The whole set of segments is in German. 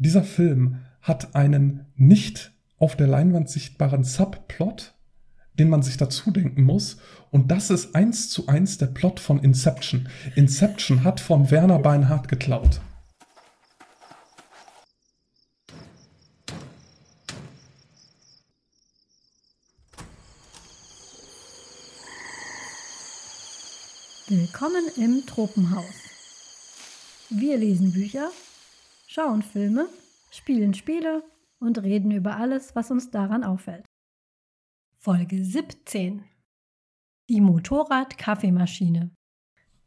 dieser Film hat einen nicht auf der Leinwand sichtbaren Subplot, den man sich dazu denken muss. Und das ist eins zu eins der Plot von Inception. Inception hat von Werner Beinhardt geklaut. Willkommen im Tropenhaus. Wir lesen Bücher, schauen Filme, spielen Spiele und reden über alles, was uns daran auffällt. Folge 17 Die Motorrad-Kaffeemaschine.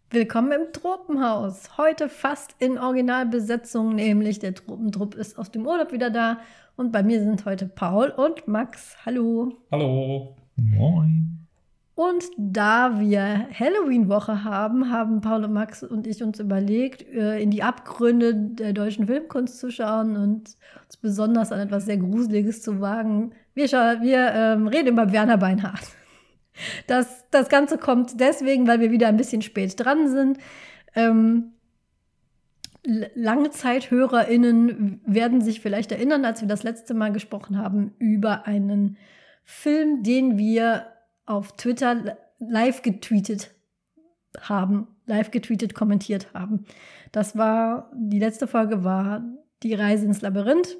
Willkommen im Tropenhaus. Heute fast in Originalbesetzung, nämlich der Tropentrupp ist aus dem Urlaub wieder da und bei mir sind heute Paul und Max. Hallo. Hallo. Moin. Und da wir Halloween-Woche haben, haben Paul und Max und ich uns überlegt, äh, in die Abgründe der deutschen Filmkunst zu schauen und uns besonders an etwas sehr Gruseliges zu wagen. Wir, wir ähm, reden über Werner Beinhardt. Das, das Ganze kommt deswegen, weil wir wieder ein bisschen spät dran sind. Ähm, LangzeithörerInnen werden sich vielleicht erinnern, als wir das letzte Mal gesprochen haben über einen Film, den wir auf Twitter live getweetet haben, live getweetet, kommentiert haben. Das war, die letzte Folge war die Reise ins Labyrinth.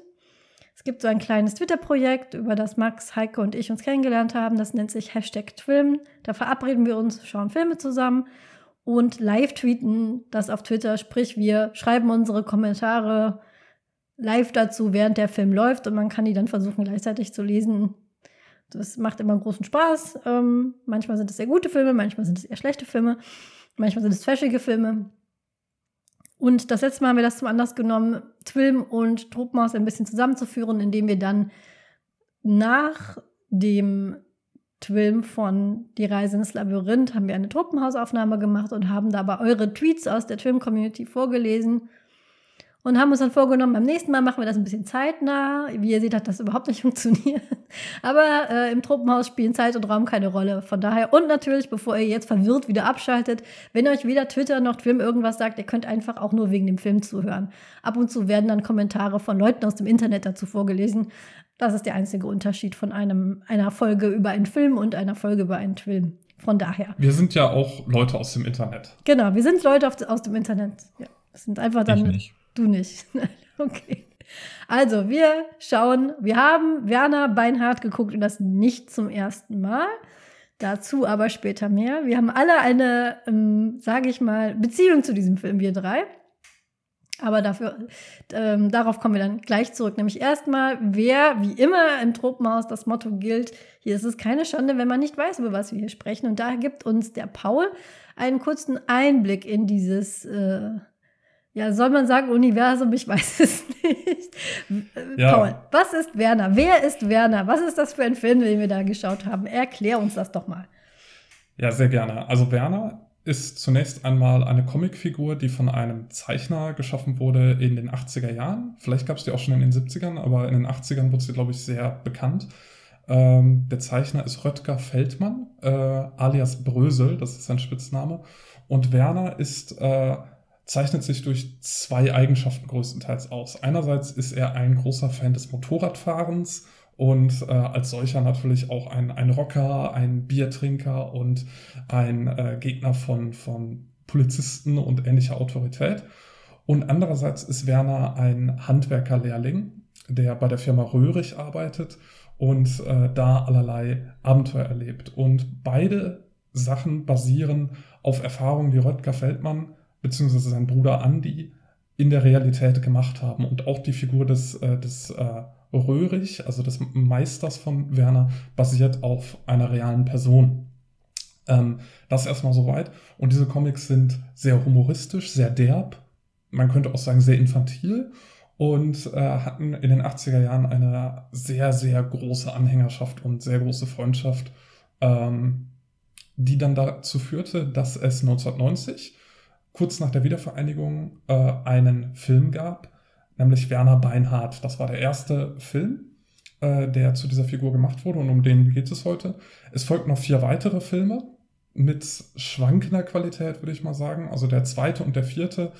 Es gibt so ein kleines Twitter-Projekt, über das Max, Heike und ich uns kennengelernt haben. Das nennt sich Hashtag Twilm. Da verabreden wir uns, schauen Filme zusammen und live tweeten das auf Twitter. Sprich, wir schreiben unsere Kommentare live dazu, während der Film läuft und man kann die dann versuchen gleichzeitig zu lesen das macht immer großen Spaß. Ähm, manchmal sind es sehr gute Filme, manchmal sind es eher schlechte Filme, manchmal sind es trashige Filme. Und das letzte Mal haben wir das zum Anlass genommen, Twilm und Truppmaus ein bisschen zusammenzuführen, indem wir dann nach dem Twilm von Die Reise ins Labyrinth haben wir eine Truppenhausaufnahme gemacht und haben dabei eure Tweets aus der Twilm-Community vorgelesen und haben uns dann vorgenommen, beim nächsten Mal machen wir das ein bisschen zeitnah. Wie ihr seht, hat das überhaupt nicht funktioniert. Aber äh, im Tropenhaus spielen Zeit und Raum keine Rolle. Von daher, und natürlich, bevor ihr jetzt verwirrt wieder abschaltet, wenn euch weder Twitter noch Film irgendwas sagt, ihr könnt einfach auch nur wegen dem Film zuhören. Ab und zu werden dann Kommentare von Leuten aus dem Internet dazu vorgelesen. Das ist der einzige Unterschied von einem, einer Folge über einen Film und einer Folge über einen Film. Von daher. Wir sind ja auch Leute aus dem Internet. Genau, wir sind Leute auf, aus dem Internet. Ja, das sind einfach dann. Ich nicht. Du nicht. okay. Also, wir schauen, wir haben Werner Beinhardt geguckt und das nicht zum ersten Mal. Dazu aber später mehr. Wir haben alle eine, ähm, sage ich mal, Beziehung zu diesem Film, wir drei. Aber dafür, ähm, darauf kommen wir dann gleich zurück. Nämlich erstmal, wer wie immer im Tropenhaus das Motto gilt, hier ist es keine Schande, wenn man nicht weiß, über was wir hier sprechen. Und da gibt uns der Paul einen kurzen Einblick in dieses äh, ja, soll man sagen Universum? Ich weiß es nicht. Ja. Paul, was ist Werner? Wer ist Werner? Was ist das für ein Film, den wir da geschaut haben? Erklär uns das doch mal. Ja, sehr gerne. Also Werner ist zunächst einmal eine Comicfigur, die von einem Zeichner geschaffen wurde in den 80er Jahren. Vielleicht gab es die auch schon in den 70ern, aber in den 80ern wurde sie, glaube ich, sehr bekannt. Ähm, der Zeichner ist Röttger Feldmann, äh, alias Brösel, das ist sein Spitzname. Und Werner ist äh, zeichnet sich durch zwei Eigenschaften größtenteils aus. Einerseits ist er ein großer Fan des Motorradfahrens und äh, als solcher natürlich auch ein, ein Rocker, ein Biertrinker und ein äh, Gegner von, von Polizisten und ähnlicher Autorität. Und andererseits ist Werner ein Handwerkerlehrling, der bei der Firma Röhrig arbeitet und äh, da allerlei Abenteuer erlebt. Und beide Sachen basieren auf Erfahrungen, die Röttger Feldmann beziehungsweise sein Bruder Andy in der Realität gemacht haben. Und auch die Figur des, äh, des äh, Röhrig, also des Meisters von Werner, basiert auf einer realen Person. Ähm, das erstmal soweit. Und diese Comics sind sehr humoristisch, sehr derb, man könnte auch sagen sehr infantil und äh, hatten in den 80er Jahren eine sehr, sehr große Anhängerschaft und sehr große Freundschaft, ähm, die dann dazu führte, dass es 1990 kurz nach der Wiedervereinigung äh, einen Film gab, nämlich Werner Beinhardt. Das war der erste Film, äh, der zu dieser Figur gemacht wurde und um den geht es heute. Es folgten noch vier weitere Filme mit schwankender Qualität, würde ich mal sagen. Also der zweite und der vierte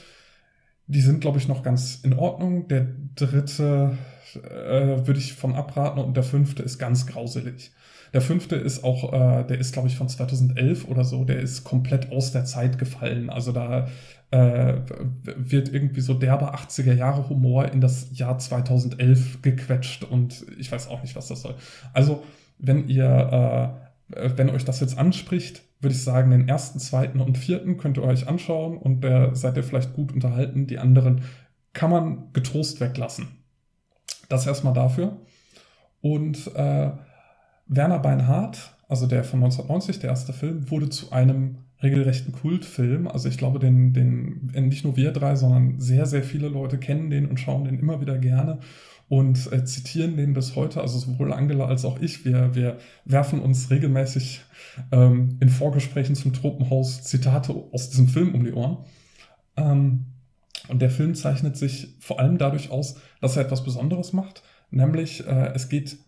die sind, glaube ich, noch ganz in Ordnung. Der dritte äh, würde ich von abraten und der fünfte ist ganz grauselig. Der fünfte ist auch, äh, der ist, glaube ich, von 2011 oder so, der ist komplett aus der Zeit gefallen. Also da äh, wird irgendwie so derber 80er Jahre Humor in das Jahr 2011 gequetscht und ich weiß auch nicht, was das soll. Also, wenn ihr, äh, wenn euch das jetzt anspricht, würde ich sagen, den ersten, zweiten und vierten könnt ihr euch anschauen und der seid ihr vielleicht gut unterhalten. Die anderen kann man getrost weglassen. Das erstmal dafür. Und äh, Werner Beinhardt, also der von 1990, der erste Film, wurde zu einem regelrechten Kultfilm. Also ich glaube, den, den nicht nur wir drei, sondern sehr, sehr viele Leute kennen den und schauen den immer wieder gerne und äh, zitieren den bis heute. Also sowohl Angela als auch ich. Wir, wir werfen uns regelmäßig ähm, in Vorgesprächen zum Tropenhaus Zitate aus diesem Film um die Ohren. Ähm, und der Film zeichnet sich vor allem dadurch aus, dass er etwas Besonderes macht. Nämlich, äh, es geht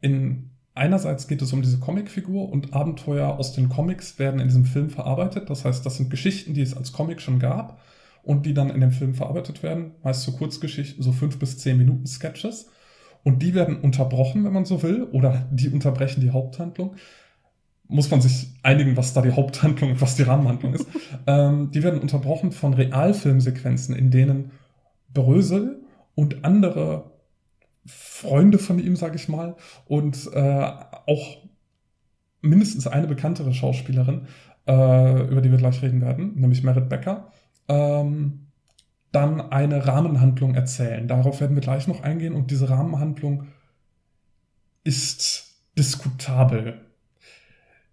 in Einerseits geht es um diese Comicfigur und Abenteuer aus den Comics werden in diesem Film verarbeitet. Das heißt, das sind Geschichten, die es als Comic schon gab und die dann in dem Film verarbeitet werden. Meist so Kurzgeschichten, so fünf bis zehn Minuten Sketches. Und die werden unterbrochen, wenn man so will, oder die unterbrechen die Haupthandlung. Muss man sich einigen, was da die Haupthandlung und was die Rahmenhandlung ist. ähm, die werden unterbrochen von Realfilmsequenzen, in denen Brösel und andere Freunde von ihm, sage ich mal, und äh, auch mindestens eine bekanntere Schauspielerin, äh, über die wir gleich reden werden, nämlich Merit Becker, ähm, dann eine Rahmenhandlung erzählen. Darauf werden wir gleich noch eingehen und diese Rahmenhandlung ist diskutabel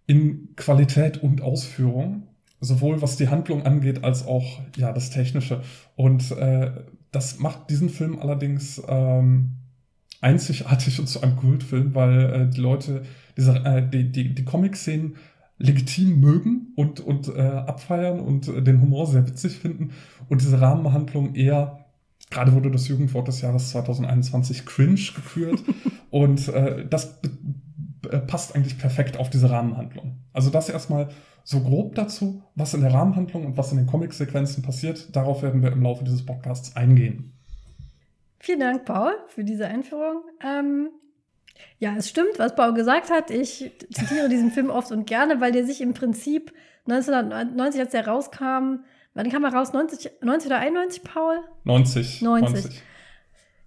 in Qualität und Ausführung, sowohl was die Handlung angeht als auch ja das Technische. Und äh, das macht diesen Film allerdings ähm, einzigartig und zu einem Kultfilm, weil äh, die Leute diese, äh, die, die, die Comic-Szenen legitim mögen und, und äh, abfeiern und äh, den Humor sehr witzig finden und diese Rahmenhandlung eher, gerade wurde das Jugendwort des Jahres 2021 cringe gekürt und äh, das äh, passt eigentlich perfekt auf diese Rahmenhandlung. Also das erstmal so grob dazu, was in der Rahmenhandlung und was in den Comic-Sequenzen passiert. Darauf werden wir im Laufe dieses Podcasts eingehen. Vielen Dank, Paul, für diese Einführung. Ähm, ja, es stimmt, was Paul gesagt hat. Ich zitiere diesen Film oft und gerne, weil der sich im Prinzip 1990, als der rauskam, wann kam er raus? 90, 90 oder 91, Paul? 90. 90. 90.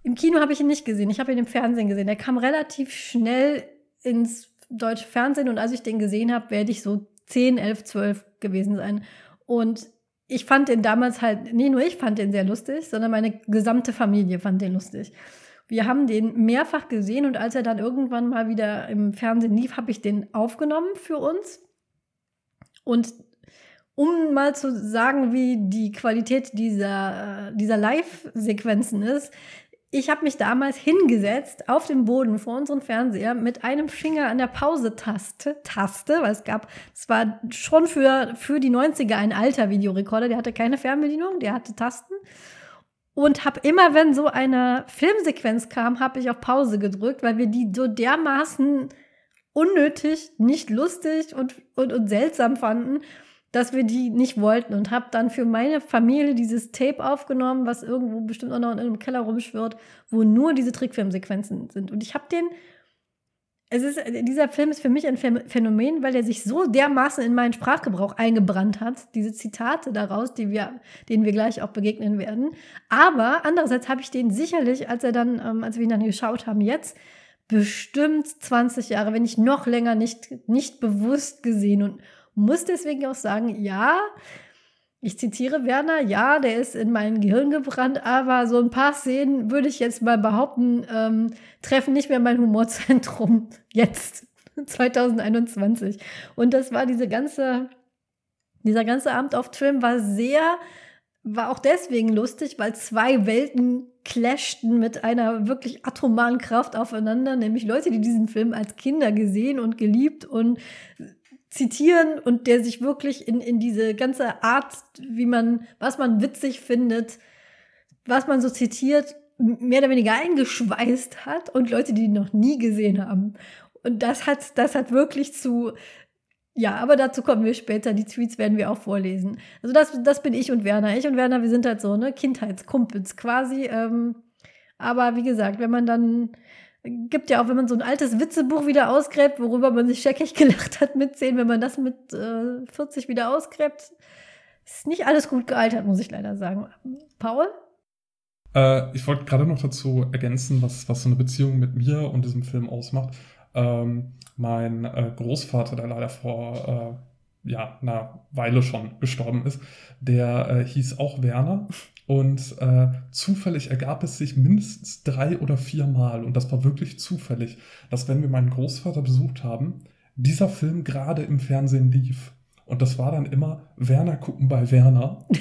Im Kino habe ich ihn nicht gesehen. Ich habe ihn im Fernsehen gesehen. Der kam relativ schnell ins deutsche Fernsehen und als ich den gesehen habe, werde ich so 10, 11, 12 gewesen sein. Und ich fand den damals halt, nicht nur ich fand den sehr lustig, sondern meine gesamte Familie fand den lustig. Wir haben den mehrfach gesehen und als er dann irgendwann mal wieder im Fernsehen lief, habe ich den aufgenommen für uns. Und um mal zu sagen, wie die Qualität dieser, dieser Live-Sequenzen ist, ich habe mich damals hingesetzt auf dem Boden vor unserem Fernseher mit einem Finger an der Pause-Taste, Taste, weil es gab, es war schon für, für die 90er ein alter Videorekorder, der hatte keine Fernbedienung, der hatte Tasten. Und habe immer, wenn so eine Filmsequenz kam, habe ich auf Pause gedrückt, weil wir die so dermaßen unnötig, nicht lustig und, und, und seltsam fanden, dass wir die nicht wollten und habe dann für meine Familie dieses Tape aufgenommen, was irgendwo bestimmt auch noch in einem Keller rumschwirrt, wo nur diese Trickfilmsequenzen sind. Und ich habe den es ist, dieser Film ist für mich ein Phänomen, weil er sich so dermaßen in meinen Sprachgebrauch eingebrannt hat. Diese Zitate daraus, die wir, denen wir gleich auch begegnen werden. Aber andererseits habe ich den sicherlich, als er dann, ähm, als wir ihn dann geschaut haben, jetzt bestimmt 20 Jahre, wenn nicht noch länger, nicht, nicht bewusst gesehen und muss deswegen auch sagen, ja, ich zitiere Werner, ja, der ist in mein Gehirn gebrannt, aber so ein paar Szenen würde ich jetzt mal behaupten, ähm, treffen nicht mehr mein Humorzentrum jetzt, 2021. Und das war diese ganze, dieser ganze Abend auf Film war sehr, war auch deswegen lustig, weil zwei Welten clashten mit einer wirklich atomaren Kraft aufeinander, nämlich Leute, die diesen Film als Kinder gesehen und geliebt und zitieren und der sich wirklich in, in diese ganze Art, wie man, was man witzig findet, was man so zitiert, mehr oder weniger eingeschweißt hat und Leute, die ihn noch nie gesehen haben. Und das hat, das hat wirklich zu ja, aber dazu kommen wir später. Die Tweets werden wir auch vorlesen. Also das, das bin ich und Werner. Ich und Werner, wir sind halt so, ne, Kindheitskumpels quasi. Ähm, aber wie gesagt, wenn man dann gibt ja auch, wenn man so ein altes Witzebuch wieder ausgräbt, worüber man sich scheckig gelacht hat mit 10, wenn man das mit äh, 40 wieder ausgräbt, ist nicht alles gut gealtert, muss ich leider sagen. Paul? Äh, ich wollte gerade noch dazu ergänzen, was, was so eine Beziehung mit mir und diesem Film ausmacht. Ähm, mein äh, Großvater, der leider vor äh, ja, einer Weile schon gestorben ist, der äh, hieß auch Werner und äh, zufällig ergab es sich mindestens drei oder vier Mal, und das war wirklich zufällig, dass wenn wir meinen Großvater besucht haben, dieser Film gerade im Fernsehen lief. Und das war dann immer Werner gucken bei Werner.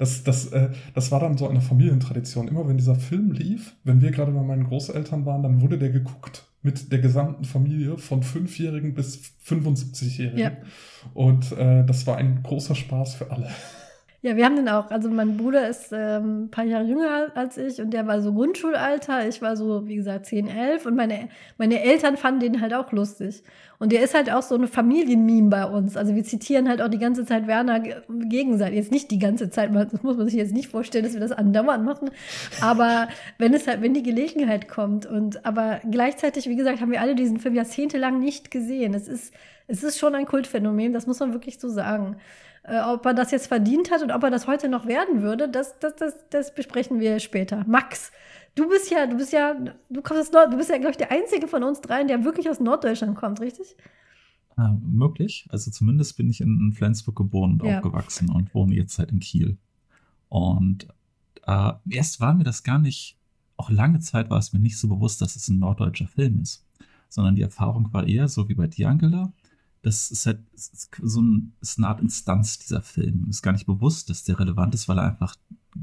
Das, das, äh, das war dann so eine Familientradition. Immer wenn dieser Film lief, wenn wir gerade bei meinen Großeltern waren, dann wurde der geguckt mit der gesamten Familie von Fünfjährigen bis 75-Jährigen. Ja. Und äh, das war ein großer Spaß für alle. Ja, wir haben den auch. Also mein Bruder ist ähm, ein paar Jahre jünger als ich und der war so Grundschulalter. Ich war so, wie gesagt, 10, 11 und meine, meine Eltern fanden den halt auch lustig. Und der ist halt auch so eine Familienmeme bei uns. Also wir zitieren halt auch die ganze Zeit Werner gegenseitig. Jetzt nicht die ganze Zeit, das muss man sich jetzt nicht vorstellen, dass wir das andauernd machen. Aber wenn es halt, wenn die Gelegenheit kommt und aber gleichzeitig, wie gesagt, haben wir alle diesen Film jahrzehntelang nicht gesehen. Es ist, es ist schon ein Kultphänomen, das muss man wirklich so sagen. Äh, ob er das jetzt verdient hat und ob er das heute noch werden würde, das, das, das, das besprechen wir später. Max, du bist ja, du bist ja, du kommst aus Nord, du bist ja, glaube ich, der einzige von uns dreien, der wirklich aus Norddeutschland kommt, richtig? Äh, möglich. Also zumindest bin ich in, in Flensburg geboren und ja. aufgewachsen und wohne jetzt halt in Kiel. Und äh, erst war mir das gar nicht, auch lange Zeit war es mir nicht so bewusst, dass es ein norddeutscher Film ist. Sondern die Erfahrung war eher so wie bei dir, Angela das ist halt ist so ein, ist eine Art Instanz dieser Film. Ist gar nicht bewusst, dass der relevant ist, weil er einfach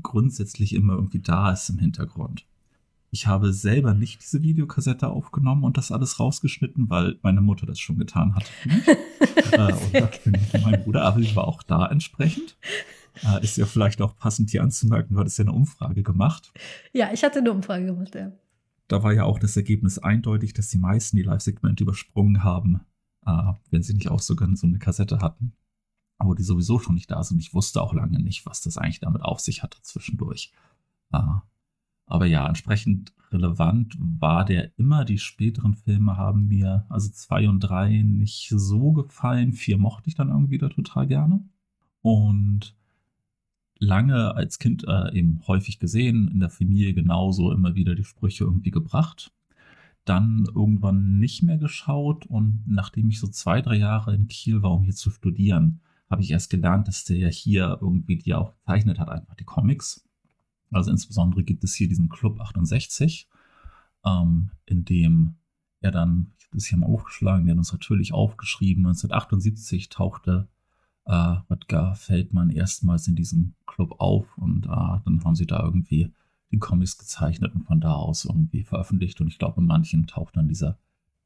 grundsätzlich immer irgendwie da ist im Hintergrund. Ich habe selber nicht diese Videokassette aufgenommen und das alles rausgeschnitten, weil meine Mutter das schon getan hat. äh, und mein Bruder Abel war auch da entsprechend. Äh, ist ja vielleicht auch passend hier anzumerken, du hattest ja eine Umfrage gemacht. Ja, ich hatte eine Umfrage gemacht, ja. Da war ja auch das Ergebnis eindeutig, dass die meisten die Live-Segmente übersprungen haben äh, wenn sie nicht auch sogar so eine Kassette hatten, wo die sowieso schon nicht da sind. Ich wusste auch lange nicht, was das eigentlich damit auf sich hatte zwischendurch. Äh, aber ja, entsprechend relevant war der immer. Die späteren Filme haben mir, also zwei und drei, nicht so gefallen. Vier mochte ich dann irgendwie wieder total gerne. Und lange als Kind äh, eben häufig gesehen, in der Familie genauso immer wieder die Sprüche irgendwie gebracht dann irgendwann nicht mehr geschaut und nachdem ich so zwei, drei Jahre in Kiel war, um hier zu studieren, habe ich erst gelernt, dass der ja hier irgendwie die auch gezeichnet hat, einfach die Comics. Also insbesondere gibt es hier diesen Club 68, ähm, in dem er dann, ich habe das hier mal aufgeschlagen, der hat uns natürlich aufgeschrieben, 1978 tauchte äh, Rutger Feldmann erstmals in diesem Club auf und äh, dann haben sie da irgendwie die Comics gezeichnet und von da aus irgendwie veröffentlicht. Und ich glaube, in manchen taucht dann dieser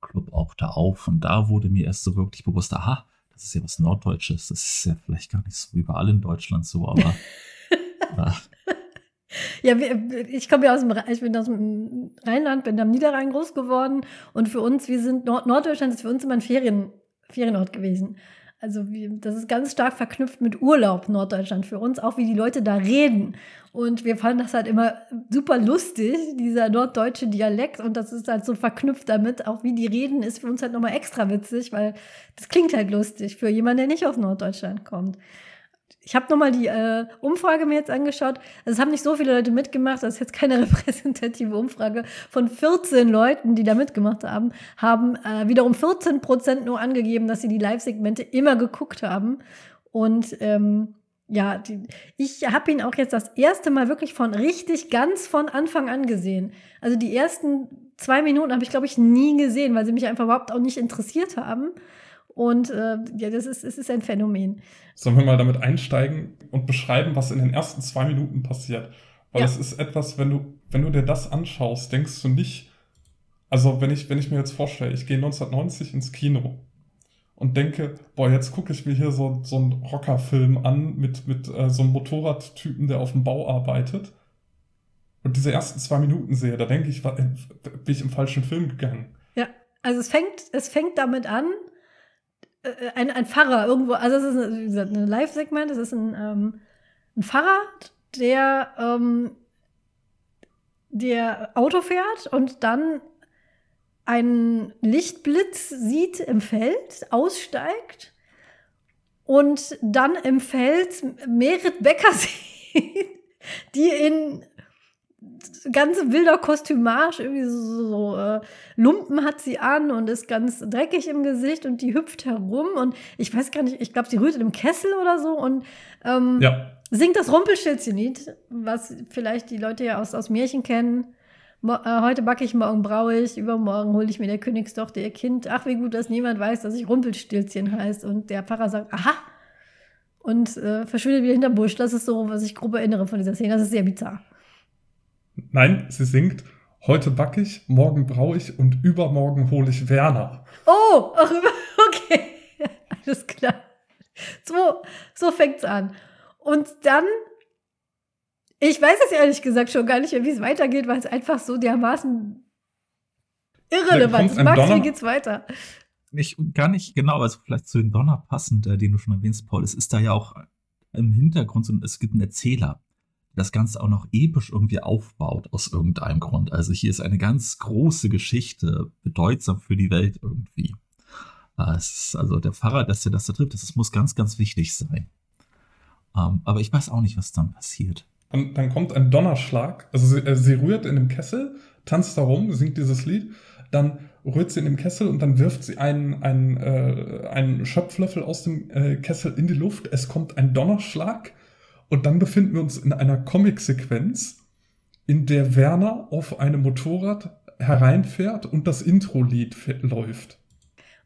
Club auch da auf. Und da wurde mir erst so wirklich bewusst, aha, das ist ja was Norddeutsches. Das ist ja vielleicht gar nicht so überall in Deutschland so, aber. äh. Ja, ich komme ja aus dem, ich bin aus dem Rheinland, bin am Niederrhein groß geworden und für uns, wir sind Nord Norddeutschland ist für uns immer ein Ferien, Ferienort gewesen. Also das ist ganz stark verknüpft mit Urlaub Norddeutschland für uns, auch wie die Leute da reden. Und wir fanden das halt immer super lustig, dieser norddeutsche Dialekt. Und das ist halt so verknüpft damit, auch wie die reden, ist für uns halt nochmal extra witzig, weil das klingt halt lustig für jemanden, der nicht aus Norddeutschland kommt. Ich habe nochmal die äh, Umfrage mir jetzt angeschaut. Also es haben nicht so viele Leute mitgemacht. Das ist jetzt keine repräsentative Umfrage. Von 14 Leuten, die da mitgemacht haben, haben äh, wiederum 14 Prozent nur angegeben, dass sie die Live-Segmente immer geguckt haben. Und ähm, ja, die, ich habe ihn auch jetzt das erste Mal wirklich von richtig ganz von Anfang an gesehen. Also die ersten zwei Minuten habe ich, glaube ich, nie gesehen, weil sie mich einfach überhaupt auch nicht interessiert haben. Und äh, ja, das ist, es ist ein Phänomen. Sollen wir mal damit einsteigen und beschreiben, was in den ersten zwei Minuten passiert? Weil es ist etwas, wenn du, wenn du dir das anschaust, denkst du nicht, also wenn ich, wenn ich mir jetzt vorstelle, ich gehe 1990 ins Kino und denke, boah, jetzt gucke ich mir hier so, so einen Rockerfilm an mit, mit äh, so einem Motorradtypen, der auf dem Bau arbeitet. Und diese ersten zwei Minuten sehe, da denke ich, war, äh, bin ich im falschen Film gegangen. Ja, also es fängt, es fängt damit an, äh, ein, ein Pfarrer irgendwo, also es ist wie ein Live-Segment, es ist ein, ähm, ein Pfarrer, der, ähm, der Auto fährt und dann einen Lichtblitz sieht im Feld, aussteigt und dann im Feld Merit Becker sieht, die in ganz wilder Kostümage, irgendwie so, so äh, Lumpen hat sie an und ist ganz dreckig im Gesicht und die hüpft herum und ich weiß gar nicht, ich glaube, sie rührt in einem Kessel oder so und ähm, Ja. singt das Rumpelstilzchen-Lied, was vielleicht die Leute ja aus, aus Märchen kennen. Mo äh, heute backe ich, morgen braue ich, übermorgen hole ich mir der Königstochter ihr Kind. Ach, wie gut, dass niemand weiß, dass ich Rumpelstilzchen heißt. Und der Pfarrer sagt, aha, und äh, verschwindet wieder hinterm Busch. Das ist so, was ich grob erinnere von dieser Szene. Das ist sehr bizarr. Nein, sie singt, heute back ich, morgen brau ich und übermorgen hole ich Werner. Oh, okay. Alles klar. So, so fängt's an. Und dann, ich weiß es ehrlich gesagt schon gar nicht mehr, wie es weitergeht, weil es einfach so dermaßen irrelevant ist. Max, wie geht's weiter? Nicht, gar nicht genau, also vielleicht zu den Donner passend, äh, den du schon erwähnst, Paul. Es ist da ja auch im Hintergrund so, es gibt einen Erzähler, das Ganze auch noch episch irgendwie aufbaut aus irgendeinem Grund. Also hier ist eine ganz große Geschichte, bedeutsam für die Welt irgendwie. Äh, also der Pfarrer, dass er das da trifft, das, das muss ganz, ganz wichtig sein. Ähm, aber ich weiß auch nicht, was dann passiert. Und dann kommt ein Donnerschlag. Also sie, äh, sie rührt in dem Kessel, tanzt da rum, singt dieses Lied. Dann rührt sie in dem Kessel und dann wirft sie einen, einen, äh, einen Schöpflöffel aus dem äh, Kessel in die Luft. Es kommt ein Donnerschlag. Und dann befinden wir uns in einer Comic-Sequenz, in der Werner auf einem Motorrad hereinfährt und das Intro-Lied läuft.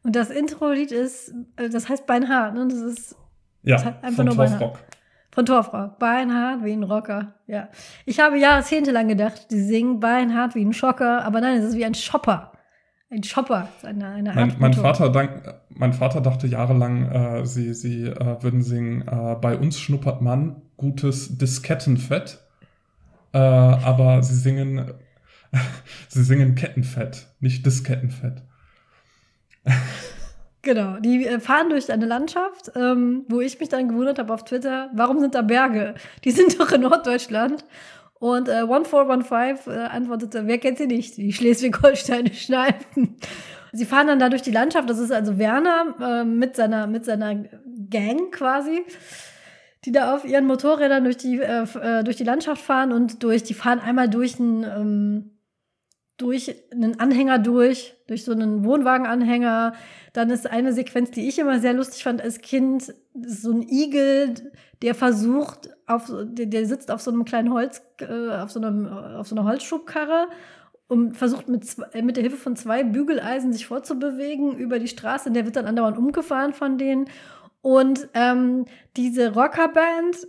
Und das Intro-Lied ist, äh, das heißt Beinhard, ne? Das ist Ja, Das hat einfach von nur Beinhard. Torfrock. von Torfrau. Beinhard wie ein Rocker. Ja. Ich habe jahrzehntelang gedacht, die singen Beinhard wie ein Schocker, aber nein, es ist wie ein Shopper. Ein Shopper. Eine, eine Mein, mein. Vater, dank, mein Vater dachte jahrelang, äh, sie, sie äh, würden singen, äh, bei uns schnuppert man gutes Diskettenfett. Äh, aber sie singen, sie singen Kettenfett, nicht Diskettenfett. Genau, die äh, fahren durch eine Landschaft, ähm, wo ich mich dann gewundert habe auf Twitter, warum sind da Berge? Die sind doch in Norddeutschland. Und äh, 1415 äh, antwortete, wer kennt sie nicht? Die Schleswig-Holsteinischen Alpen. Sie fahren dann da durch die Landschaft, das ist also Werner äh, mit, seiner, mit seiner Gang quasi, die da auf ihren Motorrädern durch die, äh, äh, durch die Landschaft fahren und durch, die fahren einmal durch einen, ähm, durch einen Anhänger durch, durch so einen Wohnwagenanhänger. Dann ist eine Sequenz, die ich immer sehr lustig fand als Kind, so ein Igel, der versucht, auf, der, der sitzt auf so einem kleinen Holz, äh, auf, so einem, auf so einer Holzschubkarre und versucht mit, zwei, äh, mit der Hilfe von zwei Bügeleisen sich fortzubewegen über die Straße. Der wird dann andauernd umgefahren von denen. Und ähm, diese Rockerband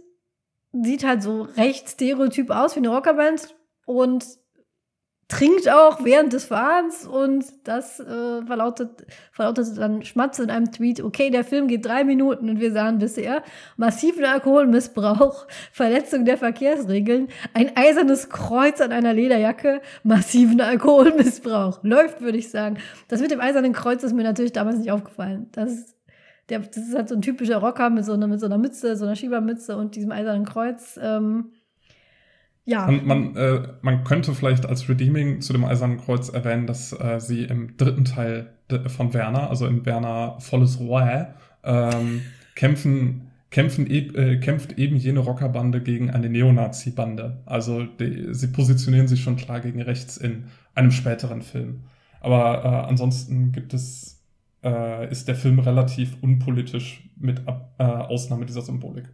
sieht halt so recht stereotyp aus wie eine Rockerband und trinkt auch während des Fahrens und das äh, verlautet, verlautet dann Schmatz in einem Tweet, okay, der Film geht drei Minuten und wir sahen bisher massiven Alkoholmissbrauch, Verletzung der Verkehrsregeln, ein eisernes Kreuz an einer Lederjacke, massiven Alkoholmissbrauch. Läuft, würde ich sagen. Das mit dem eisernen Kreuz ist mir natürlich damals nicht aufgefallen. Das ist, der, das ist halt so ein typischer Rocker mit so einer, mit so einer Mütze, so einer Schiebermütze und diesem eisernen Kreuz. Ähm, ja. Man, man, äh, man könnte vielleicht als Redeeming zu dem Eisernen Kreuz erwähnen, dass äh, sie im dritten Teil von Werner, also in Werner Volles Roy, ähm, kämpfen, kämpfen e äh, kämpft eben jene Rockerbande gegen eine Neonazi-Bande. Also die, sie positionieren sich schon klar gegen rechts in einem späteren Film. Aber äh, ansonsten gibt es, äh, ist der Film relativ unpolitisch mit Ab äh, Ausnahme dieser Symbolik.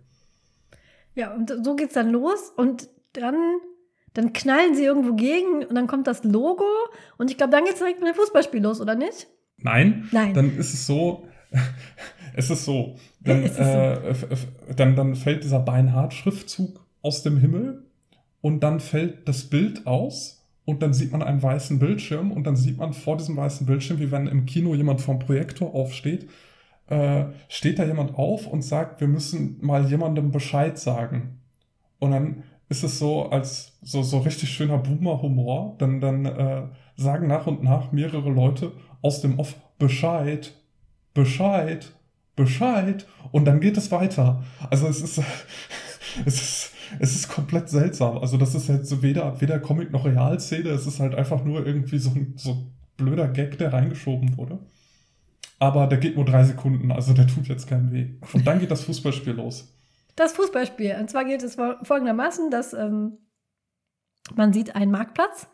Ja, und so geht's dann los und dann, dann knallen sie irgendwo gegen und dann kommt das Logo und ich glaube, dann geht's direkt mit dem Fußballspiel los, oder nicht? Nein, Nein. dann ist es so, es ist so, dann, Es ist so. Äh, dann, dann fällt dieser Beinhard-Schriftzug aus dem Himmel und dann fällt das Bild aus und dann sieht man einen weißen Bildschirm und dann sieht man vor diesem weißen Bildschirm, wie wenn im Kino jemand vom Projektor aufsteht, äh, steht da jemand auf und sagt, wir müssen mal jemandem Bescheid sagen. Und dann ist es so als so, so richtig schöner Boomer-Humor. Dann, dann äh, sagen nach und nach mehrere Leute aus dem Off Bescheid, Bescheid, Bescheid und dann geht es weiter. Also es ist, es ist, es ist komplett seltsam. Also das ist jetzt so weder, weder Comic noch Realszene, es ist halt einfach nur irgendwie so ein, so blöder Gag, der reingeschoben wurde. Aber der geht nur drei Sekunden, also der tut jetzt keinen weh. Und dann geht das Fußballspiel los. Das Fußballspiel. Und zwar geht es folgendermaßen, dass ähm, man sieht einen Marktplatz.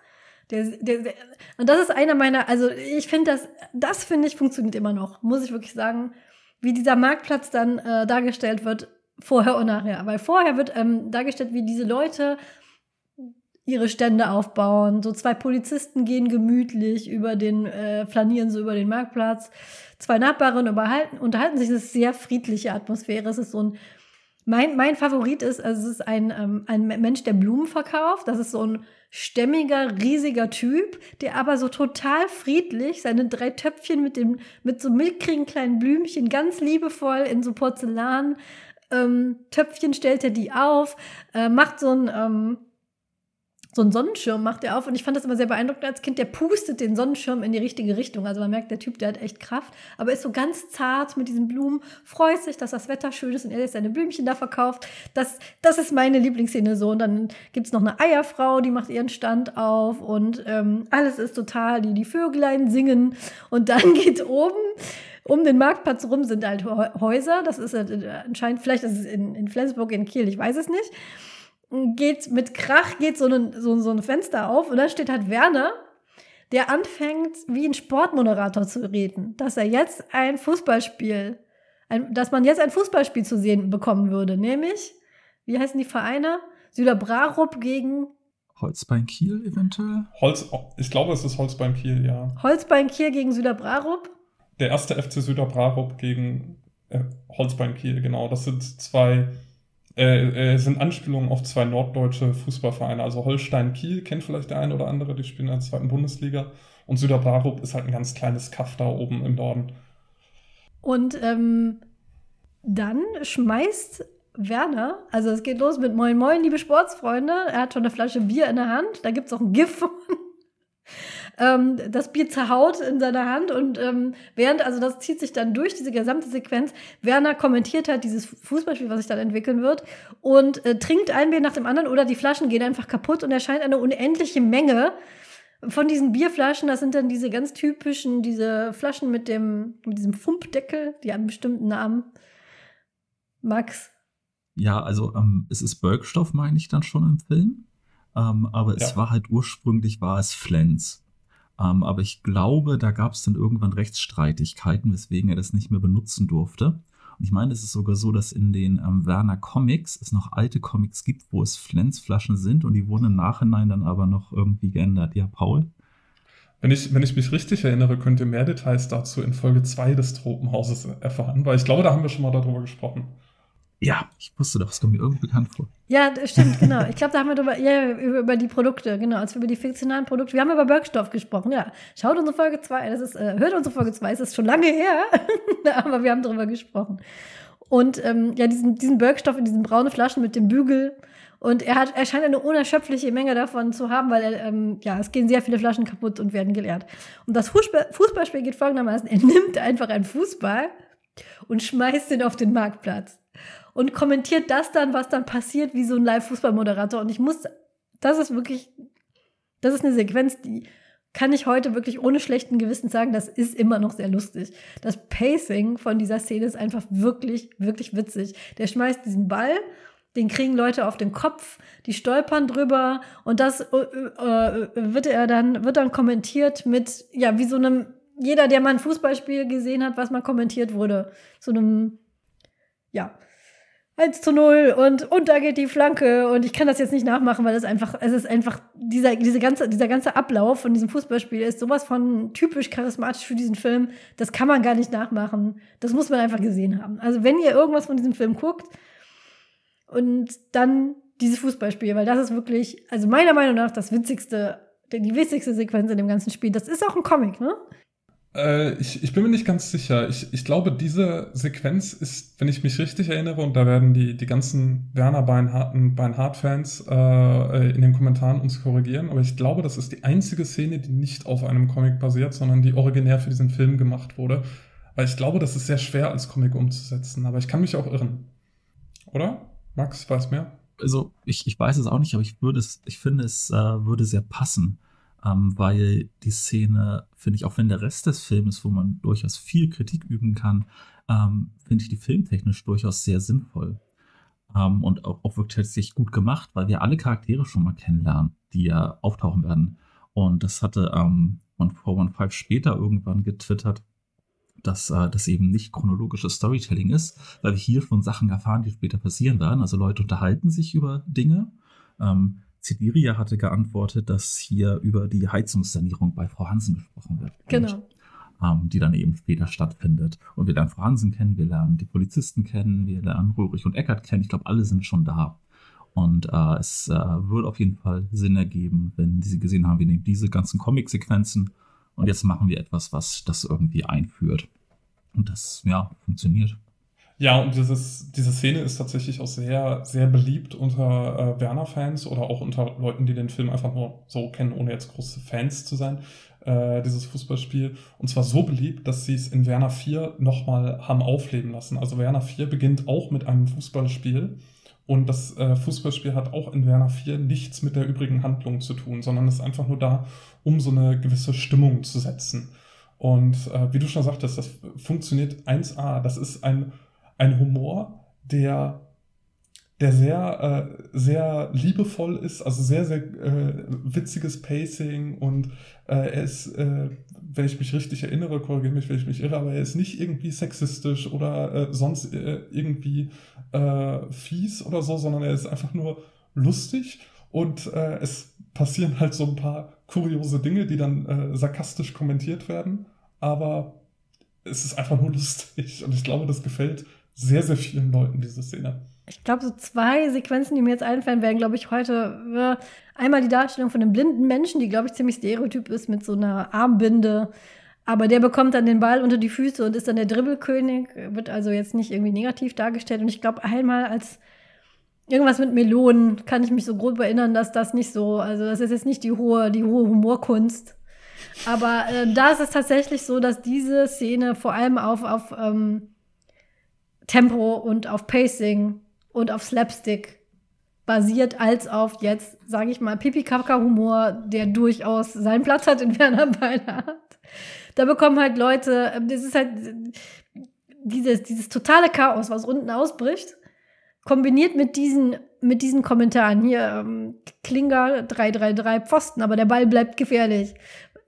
Der, der, der, und das ist einer meiner, also ich finde das, das finde ich funktioniert immer noch, muss ich wirklich sagen, wie dieser Marktplatz dann äh, dargestellt wird, vorher und nachher. Weil vorher wird ähm, dargestellt, wie diese Leute ihre Stände aufbauen. So zwei Polizisten gehen gemütlich über den, äh, flanieren so über den Marktplatz. Zwei Nachbarn unterhalten, unterhalten sich. Das ist sehr friedliche Atmosphäre. Es ist so ein, mein, mein Favorit ist, also es ist ein, ähm, ein Mensch, der Blumen verkauft. Das ist so ein stämmiger, riesiger Typ, der aber so total friedlich seine drei Töpfchen mit dem, mit so mickrigen kleinen Blümchen ganz liebevoll in so Porzellan ähm, Töpfchen stellt er die auf, äh, macht so ein, ähm, so einen Sonnenschirm macht er auf und ich fand das immer sehr beeindruckend als Kind, der pustet den Sonnenschirm in die richtige Richtung. Also man merkt, der Typ, der hat echt Kraft, aber ist so ganz zart mit diesen Blumen, freut sich, dass das Wetter schön ist und er jetzt seine Blümchen da verkauft. Das, das ist meine Lieblingsszene so. Und dann gibt's noch eine Eierfrau, die macht ihren Stand auf und ähm, alles ist total, die, die Vögelein singen und dann geht oben um den Marktplatz rum sind halt Häuser. Das ist äh, anscheinend, vielleicht ist es in, in Flensburg, in Kiel, ich weiß es nicht geht mit Krach geht so ein, so, so ein Fenster auf und da steht halt Werner, der anfängt, wie ein Sportmoderator zu reden, dass er jetzt ein Fußballspiel, ein, dass man jetzt ein Fußballspiel zu sehen bekommen würde, nämlich, wie heißen die Vereine? Süderbrarup gegen Holzbein Kiel eventuell? Holz, ich glaube, es ist Holzbein Kiel, ja. Holzbein Kiel gegen Süderbrarup? Der erste FC Süderbrarup gegen äh, Holzbein Kiel, genau. Das sind zwei äh, äh, sind Anspielungen auf zwei norddeutsche Fußballvereine. Also Holstein Kiel kennt vielleicht der eine oder andere, die spielen in der zweiten Bundesliga. Und Süderbrarup ist halt ein ganz kleines Kaff da oben im Norden. Und ähm, dann schmeißt Werner, also es geht los mit Moin Moin, liebe Sportsfreunde. Er hat schon eine Flasche Bier in der Hand. Da gibt es auch ein GIF von ähm, das Bier zerhaut in seiner Hand und ähm, während, also das zieht sich dann durch diese gesamte Sequenz, Werner kommentiert halt dieses Fußballspiel, was sich dann entwickeln wird und äh, trinkt ein Bier nach dem anderen oder die Flaschen gehen einfach kaputt und erscheint eine unendliche Menge von diesen Bierflaschen, das sind dann diese ganz typischen, diese Flaschen mit dem, mit diesem Fumpdeckel, die haben einen bestimmten Namen. Max. Ja, also ähm, es ist Bergstoff, meine ich dann schon im Film. Ähm, aber ja. es war halt ursprünglich war es Flens. Ähm, aber ich glaube, da gab es dann irgendwann Rechtsstreitigkeiten, weswegen er das nicht mehr benutzen durfte. Und ich meine, es ist sogar so, dass in den ähm, Werner Comics es noch alte Comics gibt, wo es Flensflaschen sind und die wurden im Nachhinein dann aber noch irgendwie geändert. Ja, Paul? Wenn ich, wenn ich mich richtig erinnere, könnt ihr mehr Details dazu in Folge 2 des Tropenhauses erfahren, weil ich glaube, da haben wir schon mal darüber gesprochen. Ja, ich wusste doch, es kommt mir irgendwie bekannt vor. Ja, stimmt, genau. Ich glaube, da haben wir drüber, ja, über, über, die Produkte, genau, als wir über die fiktionalen Produkte, wir haben über Bergstoff gesprochen, ja. Schaut unsere Folge 2, das ist, äh, hört unsere Folge 2, es ist schon lange her, aber wir haben darüber gesprochen. Und ähm, ja, diesen, diesen Bergstoff in diesen braunen Flaschen mit dem Bügel. Und er hat, er scheint eine unerschöpfliche Menge davon zu haben, weil er, ähm, ja, es gehen sehr viele Flaschen kaputt und werden geleert. Und das Fußball, Fußballspiel geht folgendermaßen: Er nimmt einfach einen Fußball und schmeißt ihn auf den Marktplatz und kommentiert das dann, was dann passiert, wie so ein Live-Fußballmoderator. Und ich muss, das ist wirklich, das ist eine Sequenz, die kann ich heute wirklich ohne schlechten Gewissen sagen, das ist immer noch sehr lustig. Das Pacing von dieser Szene ist einfach wirklich, wirklich witzig. Der schmeißt diesen Ball, den kriegen Leute auf den Kopf, die stolpern drüber und das äh, äh, wird er dann, wird dann kommentiert mit, ja, wie so einem, jeder, der mal ein Fußballspiel gesehen hat, was mal kommentiert wurde, so einem, ja, 1 zu 0 und, und da geht die Flanke und ich kann das jetzt nicht nachmachen, weil es einfach, es ist einfach, dieser, diese ganze, dieser ganze Ablauf von diesem Fußballspiel ist sowas von typisch charismatisch für diesen Film, das kann man gar nicht nachmachen. Das muss man einfach gesehen haben. Also wenn ihr irgendwas von diesem Film guckt und dann dieses Fußballspiel, weil das ist wirklich, also meiner Meinung nach das witzigste, die witzigste Sequenz in dem ganzen Spiel. Das ist auch ein Comic, ne? Äh, ich, ich bin mir nicht ganz sicher. Ich, ich glaube, diese Sequenz ist, wenn ich mich richtig erinnere, und da werden die, die ganzen Werner Beinhardt-Fans Beinhardt äh, in den Kommentaren uns korrigieren, aber ich glaube, das ist die einzige Szene, die nicht auf einem Comic basiert, sondern die originär für diesen Film gemacht wurde. Weil ich glaube, das ist sehr schwer als Comic umzusetzen, aber ich kann mich auch irren. Oder? Max, weiß mehr? Also, ich, ich weiß es auch nicht, aber ich würde es, ich finde, es äh, würde sehr passen, ähm, weil die Szene, finde ich, auch wenn der Rest des Films, wo man durchaus viel Kritik üben kann, ähm, finde ich die filmtechnisch durchaus sehr sinnvoll. Ähm, und auch, auch wirklich gut gemacht, weil wir alle Charaktere schon mal kennenlernen, die ja auftauchen werden. Und das hatte ähm, 1415 später irgendwann getwittert, dass äh, das eben nicht chronologisches Storytelling ist, weil wir hier schon Sachen erfahren, die später passieren werden. Also Leute unterhalten sich über Dinge. Ähm, Sidiria hatte geantwortet, dass hier über die Heizungssanierung bei Frau Hansen gesprochen wird. Genau ähm, die dann eben später stattfindet. Und wir lernen Fransen kennen, wir lernen die Polizisten kennen, wir lernen Röhrig und Eckert kennen. Ich glaube, alle sind schon da. Und äh, es äh, wird auf jeden Fall Sinn ergeben, wenn sie gesehen haben, wir nehmen diese ganzen Comic-Sequenzen und jetzt machen wir etwas, was das irgendwie einführt. Und das, ja, funktioniert. Ja, und dieses, diese Szene ist tatsächlich auch sehr, sehr beliebt unter äh, Werner-Fans oder auch unter Leuten, die den Film einfach nur so kennen, ohne jetzt große Fans zu sein äh, dieses Fußballspiel. Und zwar so beliebt, dass sie es in Werner 4 nochmal haben aufleben lassen. Also Werner 4 beginnt auch mit einem Fußballspiel. Und das äh, Fußballspiel hat auch in Werner 4 nichts mit der übrigen Handlung zu tun, sondern ist einfach nur da, um so eine gewisse Stimmung zu setzen. Und äh, wie du schon sagtest, das funktioniert 1A. Das ist ein, ein Humor, der der sehr, äh, sehr liebevoll ist, also sehr, sehr äh, witziges Pacing und äh, er ist, äh, wenn ich mich richtig erinnere, korrigiere mich, wenn ich mich irre, aber er ist nicht irgendwie sexistisch oder äh, sonst äh, irgendwie äh, fies oder so, sondern er ist einfach nur lustig und äh, es passieren halt so ein paar kuriose Dinge, die dann äh, sarkastisch kommentiert werden, aber es ist einfach nur lustig und ich glaube, das gefällt sehr, sehr vielen Leuten, diese Szene ich glaube, so zwei Sequenzen, die mir jetzt einfallen, werden, glaube ich, heute äh, einmal die Darstellung von einem blinden Menschen, die, glaube ich, ziemlich stereotyp ist mit so einer Armbinde. Aber der bekommt dann den Ball unter die Füße und ist dann der Dribbelkönig, wird also jetzt nicht irgendwie negativ dargestellt. Und ich glaube, einmal als irgendwas mit Melonen kann ich mich so grob erinnern, dass das nicht so, also das ist jetzt nicht die hohe, die hohe Humorkunst. Aber äh, da ist es tatsächlich so, dass diese Szene vor allem auf, auf ähm, Tempo und auf Pacing und auf Slapstick basiert, als auf jetzt, sage ich mal, Pipi-Kaka-Humor, der durchaus seinen Platz hat in Werner Beinhardt. Da bekommen halt Leute, ähm, das ist halt dieses, dieses totale Chaos, was unten ausbricht, kombiniert mit diesen, mit diesen Kommentaren. Hier, ähm, Klinger 333 Pfosten, aber der Ball bleibt gefährlich.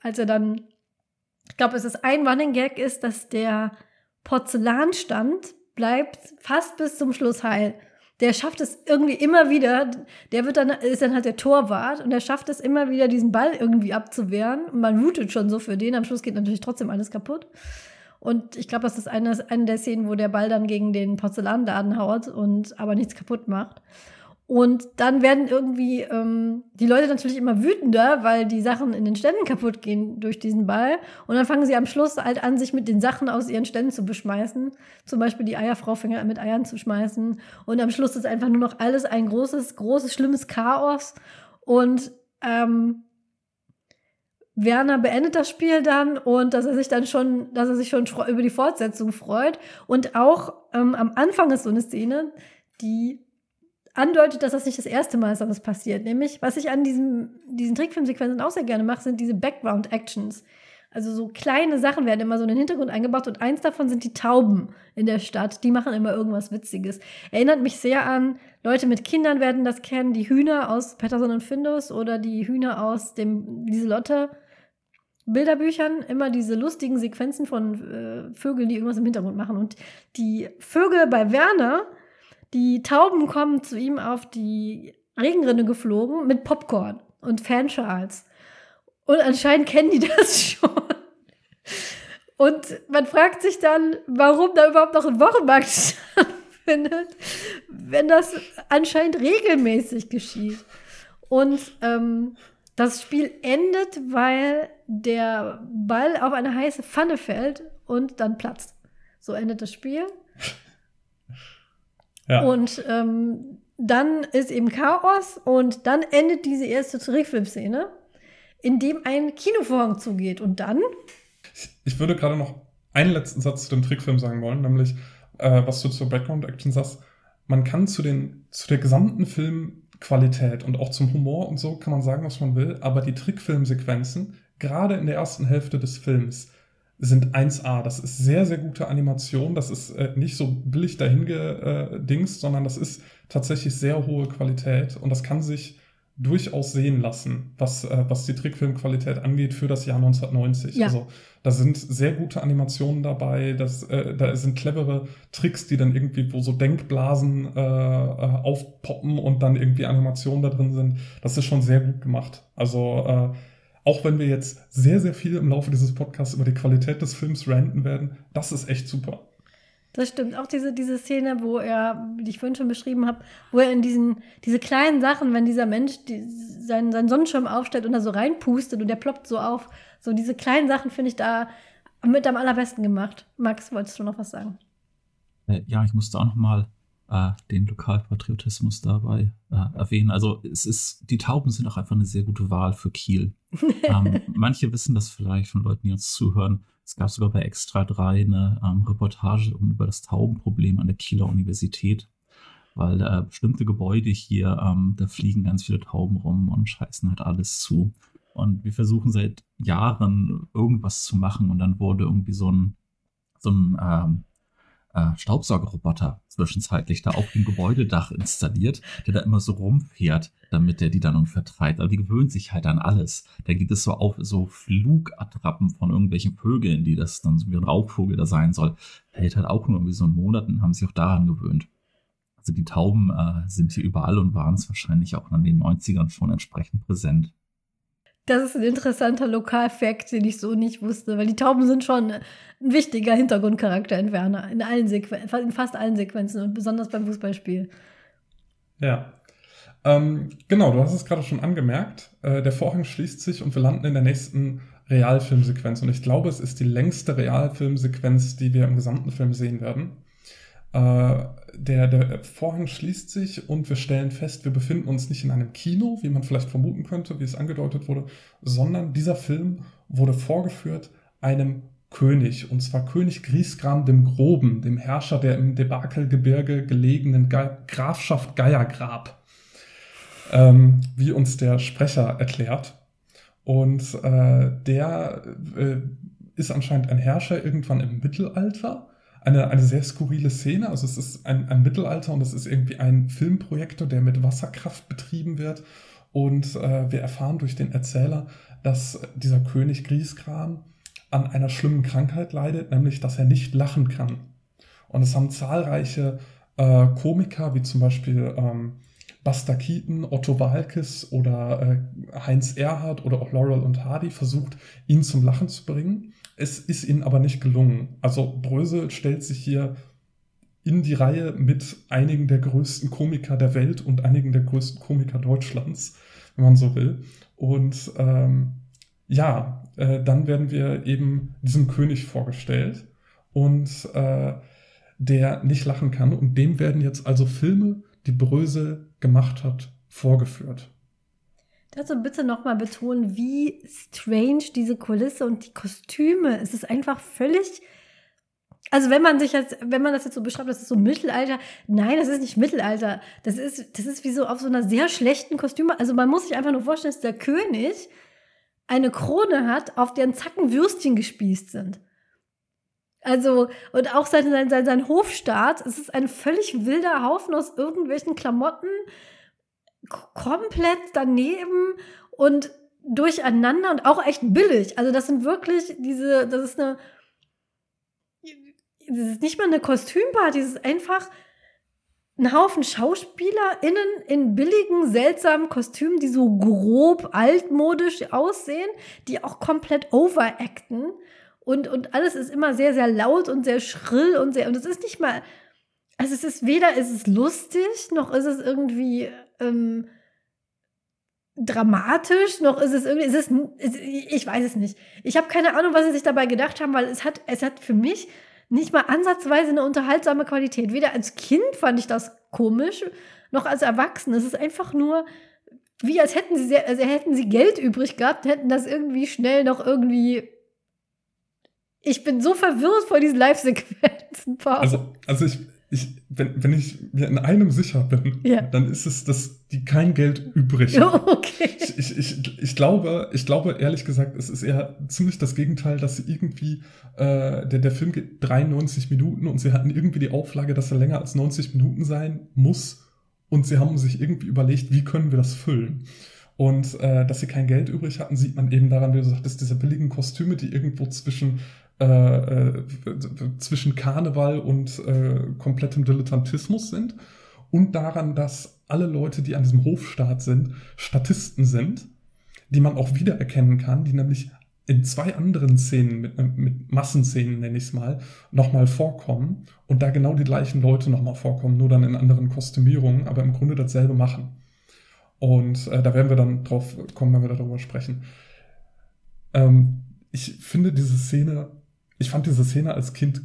Als er dann, ich glaube, es ist ein Running Gag ist, dass der Porzellanstand bleibt fast bis zum Schluss heil der schafft es irgendwie immer wieder, der wird dann, ist dann halt der Torwart und der schafft es immer wieder, diesen Ball irgendwie abzuwehren. Und man rootet schon so für den. Am Schluss geht natürlich trotzdem alles kaputt. Und ich glaube, das ist eine, eine der Szenen, wo der Ball dann gegen den Porzellanladen haut und aber nichts kaputt macht. Und dann werden irgendwie ähm, die Leute natürlich immer wütender, weil die Sachen in den Ständen kaputt gehen durch diesen Ball. Und dann fangen sie am Schluss halt an, sich mit den Sachen aus ihren Ständen zu beschmeißen. Zum Beispiel die Eierfrau fängt mit Eiern zu schmeißen. Und am Schluss ist einfach nur noch alles ein großes, großes, schlimmes Chaos. Und ähm, Werner beendet das Spiel dann und dass er sich dann schon, dass er sich schon über die Fortsetzung freut. Und auch ähm, am Anfang ist so eine Szene, die andeutet, dass das nicht das erste Mal ist, dass das passiert. Nämlich, was ich an diesem, diesen Trickfilmsequenzen auch sehr gerne mache, sind diese Background-Actions. Also so kleine Sachen werden immer so in den Hintergrund eingebaut und eins davon sind die Tauben in der Stadt. Die machen immer irgendwas Witziges. Erinnert mich sehr an, Leute mit Kindern werden das kennen, die Hühner aus Patterson und Findus oder die Hühner aus dem Lieselotte. Bilderbüchern immer diese lustigen Sequenzen von äh, Vögeln, die irgendwas im Hintergrund machen. Und die Vögel bei Werner die Tauben kommen zu ihm auf die Regenrinne geflogen mit Popcorn und Fanschals. Und anscheinend kennen die das schon. Und man fragt sich dann, warum da überhaupt noch ein Wochenmarkt stattfindet, wenn das anscheinend regelmäßig geschieht. Und ähm, das Spiel endet, weil der Ball auf eine heiße Pfanne fällt und dann platzt. So endet das Spiel. Ja. Und ähm, dann ist eben Chaos und dann endet diese erste Trickfilm-Szene, in dem ein Kinovorhang zugeht. Und dann? Ich würde gerade noch einen letzten Satz zu dem Trickfilm sagen wollen, nämlich, äh, was du zur Background-Action sagst. Man kann zu, den, zu der gesamten Filmqualität und auch zum Humor und so kann man sagen, was man will, aber die Trickfilmsequenzen, gerade in der ersten Hälfte des Films, sind 1A. Das ist sehr, sehr gute Animation. Das ist äh, nicht so billig dahingedingst, äh, sondern das ist tatsächlich sehr hohe Qualität und das kann sich durchaus sehen lassen, was, äh, was die Trickfilmqualität angeht für das Jahr 1990. Ja. Also da sind sehr gute Animationen dabei, das, äh, da sind clevere Tricks, die dann irgendwie, wo so Denkblasen äh, äh, aufpoppen und dann irgendwie Animationen da drin sind. Das ist schon sehr gut gemacht. Also äh, auch wenn wir jetzt sehr, sehr viel im Laufe dieses Podcasts über die Qualität des Films ranten werden, das ist echt super. Das stimmt. Auch diese, diese Szene, wo er, die ich vorhin schon beschrieben habe, wo er in diesen, diese kleinen Sachen, wenn dieser Mensch die, seinen, seinen Sonnenschirm aufstellt und da so reinpustet und der ploppt so auf, so diese kleinen Sachen finde ich da mit am allerbesten gemacht. Max, wolltest du noch was sagen? Äh, ja, ich musste auch noch mal äh, den Lokalpatriotismus dabei äh, erwähnen. Also es ist, die Tauben sind auch einfach eine sehr gute Wahl für Kiel. ähm, manche wissen das vielleicht von Leuten, die uns zuhören. Es gab sogar bei Extra 3 eine ähm, Reportage über das Taubenproblem an der Kieler Universität, weil äh, bestimmte Gebäude hier, ähm, da fliegen ganz viele Tauben rum und scheißen halt alles zu. Und wir versuchen seit Jahren irgendwas zu machen und dann wurde irgendwie so ein, so ein ähm, äh, Staubsaugerroboter zwischenzeitlich da auf dem Gebäudedach installiert, der da immer so rumfährt, damit der die dann irgendwie vertreibt. Aber die gewöhnt sich halt an alles. Da gibt es so auf so Flugattrappen von irgendwelchen Vögeln, die das dann so wie ein Raubvogel da sein soll. Hält halt auch nur irgendwie so einen Monat und haben sich auch daran gewöhnt. Also die Tauben äh, sind hier überall und waren es wahrscheinlich auch in den 90ern schon entsprechend präsent. Das ist ein interessanter Lokalfakt, den ich so nicht wusste, weil die Tauben sind schon ein wichtiger Hintergrundcharakter in Werner, in, allen in fast allen Sequenzen und besonders beim Fußballspiel. Ja. Ähm, genau, du hast es gerade schon angemerkt. Äh, der Vorhang schließt sich und wir landen in der nächsten Realfilmsequenz. Und ich glaube, es ist die längste Realfilmsequenz, die wir im gesamten Film sehen werden. Äh, der, der Vorhang schließt sich und wir stellen fest, wir befinden uns nicht in einem Kino, wie man vielleicht vermuten könnte, wie es angedeutet wurde, sondern dieser Film wurde vorgeführt einem König, und zwar König Griesgram dem Groben, dem Herrscher der im Debakelgebirge gelegenen Ge Grafschaft Geiergrab, ähm, wie uns der Sprecher erklärt. Und äh, der äh, ist anscheinend ein Herrscher irgendwann im Mittelalter eine, eine sehr skurrile Szene. Also es ist ein, ein Mittelalter und es ist irgendwie ein Filmprojektor, der mit Wasserkraft betrieben wird. Und äh, wir erfahren durch den Erzähler, dass dieser König Griesgram an einer schlimmen Krankheit leidet, nämlich dass er nicht lachen kann. Und es haben zahlreiche äh, Komiker, wie zum Beispiel ähm, Buster Keaton, Otto Walkes oder äh, Heinz Erhardt oder auch Laurel und Hardy versucht, ihn zum Lachen zu bringen. Es ist ihnen aber nicht gelungen. Also Brösel stellt sich hier in die Reihe mit einigen der größten Komiker der Welt und einigen der größten Komiker Deutschlands, wenn man so will. Und ähm, ja, äh, dann werden wir eben diesem König vorgestellt und äh, der nicht lachen kann. Und dem werden jetzt also Filme, die Brösel gemacht hat, vorgeführt. Dazu bitte nochmal betonen, wie strange diese Kulisse und die Kostüme. Es ist einfach völlig. Also wenn man sich jetzt, wenn man das jetzt so beschreibt, das ist so Mittelalter. Nein, das ist nicht Mittelalter. Das ist, das ist wie so auf so einer sehr schlechten Kostüme. Also man muss sich einfach nur vorstellen, dass der König eine Krone hat, auf deren Zacken Würstchen gespießt sind. Also, und auch sein, sein, sein Hofstaat, es ist ein völlig wilder Haufen aus irgendwelchen Klamotten, komplett daneben und durcheinander und auch echt billig. Also das sind wirklich diese, das ist eine, das ist nicht mal eine Kostümparty, das ist einfach ein Haufen SchauspielerInnen in billigen, seltsamen Kostümen, die so grob altmodisch aussehen, die auch komplett overacten. Und, und alles ist immer sehr, sehr laut und sehr schrill und sehr, und es ist nicht mal, also es ist weder ist es lustig, noch ist es irgendwie ähm, dramatisch, noch ist es irgendwie, ist es, ich weiß es nicht. Ich habe keine Ahnung, was sie sich dabei gedacht haben, weil es hat, es hat für mich nicht mal ansatzweise eine unterhaltsame Qualität. Weder als Kind fand ich das komisch, noch als Erwachsene. Es ist einfach nur, wie als hätten sie, sehr, also hätten sie Geld übrig gehabt, hätten das irgendwie schnell noch irgendwie Ich bin so verwirrt vor diesen Live-Sequenzen. Also, also ich, ich, wenn, wenn ich mir in einem sicher bin, Ja. dann ist es, dass die kein Geld übrig haben. okay. Ich, ich, ich, ich, glaube, ich glaube, ehrlich gesagt, es ist eher ziemlich das Gegenteil, dass sie irgendwie, äh, der, der Film geht 93 Minuten und sie hatten irgendwie die Auflage, dass er länger als 90 Minuten sein muss. Und sie haben sich irgendwie überlegt, wie können wir das füllen? Und äh, dass sie kein Geld übrig hatten, sieht man eben daran, wie du sagtest, diese billigen Kostüme, die irgendwo zwischen äh, äh, zwischen Karneval und äh, komplettem Dilettantismus sind und daran, dass alle Leute, die an diesem Hofstaat sind, Statisten sind, die man auch wiedererkennen kann, die nämlich in zwei anderen Szenen, mit, mit Massenszenen nenne ich es mal, nochmal vorkommen und da genau die gleichen Leute nochmal vorkommen, nur dann in anderen Kostümierungen, aber im Grunde dasselbe machen. Und äh, da werden wir dann drauf kommen, wenn wir darüber sprechen. Ähm, ich finde diese Szene, ich fand diese Szene als Kind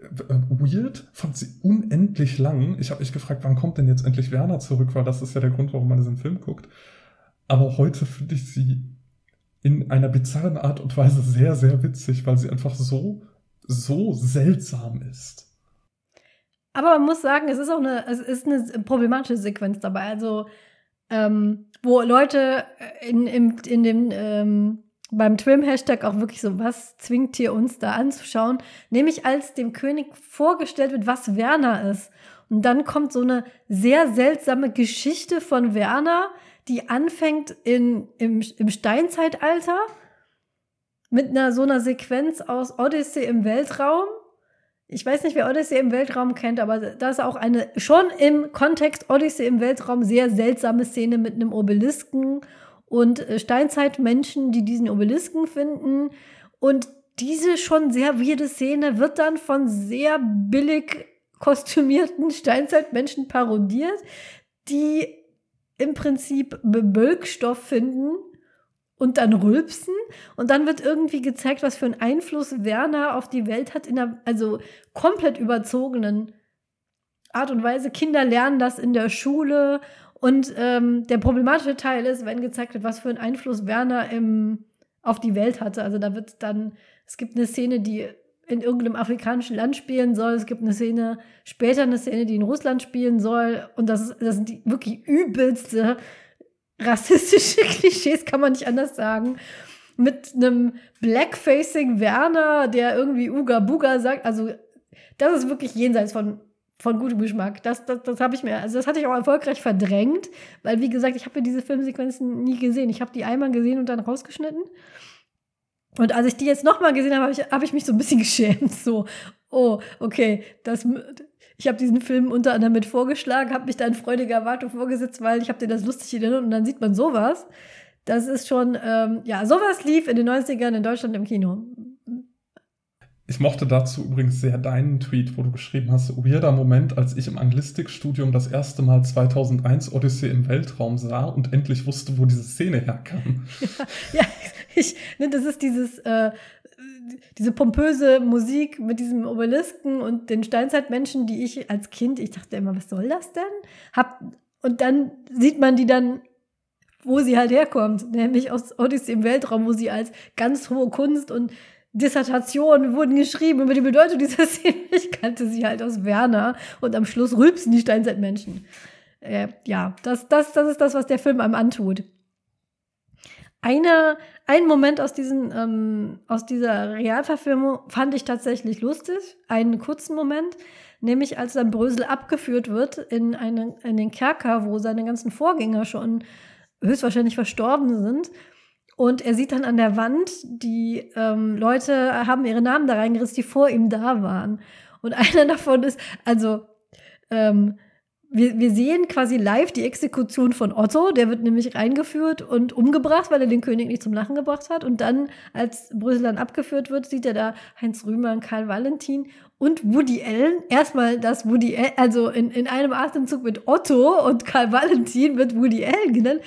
äh, weird, fand sie unendlich lang. Ich habe mich gefragt, wann kommt denn jetzt endlich Werner zurück, weil das ist ja der Grund, warum man diesen Film guckt. Aber heute finde ich sie in einer bizarren Art und Weise sehr, sehr witzig, weil sie einfach so, so seltsam ist. Aber man muss sagen, es ist auch eine, es ist eine problematische Sequenz dabei. Also, ähm, wo Leute in, in, in dem, ähm, beim Trim-Hashtag auch wirklich so, was zwingt hier uns da anzuschauen? Nämlich als dem König vorgestellt wird, was Werner ist. Und dann kommt so eine sehr seltsame Geschichte von Werner, die anfängt in, im, im Steinzeitalter mit einer so einer Sequenz aus Odyssey im Weltraum. Ich weiß nicht, wer Odyssey im Weltraum kennt, aber da ist auch eine schon im Kontext Odyssey im Weltraum sehr seltsame Szene mit einem Obelisken und äh, Steinzeitmenschen, die diesen Obelisken finden. Und diese schon sehr weirde Szene wird dann von sehr billig kostümierten Steinzeitmenschen parodiert, die im Prinzip Bebölkstoff finden und dann rülpsen. Und dann wird irgendwie gezeigt, was für einen Einfluss Werner auf die Welt hat, in einer also komplett überzogenen Art und Weise. Kinder lernen das in der Schule. Und ähm, der problematische Teil ist, wenn gezeigt wird, was für einen Einfluss Werner im, auf die Welt hatte. Also da wird dann, es gibt eine Szene, die in irgendeinem afrikanischen Land spielen soll. Es gibt eine Szene, später eine Szene, die in Russland spielen soll. Und das, ist, das sind die wirklich übelste rassistische Klischees, kann man nicht anders sagen. Mit einem Blackfacing Werner, der irgendwie Uga Buga sagt. Also, das ist wirklich jenseits von, von gutem Geschmack. Das, das, das habe ich mir, also das hatte ich auch erfolgreich verdrängt, weil, wie gesagt, ich habe mir diese Filmsequenzen nie gesehen. Ich habe die einmal gesehen und dann rausgeschnitten. Und als ich die jetzt nochmal gesehen habe, habe ich, hab ich mich so ein bisschen geschämt. So, oh, okay, das, ich habe diesen Film unter anderem mit vorgeschlagen, habe mich da in freudiger Erwartung vorgesetzt, weil ich habe dir das lustig erinnert und dann sieht man sowas. Das ist schon, ähm, ja, sowas lief in den 90ern in Deutschland im Kino. Ich mochte dazu übrigens sehr deinen Tweet, wo du geschrieben hast, weirder Moment, als ich im Anglistikstudium das erste Mal 2001 Odyssee im Weltraum sah und endlich wusste, wo diese Szene herkam. ja, ich, ne, das ist dieses, äh, diese pompöse Musik mit diesem Obelisken und den Steinzeitmenschen, die ich als Kind, ich dachte immer, was soll das denn? Hab, und dann sieht man die dann, wo sie halt herkommt, nämlich aus Odyssey im Weltraum, wo sie als ganz hohe Kunst und Dissertationen wurden geschrieben über die Bedeutung dieser Szene. Ich kannte sie halt aus Werner und am Schluss rülpsen die Steinzeitmenschen. Äh, ja, das, das, das ist das, was der Film einem antut. Eine, ein Moment aus, diesen, ähm, aus dieser Realverfilmung fand ich tatsächlich lustig. Einen kurzen Moment, nämlich als dann Brösel abgeführt wird in, eine, in den Kerker, wo seine ganzen Vorgänger schon höchstwahrscheinlich verstorben sind. Und er sieht dann an der Wand, die ähm, Leute haben ihre Namen da reingerissen, die vor ihm da waren. Und einer davon ist, also, ähm, wir, wir sehen quasi live die Exekution von Otto. Der wird nämlich reingeführt und umgebracht, weil er den König nicht zum Lachen gebracht hat. Und dann, als Brüssel dann abgeführt wird, sieht er da Heinz Rühmann, Karl Valentin und Woody Allen. Erstmal das Woody Allen, also in, in einem Atemzug mit Otto und Karl Valentin wird Woody Allen genannt.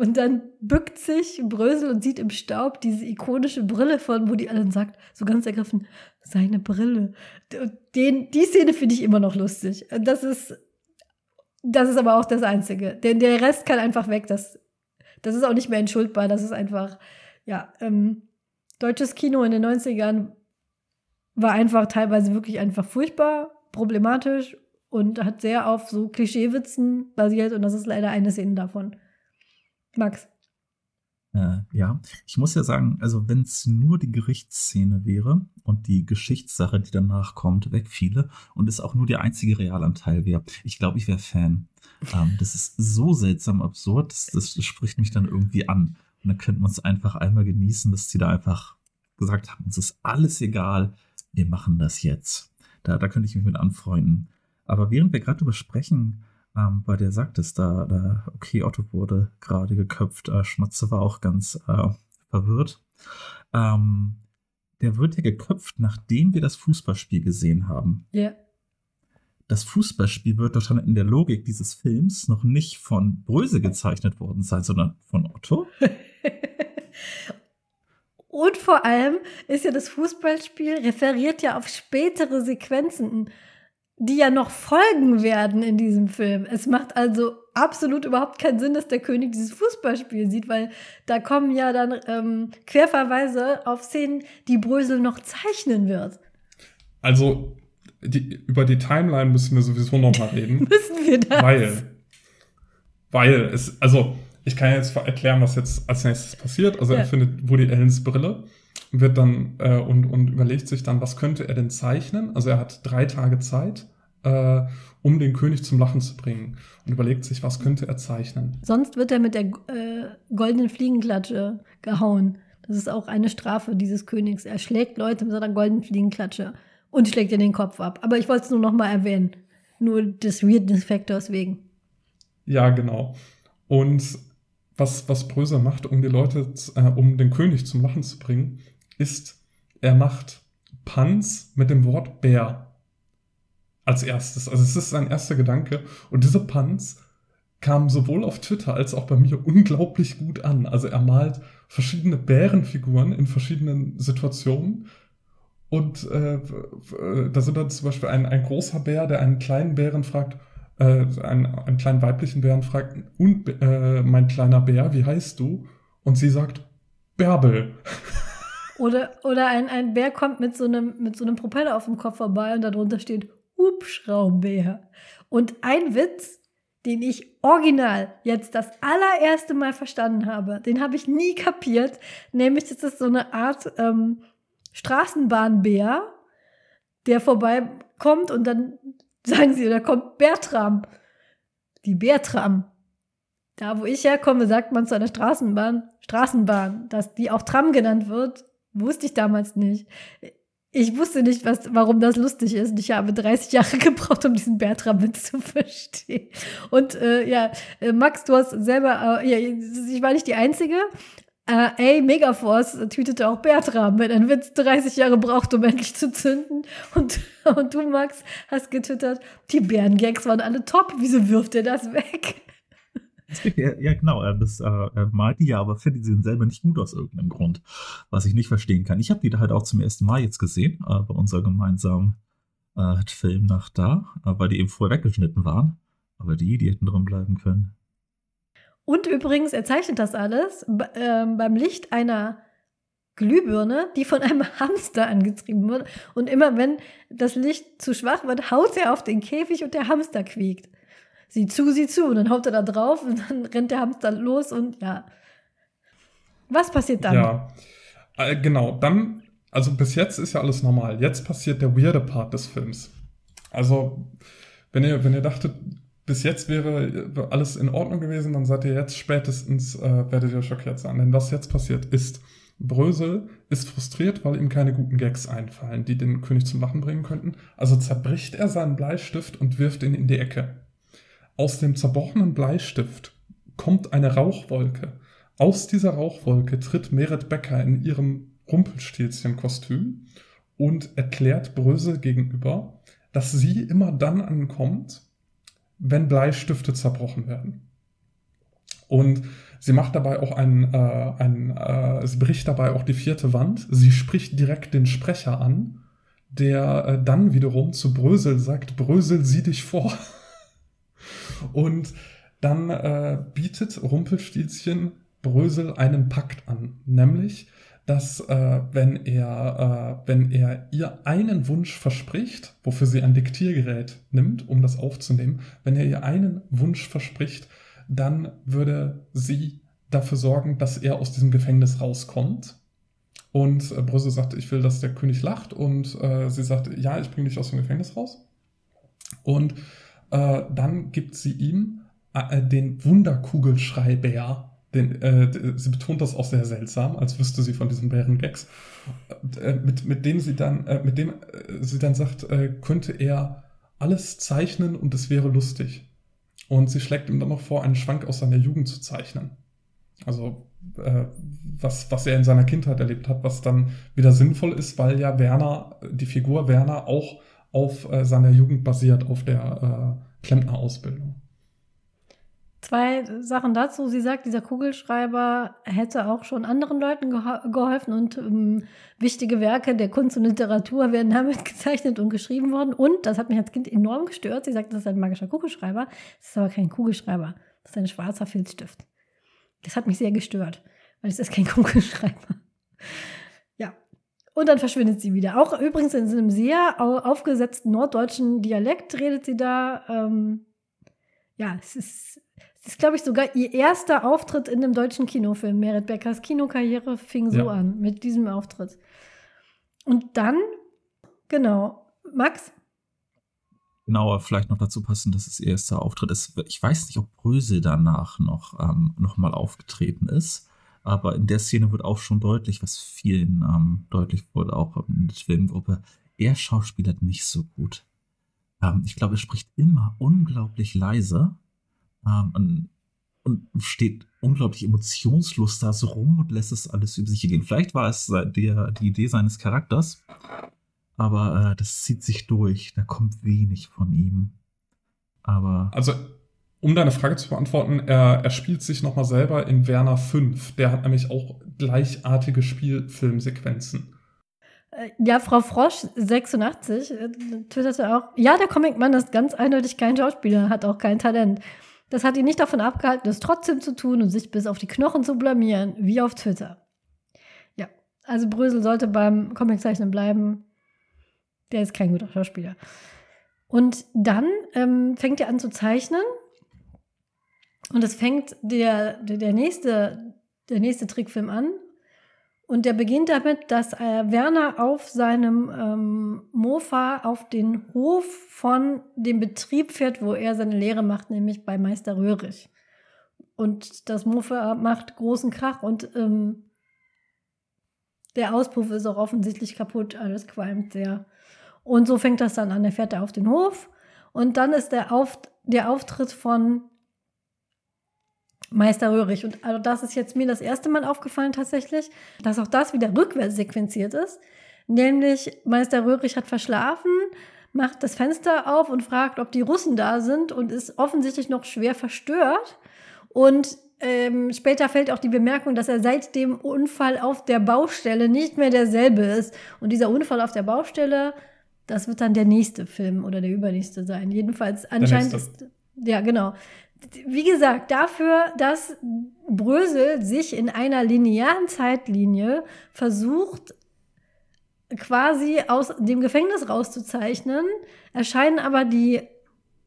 Und dann bückt sich Brösel und sieht im Staub diese ikonische Brille von Woody Allen sagt, so ganz ergriffen, seine Brille. Den, die Szene finde ich immer noch lustig. Das ist, das ist aber auch das Einzige. Denn der Rest kann einfach weg. Das, das ist auch nicht mehr entschuldbar. Das ist einfach, ja, ähm, deutsches Kino in den 90ern war einfach teilweise wirklich einfach furchtbar, problematisch und hat sehr auf so Klischeewitzen basiert und das ist leider eine Szene davon. Max. Äh, ja, ich muss ja sagen, also wenn es nur die Gerichtsszene wäre und die Geschichtssache, die danach kommt, wegfiele und es auch nur der einzige Realanteil wäre, ich glaube, ich wäre Fan. Ähm, das ist so seltsam absurd, das, das, spricht mich dann irgendwie an. Und dann könnte man es einfach einmal genießen, dass sie da einfach gesagt haben, uns ist alles egal, wir machen das jetzt. Da, da könnte ich mich mit anfreunden. Aber während wir gerade drüber sprechen, ähm, bei der sagt es da, da, okay, Otto wurde gerade geköpft, äh, Schmatze war auch ganz äh, verwirrt. Ähm, der wird ja geköpft, nachdem wir das Fußballspiel gesehen haben. Ja. Yeah. Das Fußballspiel wird doch schon in der Logik dieses Films noch nicht von Bröse gezeichnet worden sein, sondern von Otto. Und vor allem ist ja das Fußballspiel referiert ja auf spätere Sequenzen die ja noch folgen werden in diesem Film. Es macht also absolut überhaupt keinen Sinn, dass der König dieses Fußballspiel sieht, weil da kommen ja dann ähm, Querverweise auf Szenen, die Brösel noch zeichnen wird. Also die, über die Timeline müssen wir sowieso noch mal reden. müssen wir das? Weil, weil es, also ich kann jetzt erklären, was jetzt als nächstes passiert. Also ja. er findet Woody Allens Brille wird dann äh, und, und überlegt sich dann, was könnte er denn zeichnen? Also er hat drei Tage Zeit, äh, um den König zum Lachen zu bringen und überlegt sich, was könnte er zeichnen. Sonst wird er mit der äh, goldenen Fliegenklatsche gehauen. Das ist auch eine Strafe dieses Königs. Er schlägt Leute mit seiner goldenen Fliegenklatsche und schlägt ihnen den Kopf ab. Aber ich wollte es nur noch mal erwähnen. Nur des Weirdness-Faktors wegen. Ja, genau. Und was, was Bröser macht, um die Leute, äh, um den König zum Lachen zu bringen, ist, er macht Puns mit dem Wort Bär als erstes. Also es ist sein erster Gedanke. Und diese Puns kamen sowohl auf Twitter als auch bei mir unglaublich gut an. Also er malt verschiedene Bärenfiguren in verschiedenen Situationen. Und äh, äh da sind dann zum Beispiel ein, ein großer Bär, der einen kleinen Bären fragt, äh, einen, einen kleinen weiblichen Bären fragt, und äh, mein kleiner Bär, wie heißt du? Und sie sagt, Bärbel. Oder, oder ein, ein Bär kommt mit so, einem, mit so einem Propeller auf dem Kopf vorbei und darunter steht Hubschraubbär. Und ein Witz, den ich original jetzt das allererste Mal verstanden habe, den habe ich nie kapiert, nämlich das ist so eine Art ähm, Straßenbahnbär, der vorbeikommt und dann sagen sie, da kommt Bertram. Die Bertram. Da, wo ich herkomme, sagt man zu einer Straßenbahn, Straßenbahn, dass die auch Tram genannt wird, Wusste ich damals nicht. Ich wusste nicht, was, warum das lustig ist. Ich habe 30 Jahre gebraucht, um diesen Bertram-Witz zu verstehen. Und äh, ja, äh, Max, du hast selber, äh, ja, ich war nicht die Einzige. Äh, ey, Megaforce tweetete auch Bertram, wenn ein Witz 30 Jahre braucht, um endlich zu zünden. Und, und du, Max, hast getwittert, die Bärengags waren alle top. Wieso wirft er das weg? Ja, genau, das äh, malt die ja, aber findet sie selber nicht gut aus irgendeinem Grund, was ich nicht verstehen kann. Ich habe die da halt auch zum ersten Mal jetzt gesehen, äh, bei unserer gemeinsamen äh, Filmnacht da, äh, weil die eben vorher weggeschnitten waren. Aber die, die hätten drin bleiben können. Und übrigens, er zeichnet das alles ähm, beim Licht einer Glühbirne, die von einem Hamster angetrieben wird. Und immer wenn das Licht zu schwach wird, haut er auf den Käfig und der Hamster quiekt sieh zu, sieh zu. Und dann haut er da drauf und dann rennt der Hamster los und ja. Was passiert dann? Ja, äh, genau. Dann, also bis jetzt ist ja alles normal. Jetzt passiert der weirde Part des Films. Also, wenn ihr, wenn ihr dachtet, bis jetzt wäre alles in Ordnung gewesen, dann seid ihr jetzt spätestens, äh, werdet ihr schockiert sein. Denn was jetzt passiert ist, Brösel ist frustriert, weil ihm keine guten Gags einfallen, die den König zum Lachen bringen könnten. Also zerbricht er seinen Bleistift und wirft ihn in die Ecke. Aus dem zerbrochenen Bleistift kommt eine Rauchwolke. Aus dieser Rauchwolke tritt Meret Becker in ihrem Rumpelstilzchen-Kostüm und erklärt Brösel gegenüber, dass sie immer dann ankommt, wenn Bleistifte zerbrochen werden. Und sie macht dabei auch ein, äh, ein äh, sie bricht dabei auch die vierte Wand. Sie spricht direkt den Sprecher an, der äh, dann wiederum zu Brösel sagt, Brösel, sieh dich vor. Und dann äh, bietet Rumpelstilzchen Brösel einen Pakt an, nämlich, dass äh, wenn, er, äh, wenn er ihr einen Wunsch verspricht, wofür sie ein Diktiergerät nimmt, um das aufzunehmen, wenn er ihr einen Wunsch verspricht, dann würde sie dafür sorgen, dass er aus diesem Gefängnis rauskommt. Und äh, Brüssel sagt, ich will, dass der König lacht. Und äh, sie sagt, ja, ich bringe dich aus dem Gefängnis raus. Und äh, dann gibt sie ihm äh, den Wunderkugelschreiber. Den, äh, sie betont das auch sehr seltsam, als wüsste sie von diesen Bärengags, äh, mit, mit dem sie dann, äh, mit dem äh, sie dann sagt, könnte er alles zeichnen und es wäre lustig. Und sie schlägt ihm dann noch vor, einen Schwank aus seiner Jugend zu zeichnen. Also was, was er in seiner Kindheit erlebt hat, was dann wieder sinnvoll ist, weil ja Werner, die Figur Werner auch auf seiner Jugend basiert, auf der Klempnerausbildung. Zwei Sachen dazu. Sie sagt, dieser Kugelschreiber hätte auch schon anderen Leuten geholfen und ähm, wichtige Werke der Kunst und Literatur werden damit gezeichnet und geschrieben worden. Und, das hat mich als Kind enorm gestört, sie sagt, das ist ein magischer Kugelschreiber. Das ist aber kein Kugelschreiber, das ist ein schwarzer Filzstift. Das hat mich sehr gestört, weil es ist kein Kugelschreiber. Und dann verschwindet sie wieder. Auch übrigens in einem sehr aufgesetzten norddeutschen Dialekt redet sie da. Ähm, ja, es ist das ist, glaube ich, sogar ihr erster Auftritt in einem deutschen Kinofilm. Merit Beckers Kinokarriere fing so ja. an, mit diesem Auftritt. Und dann, genau, Max? Genau, vielleicht noch dazu passen, dass es ihr erster Auftritt ist. Ich weiß nicht, ob Brösel danach noch, ähm, noch mal aufgetreten ist. Aber in der Szene wird auch schon deutlich, was vielen ähm, deutlich wurde, auch in der Filmgruppe. Er schauspielert nicht so gut. Ähm, ich glaube, er spricht immer unglaublich leise ähm, und, und steht unglaublich emotionslos da so rum und lässt es alles über sich gehen. Vielleicht war es der, die Idee seines Charakters, aber äh, das zieht sich durch. Da kommt wenig von ihm. Aber. Also, um deine Frage zu beantworten, er, er spielt sich nochmal selber in Werner 5. Der hat nämlich auch gleichartige Spielfilmsequenzen. Äh, ja, Frau Frosch, 86, äh, twitterte auch, ja, der Comicmann ist ganz eindeutig kein Schauspieler, hat auch kein Talent. Das hat ihn nicht davon abgehalten, es trotzdem zu tun und sich bis auf die Knochen zu blamieren, wie auf Twitter. Ja, also Brösel sollte beim Comiczeichnen bleiben. Der ist kein guter Schauspieler. Und dann ähm, fängt er an zu zeichnen. Und es fängt der, der, der, nächste, der nächste Trickfilm an. Und der beginnt damit, dass äh, Werner auf seinem ähm, Mofa auf den Hof von dem Betrieb fährt, wo er seine Lehre macht, nämlich bei Meister Röhrig. Und das Mofa macht großen Krach und ähm, der Auspuff ist auch offensichtlich kaputt, alles qualmt sehr. Und so fängt das dann an. Er fährt er auf den Hof und dann ist der, auf, der Auftritt von Meister Röhrig. Und also das ist jetzt mir das erste Mal aufgefallen tatsächlich, dass auch das wieder rückwärts sequenziert ist. Nämlich Meister Röhrig hat verschlafen, macht das Fenster auf und fragt, ob die Russen da sind und ist offensichtlich noch schwer verstört. Und ähm, später fällt auch die Bemerkung, dass er seit dem Unfall auf der Baustelle nicht mehr derselbe ist. Und dieser Unfall auf der Baustelle, das wird dann der nächste Film oder der übernächste sein. Jedenfalls anscheinend ist. Ja, genau wie gesagt, dafür, dass Brösel sich in einer linearen Zeitlinie versucht, quasi aus dem Gefängnis rauszuzeichnen, erscheinen aber die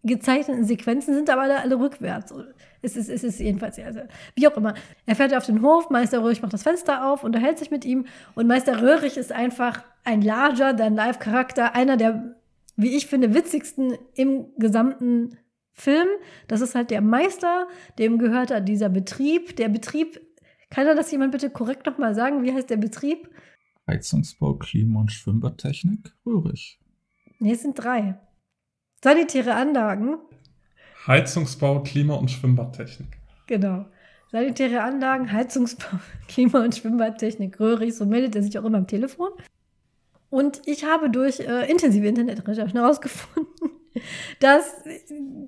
gezeichneten Sequenzen, sind aber alle rückwärts. Es ist, es ist jedenfalls, also, wie auch immer. Er fährt auf den Hof, Meister Röhrig macht das Fenster auf, unterhält sich mit ihm und Meister Röhrig ist einfach ein larger than life Charakter, einer der, wie ich finde, witzigsten im gesamten Film. Das ist halt der Meister, dem gehört da dieser Betrieb. Der Betrieb, kann da das jemand bitte korrekt nochmal sagen? Wie heißt der Betrieb? Heizungsbau, Klima- und Schwimmbadtechnik, Röhrig. Nee, es sind drei. Sanitäre Anlagen. Heizungsbau, Klima- und Schwimmbadtechnik. Genau. Sanitäre Anlagen, Heizungsbau, Klima- und Schwimmbadtechnik, Röhrig, so meldet er sich auch immer am Telefon. Und ich habe durch äh, intensive Internetrecherchen herausgefunden, dass,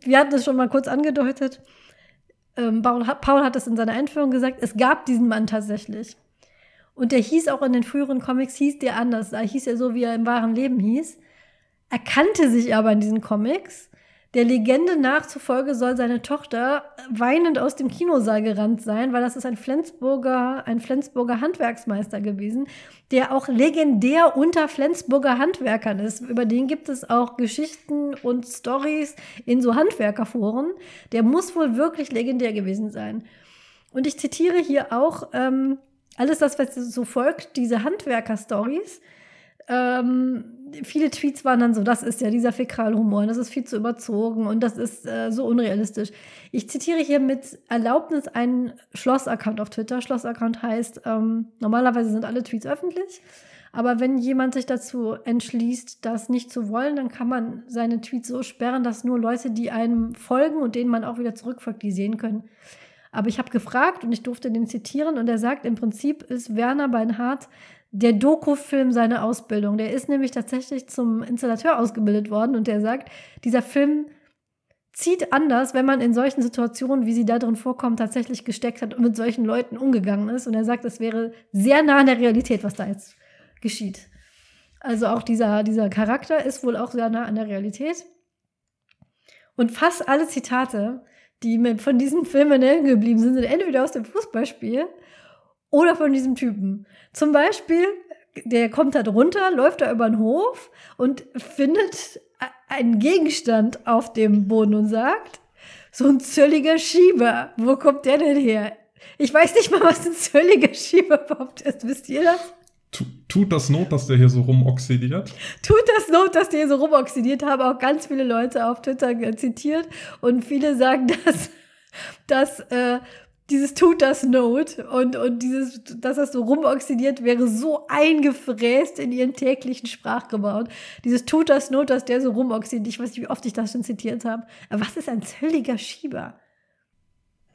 wir hatten es schon mal kurz angedeutet, ähm, Paul, Paul hat es in seiner Einführung gesagt, es gab diesen Mann tatsächlich. Und der hieß auch in den früheren Comics, hieß der anders. Da hieß er so, wie er im wahren Leben hieß. Er kannte sich aber in diesen Comics, Der Legende nachzufolge soll seine Tochter weinend aus dem Kinosaal gerannt sein, weil das ist ein Flensburger, ein Flensburger Handwerksmeister gewesen, der auch legendär unter Flensburger Handwerkern ist. Über den gibt es auch Geschichten und Stories in so Handwerkerforen. Der muss wohl wirklich legendär gewesen sein. Und ich zitiere hier auch ähm, alles das, was so folgt, diese Handwerker-Stories. Ähm, viele Tweets waren dann so, das ist ja dieser Fäkalhumor und das ist viel zu überzogen und das ist äh, so unrealistisch. Ich zitiere hier mit Erlaubnis einen Schloss-Account auf Twitter. Schloss-Account heißt, ähm, normalerweise sind alle Tweets öffentlich, aber wenn jemand sich dazu entschließt, das nicht zu wollen, dann kann man seine Tweets so sperren, dass nur Leute, die einem folgen und denen man auch wieder zurückfolgt, die sehen können. Aber ich habe gefragt und ich durfte den zitieren und er sagt, im Prinzip ist Werner Beinhardt der Doku-Film seine Ausbildung. Der ist nämlich tatsächlich zum Installateur ausgebildet worden und der sagt, dieser Film zieht anders, wenn man in solchen Situationen, wie sie da drin vorkommen, tatsächlich gesteckt hat und mit solchen Leuten umgegangen ist. Und er sagt, es wäre sehr nah an der Realität, was da jetzt geschieht. Also auch dieser, dieser Charakter ist wohl auch sehr nah an der Realität. Und fast alle Zitate, die mir von diesem Film in Erinnerung geblieben sind, sind entweder aus dem Fußballspiel oder von diesem Typen. Zum Beispiel, der kommt halt runter, läuft da über den Hof und findet einen Gegenstand auf dem Boden und sagt, so ein zölliger Schieber, wo kommt der denn her? Ich weiß nicht mal, was ein zölliger Schieber überhaupt ist. Wisst ihr das? Tut das Not, dass der hier so rumoxidiert? Tut das Not, dass der hier so rumoxidiert? Haben auch ganz viele Leute auf Twitter zitiert und viele sagen, dass, dass äh, dieses tut das Not und, und dieses, dass das so rumoxidiert wäre, so eingefräst in ihren täglichen Sprachgebrauch. Dieses tut das Not, dass der so rumoxidiert. Ich weiß nicht, wie oft ich das schon zitiert habe. Aber was ist ein zölliger Schieber?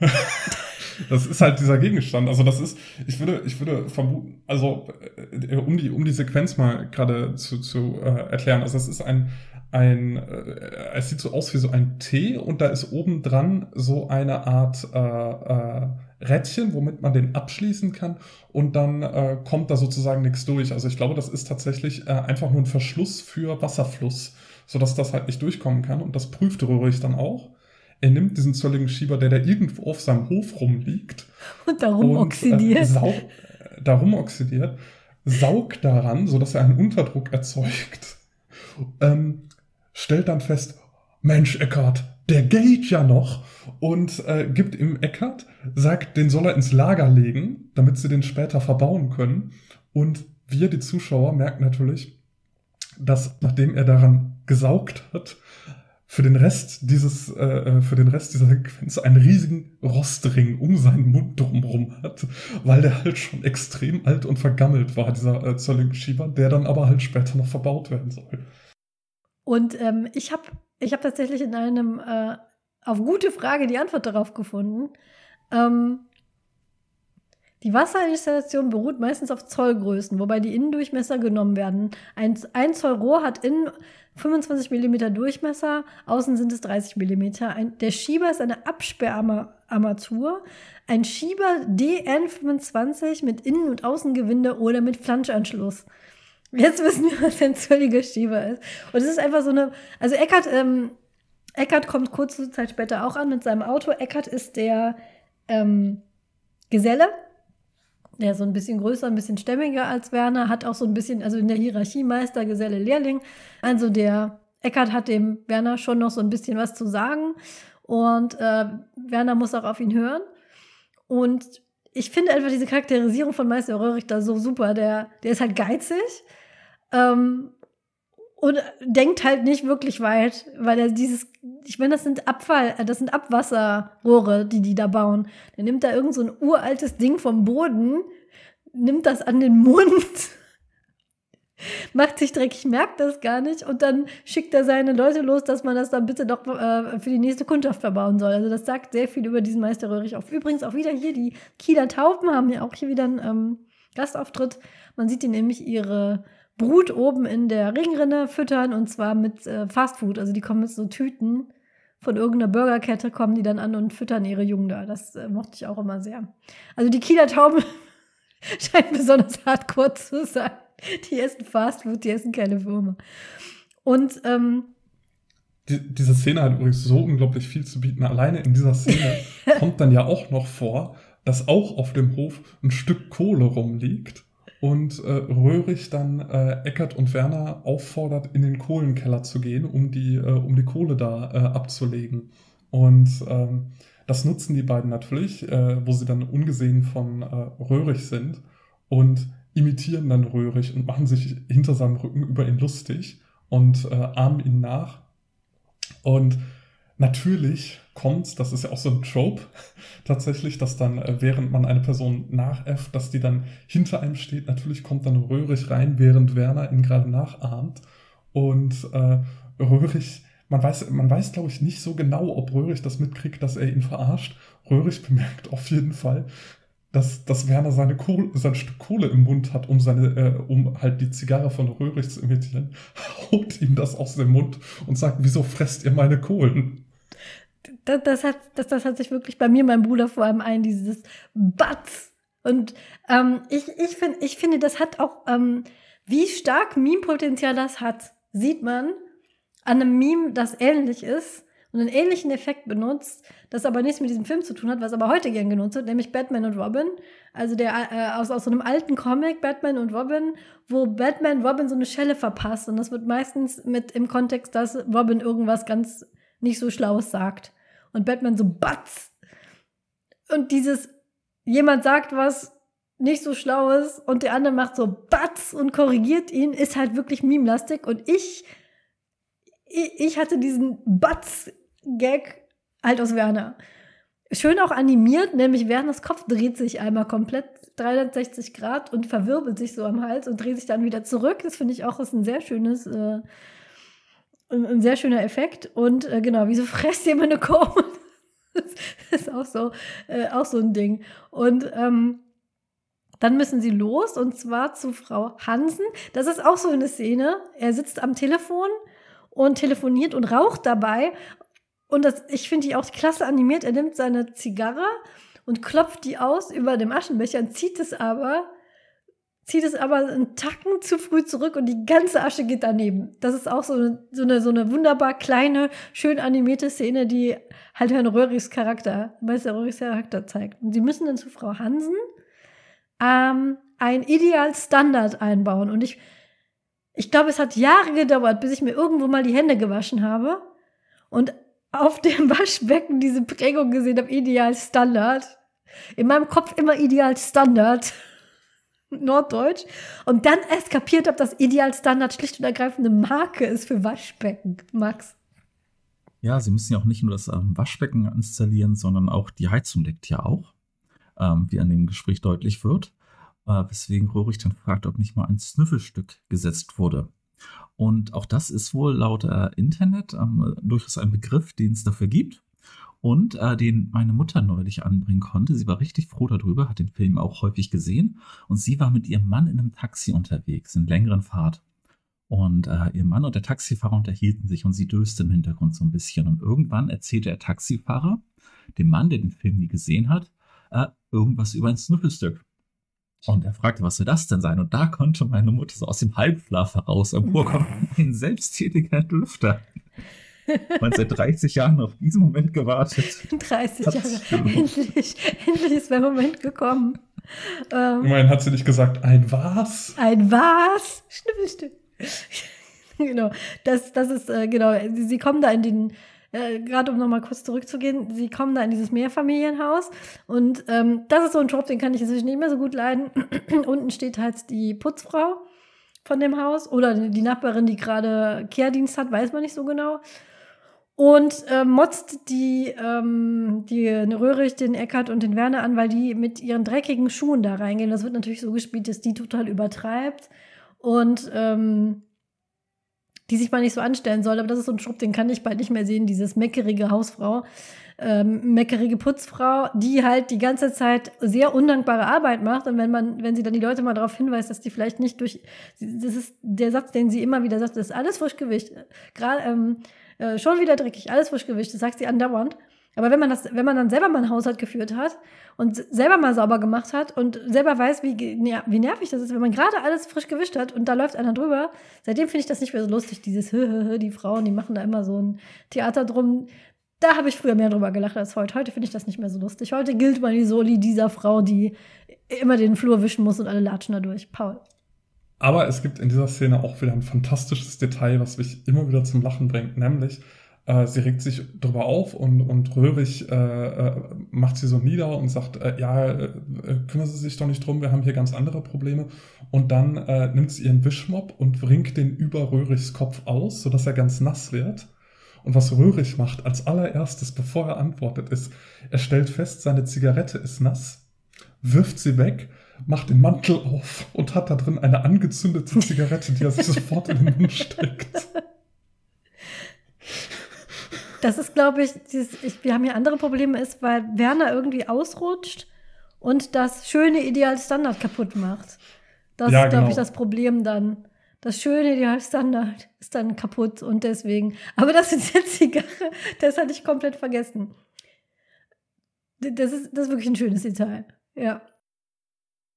das ist halt dieser Gegenstand. Also das ist, ich würde, ich würde vermuten, also äh, um die, um die Sequenz mal gerade zu, zu äh, erklären. Also das ist ein, ein, äh, es sieht so aus wie so ein T und da ist oben dran so eine Art äh, äh, Rädchen, womit man den abschließen kann und dann äh, kommt da sozusagen nichts durch. Also ich glaube, das ist tatsächlich äh, einfach nur ein Verschluss für Wasserfluss, sodass das halt nicht durchkommen kann und das prüft Röhrig dann auch. Er nimmt diesen zölligen Schieber, der da irgendwo auf seinem Hof rumliegt und darum und, äh, oxidiert. Sau darum oxidiert, saugt daran, sodass er einen Unterdruck erzeugt. Ähm, stellt dann fest, Mensch, Eckart, der geht ja noch und äh, gibt ihm Eckart, sagt, den soll er ins Lager legen, damit sie den später verbauen können. Und wir, die Zuschauer, merken natürlich, dass nachdem er daran gesaugt hat, für den Rest dieses, äh, äh für den Rest dieser Sequenz einen riesigen Rostring um seinen Mund drumherum hat, weil der halt schon extrem alt und vergammelt war, dieser äh, Zölling-Schieber, der dann aber halt später noch verbaut werden soll. Und ähm, ich habe ich hab tatsächlich in einem äh, auf gute Frage die Antwort darauf gefunden. Ähm, die Wasserinstallation beruht meistens auf Zollgrößen, wobei die Innendurchmesser genommen werden. Ein, ein Zoll Rohr hat innen 25 mm Durchmesser, außen sind es 30 mm. Ein, der Schieber ist eine Absperrarmatur. Ein Schieber DN25 mit Innen- und Außengewinde oder mit Flanschanschluss. Jetzt wissen wir, was ein zölliger Schieber ist. Und es ist einfach so eine. Also Eckart, ähm, Eckart kommt kurze Zeit später auch an mit seinem Auto. Eckart ist der ähm, Geselle. Der so ein bisschen größer, ein bisschen stämmiger als Werner, hat auch so ein bisschen, also in der Hierarchie Meister, Geselle, Lehrling. Also der Eckart hat dem Werner schon noch so ein bisschen was zu sagen. Und äh, Werner muss auch auf ihn hören. Und ich finde einfach diese Charakterisierung von Meister Röhrig da so super. Der, der ist halt geizig ähm, und denkt halt nicht wirklich weit, weil er dieses, ich meine, das sind Abfall, äh, das sind Abwasserrohre, die die da bauen. Der nimmt da irgend so ein uraltes Ding vom Boden, nimmt das an den Mund, macht sich dreckig, merkt das gar nicht und dann schickt er seine Leute los, dass man das dann bitte doch äh, für die nächste Kundschaft verbauen soll. Also das sagt sehr viel über diesen Meister Röhrig auf. Übrigens auch wieder hier, die Kieler Tauben haben ja auch hier wieder einen ähm, Gastauftritt. Man sieht die nämlich ihre Brut oben in der Ringrinne füttern und zwar mit äh, Fastfood. Also die kommen mit so Tüten von irgendeiner Burgerkette, kommen die dann an und füttern ihre Jungen da. Das äh, mochte ich auch immer sehr. Also die Kieler Tauben scheinen besonders hardcore zu sein. Die essen Fastfood, die essen keine Würmer. Und ähm, die, diese Szene hat übrigens so unglaublich viel zu bieten. Alleine in dieser Szene kommt dann ja auch noch vor, dass auch auf dem Hof ein Stück Kohle rumliegt und äh, Röhrig dann äh, Eckert und Werner auffordert, in den Kohlenkeller zu gehen, um die, äh, um die Kohle da äh, abzulegen. Und ähm, das nutzen die beiden natürlich, äh, wo sie dann ungesehen von äh, Röhrig sind und imitieren dann Röhrig und machen sich hinter seinem Rücken über ihn lustig und äh, ahmen ihn nach. Und natürlich kommt, das ist ja auch so ein Trope tatsächlich, dass dann, äh, während man eine Person nachäfft, dass die dann hinter einem steht. Natürlich kommt dann Röhrig rein, während Werner ihn gerade nachahmt. Und äh, Röhrig, man weiß, man weiß, glaube ich, nicht so genau, ob Röhrig das mitkriegt, dass er ihn verarscht. Röhrig bemerkt auf jeden Fall, dass, dass Werner seine Kohle, sein Stück Kohle im Mund hat, um seine, äh, um halt die Zigarre von Röhrig zu imitieren, haut ihm das aus dem Mund und sagt, wieso fresst ihr meine Kohlen? Das, das, hat, das, das hat sich wirklich bei mir, mein Bruder vor allem ein, dieses Batz. Und ähm, ich, ich, find, ich finde, das hat auch, ähm, wie stark Meme-Potenzial das hat, sieht man an einem Meme, das ähnlich ist und einen ähnlichen Effekt benutzt, das aber nichts mit diesem Film zu tun hat, was aber heute gern genutzt wird, nämlich Batman und Robin. Also der äh, aus, aus so einem alten Comic, Batman und Robin, wo Batman Robin so eine Schelle verpasst. Und das wird meistens mit im Kontext, dass Robin irgendwas ganz nicht so Schlaues sagt. Und Batman so Batz. Und dieses, jemand sagt was nicht so Schlaues und der andere macht so Batz und korrigiert ihn, ist halt wirklich meme-lastig. Und ich, ich hatte diesen Batz Gag halt aus Werner. Schön auch animiert, nämlich Werners Kopf dreht sich einmal komplett 360 Grad und verwirbelt sich so am Hals und dreht sich dann wieder zurück. Das finde ich auch ist ein sehr schönes, äh, ein, ein, sehr schöner Effekt. Und äh, genau, wieso fresst ihr meine Kurve? das ist auch so, äh, auch so ein Ding. Und ähm, dann müssen sie los und zwar zu Frau Hansen. Das ist auch so eine Szene. Er sitzt am Telefon und telefoniert und raucht dabei und das, ich finde die auch klasse animiert. Er nimmt seine Zigarre und klopft die aus über dem Aschenbecher und zieht es aber, zieht es aber einen Tacken zu früh zurück und die ganze Asche geht daneben. Das ist auch so eine, so eine, so eine wunderbar kleine, schön animierte Szene, die halt Herrn Röhrichs Charakter, Meister Röhrichs Charakter zeigt. Und sie müssen dann zu Frau Hansen ähm, ein Ideal-Standard einbauen. Und ich, ich glaube, es hat Jahre gedauert, bis ich mir irgendwo mal die Hände gewaschen habe. Und auf dem Waschbecken diese Prägung gesehen habe, Ideal Standard. In meinem Kopf immer Ideal Standard. Norddeutsch. Und dann erst kapiert habe, dass Ideal schlicht und ergreifend eine Marke ist für Waschbecken. Max. Ja, Sie müssen ja auch nicht nur das ähm, Waschbecken installieren, sondern auch die Heizung deckt ja auch, ähm, wie an dem Gespräch deutlich wird. Äh, weswegen Röhrig dann fragt, ob nicht mal ein Snüffelstück gesetzt wurde. Und auch das ist wohl laut äh, Internet ähm, durchaus ein Begriff, den es dafür gibt. Und äh, den meine Mutter neulich anbringen konnte. Sie war richtig froh darüber, hat den Film auch häufig gesehen. Und sie war mit ihrem Mann in einem Taxi unterwegs, in längeren Fahrt. Und äh, ihr Mann und der Taxifahrer unterhielten sich und sie döste im Hintergrund so ein bisschen. Und irgendwann erzählte der Taxifahrer dem Mann, der den Film nie gesehen hat, äh, irgendwas über ein Snuffelstück. Und er fragte, was soll das denn sein? Und da konnte meine Mutter so aus dem Halbschlaf heraus emporkommen. Ein selbsttätiger Lüfter. Man seit 30 Jahren auf diesen Moment gewartet. 30 Jahre. Endlich, endlich ist der Moment gekommen. Ähm, Immerhin hat sie nicht gesagt, ein was? Ein was? Schnippelstück. genau. Das, das ist, äh, genau. Sie, sie kommen da in den äh, gerade um nochmal kurz zurückzugehen, sie kommen da in dieses Mehrfamilienhaus und ähm, das ist so ein Job, den kann ich inzwischen nicht mehr so gut leiden. Unten steht halt die Putzfrau von dem Haus oder die Nachbarin, die gerade Kehrdienst hat, weiß man nicht so genau. Und äh, motzt die, ähm, die Röhrig, den Eckert und den Werner an, weil die mit ihren dreckigen Schuhen da reingehen. Das wird natürlich so gespielt, dass die total übertreibt. Und ähm, die sich mal nicht so anstellen soll. Aber das ist so ein Schrupp, den kann ich bald nicht mehr sehen, dieses meckerige Hausfrau, ähm, meckerige Putzfrau, die halt die ganze Zeit sehr undankbare Arbeit macht. Und wenn man, wenn sie dann die Leute mal darauf hinweist, dass die vielleicht nicht durch, das ist der Satz, den sie immer wieder sagt, das ist alles Frischgewicht. Gerade, ähm, äh, schon wieder dreckig, alles Frischgewicht, das sagt sie andauernd. Aber wenn man das, wenn man dann selber mal einen Haushalt geführt hat und selber mal sauber gemacht hat und selber weiß, wie, wie nervig das ist, wenn man gerade alles frisch gewischt hat und da läuft einer drüber, seitdem finde ich das nicht mehr so lustig, dieses die Frauen, die machen da immer so ein Theater drum. Da habe ich früher mehr drüber gelacht als heute. Heute finde ich das nicht mehr so lustig. Heute gilt man die Soli dieser Frau, die immer den Flur wischen muss und alle latschen da durch. Paul. Aber es gibt in dieser Szene auch wieder ein fantastisches Detail, was mich immer wieder zum Lachen bringt, nämlich äh, sie regt sich darüber auf und, und röhrig äh, äh, macht sie so nieder und sagt, äh, ja, äh, kümmern Sie sich doch nicht drum, wir haben hier ganz andere Probleme. Und dann äh, nimmt sie ihren Wischmopp und bringt den über Röhrigs Kopf aus, sodass er ganz nass wird. Und was Röhrig macht als allererstes, bevor er antwortet, ist, er stellt fest, seine Zigarette ist nass, wirft sie weg macht den Mantel auf und hat da drin eine angezündete Zigarette, die er sich sofort in den Mund steckt. Das ist, glaube ich, dieses, ich, wir haben hier andere Probleme, ist, weil Werner irgendwie ausrutscht und das schöne Idealstandard kaputt macht. Das ja, ist, glaube genau. ich, das Problem dann. Das schöne Idealstandard ist dann kaputt und deswegen. Aber das ist jetzt Zigarre, das hatte ich komplett vergessen. Das ist, das ist wirklich ein schönes Detail. Ja.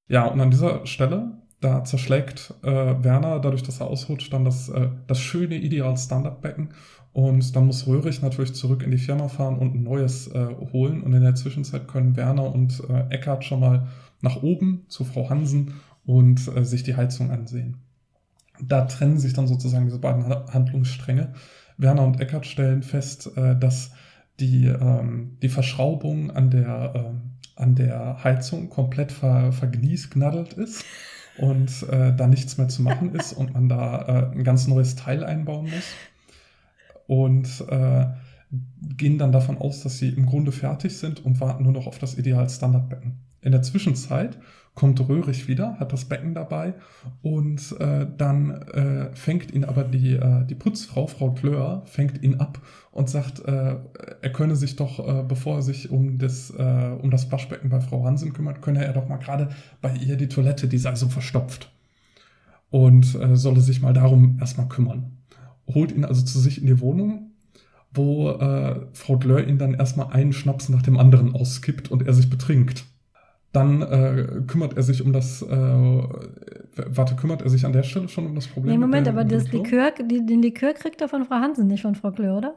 Ja, und an dieser Stelle, da zerschlägt äh, Werner, dadurch, dass er ausrutscht, dann das, äh, das schöne Ideal-Standardbecken. Und dann muss Röhrig natürlich zurück in die Firma fahren und ein neues äh, holen. Und in der Zwischenzeit können Werner und äh, Eckart schon mal nach oben zu Frau Hansen und äh, sich die Heizung ansehen. Da trennen sich dann sozusagen diese beiden Handlungsstränge. Werner und Eckart stellen fest, äh, dass die, ähm, die Verschraubung an der ähm, an der Heizung komplett ver, vergniesgnaddelt ist und äh, da nichts mehr zu machen ist und man da äh, ein ganz neues Teil einbauen muss. Und äh, gehen dann davon aus, dass sie im Grunde fertig sind und warten nur noch auf das Ideal-Standardbecken. In der Zwischenzeit kommt Röhrig wieder, hat das Becken dabei und äh, dann äh, fängt ihn aber die, äh, die Putzfrau, Frau Klör, fängt ihn ab und sagt, äh, er könne sich doch, äh, bevor er sich um das, äh, um das Waschbecken bei Frau Hansen kümmert, könne er doch mal gerade bei ihr die Toilette, die sei so verstopft. Und äh, solle sich mal darum erstmal kümmern. Holt ihn also zu sich in die Wohnung, wo äh, Frau Glör ihn dann erstmal einen Schnaps nach dem anderen auskippt und er sich betrinkt. Dann äh, kümmert er sich um das, äh, warte, kümmert er sich an der Stelle schon um das Problem? Nee, Moment, der, aber das Likör, die, den Likör kriegt er von Frau Hansen, nicht von Frau Klör, oder?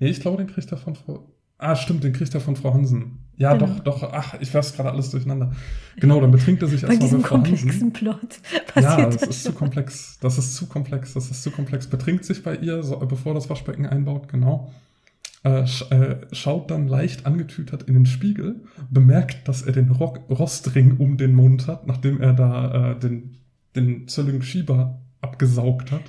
Nee, ich glaube, den kriegt er von Frau. Ah, stimmt, den kriegt er von Frau Hansen. Ja, genau. doch, doch. Ach, ich weiß gerade alles durcheinander. Genau, dann betrinkt er sich erstmal bei Frau komplexen Plot. Ja, das ist zu komplex. Das ist zu komplex. Das ist zu komplex. Betrinkt sich bei ihr, so, bevor das Waschbecken einbaut, genau äh, äh, schaut dann leicht angetütert in den Spiegel, bemerkt, dass er den Rock Rostring um den Mund hat, nachdem er da äh, den, den Zölling Schieber abgesaugt hat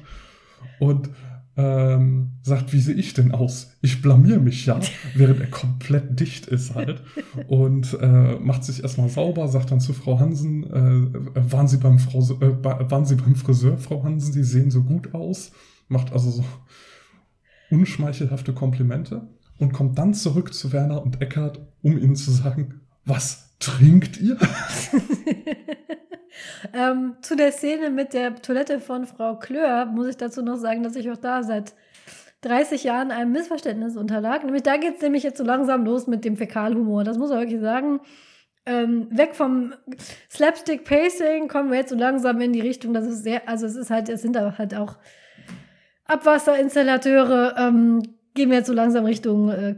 und ähm, sagt, wie sehe ich denn aus? Ich blamier mich ja, während er komplett dicht ist halt und äh, macht sich erstmal sauber, sagt dann zu Frau Hansen, äh, waren, Sie beim Frau, äh, waren Sie beim Friseur, Frau Hansen, Sie sehen so gut aus, macht also so unschmeichelhafte Komplimente und kommt dann zurück zu Werner und Eckart, um ihnen zu sagen, was trinkt ihr? ähm, zu der Szene mit der Toilette von Frau Klör muss ich dazu noch sagen, dass ich auch da seit 30 Jahren einem Missverständnis unterlag. Nämlich da geht es nämlich jetzt so langsam los mit dem Fäkalhumor. Das muss man wirklich sagen. Ähm, weg vom Slapstick Pacing kommen wir jetzt so langsam in die Richtung, dass es sehr, also es ist halt, es sind da halt auch Abwasserinstallateure ähm, gehen wir jetzt so langsam Richtung äh,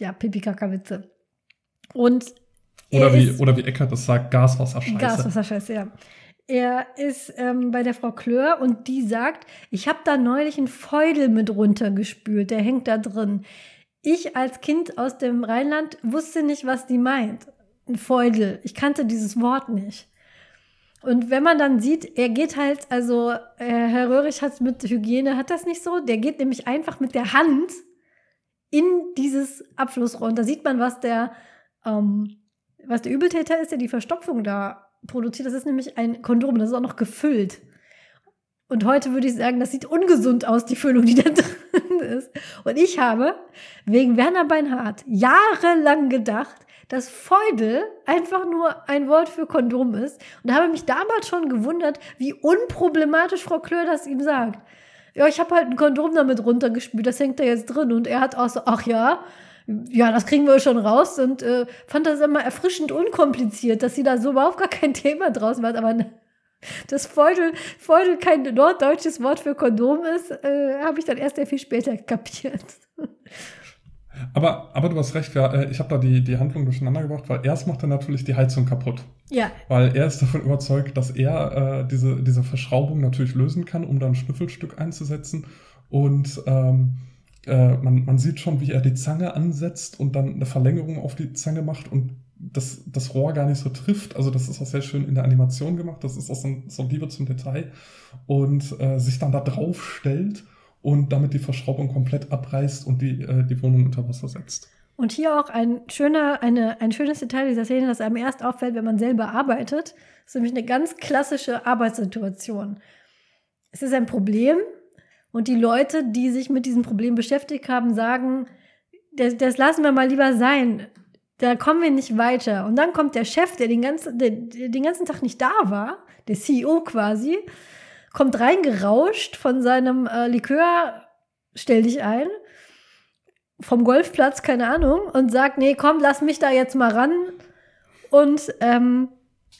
ja, Pipi-Kaka-Witze. Und oder wie, oder wie Eckert das sagt, Gaswasserscheiße. Gaswasserscheiße, ja. Er ist ähm, bei der Frau Klör und die sagt, ich habe da neulich einen Feudel mit runtergespült, der hängt da drin. Ich als Kind aus dem Rheinland wusste nicht, was die meint. Ein Feudel. Ich kannte dieses Wort nicht. Und wenn man dann sieht, er geht halt, also äh, Herr Röhrig hat mit Hygiene, hat das nicht so, der geht nämlich einfach mit der Hand in dieses Abflussrohr. Und da sieht man, was der, ähm, was der Übeltäter ist, der die Verstopfung da produziert. Das ist nämlich ein Kondom, das ist auch noch gefüllt. Und heute würde ich sagen, das sieht ungesund aus, die Füllung, die da drin ist. Und ich habe wegen Werner Beinhardt jahrelang gedacht, dass Feudel einfach nur ein Wort für Kondom ist. Und habe mich damals schon gewundert, wie unproblematisch Frau Klör das ihm sagt. Ja, ich habe halt ein Kondom damit runtergespült, das hängt da jetzt drin. Und er hat auch so, ach ja, ja, das kriegen wir schon raus und äh, fand das immer erfrischend unkompliziert, dass sie da so überhaupt gar kein Thema draus macht. Aber das Feudel, Feudel kein norddeutsches Wort für Kondom ist, äh, habe ich dann erst sehr viel später kapiert. Aber, aber du hast recht, ja, äh, ich habe da die, die Handlung durcheinander gebracht, weil erst macht er natürlich die Heizung kaputt. Ja. Weil er ist davon überzeugt, dass er äh, diese, diese Verschraubung natürlich lösen kann, um da ein Schnüffelstück einzusetzen. Und ähm, äh, man, man sieht schon, wie er die Zange ansetzt und dann eine Verlängerung auf die Zange macht und das, das Rohr gar nicht so trifft. Also das ist auch sehr schön in der Animation gemacht. Das ist auch so, ein, so Liebe zum Detail. Und äh, sich dann da drauf stellt und damit die Verschraubung komplett abreißt und die, äh, die Wohnung unter Wasser setzt. Und hier auch ein schöner, eine, ein schönes Detail dieser Szene, das einem erst auffällt, wenn man selber arbeitet. Das ist nämlich eine ganz klassische Arbeitssituation. Es ist ein Problem und die Leute, die sich mit diesem Problem beschäftigt haben, sagen, das, das lassen wir mal lieber sein. Da kommen wir nicht weiter. Und dann kommt der Chef, der den ganzen, der, der den ganzen Tag nicht da war, der CEO quasi, kommt reingerauscht von seinem äh, Likör, stell dich ein, vom Golfplatz, keine Ahnung, und sagt, nee, komm, lass mich da jetzt mal ran. Und ähm,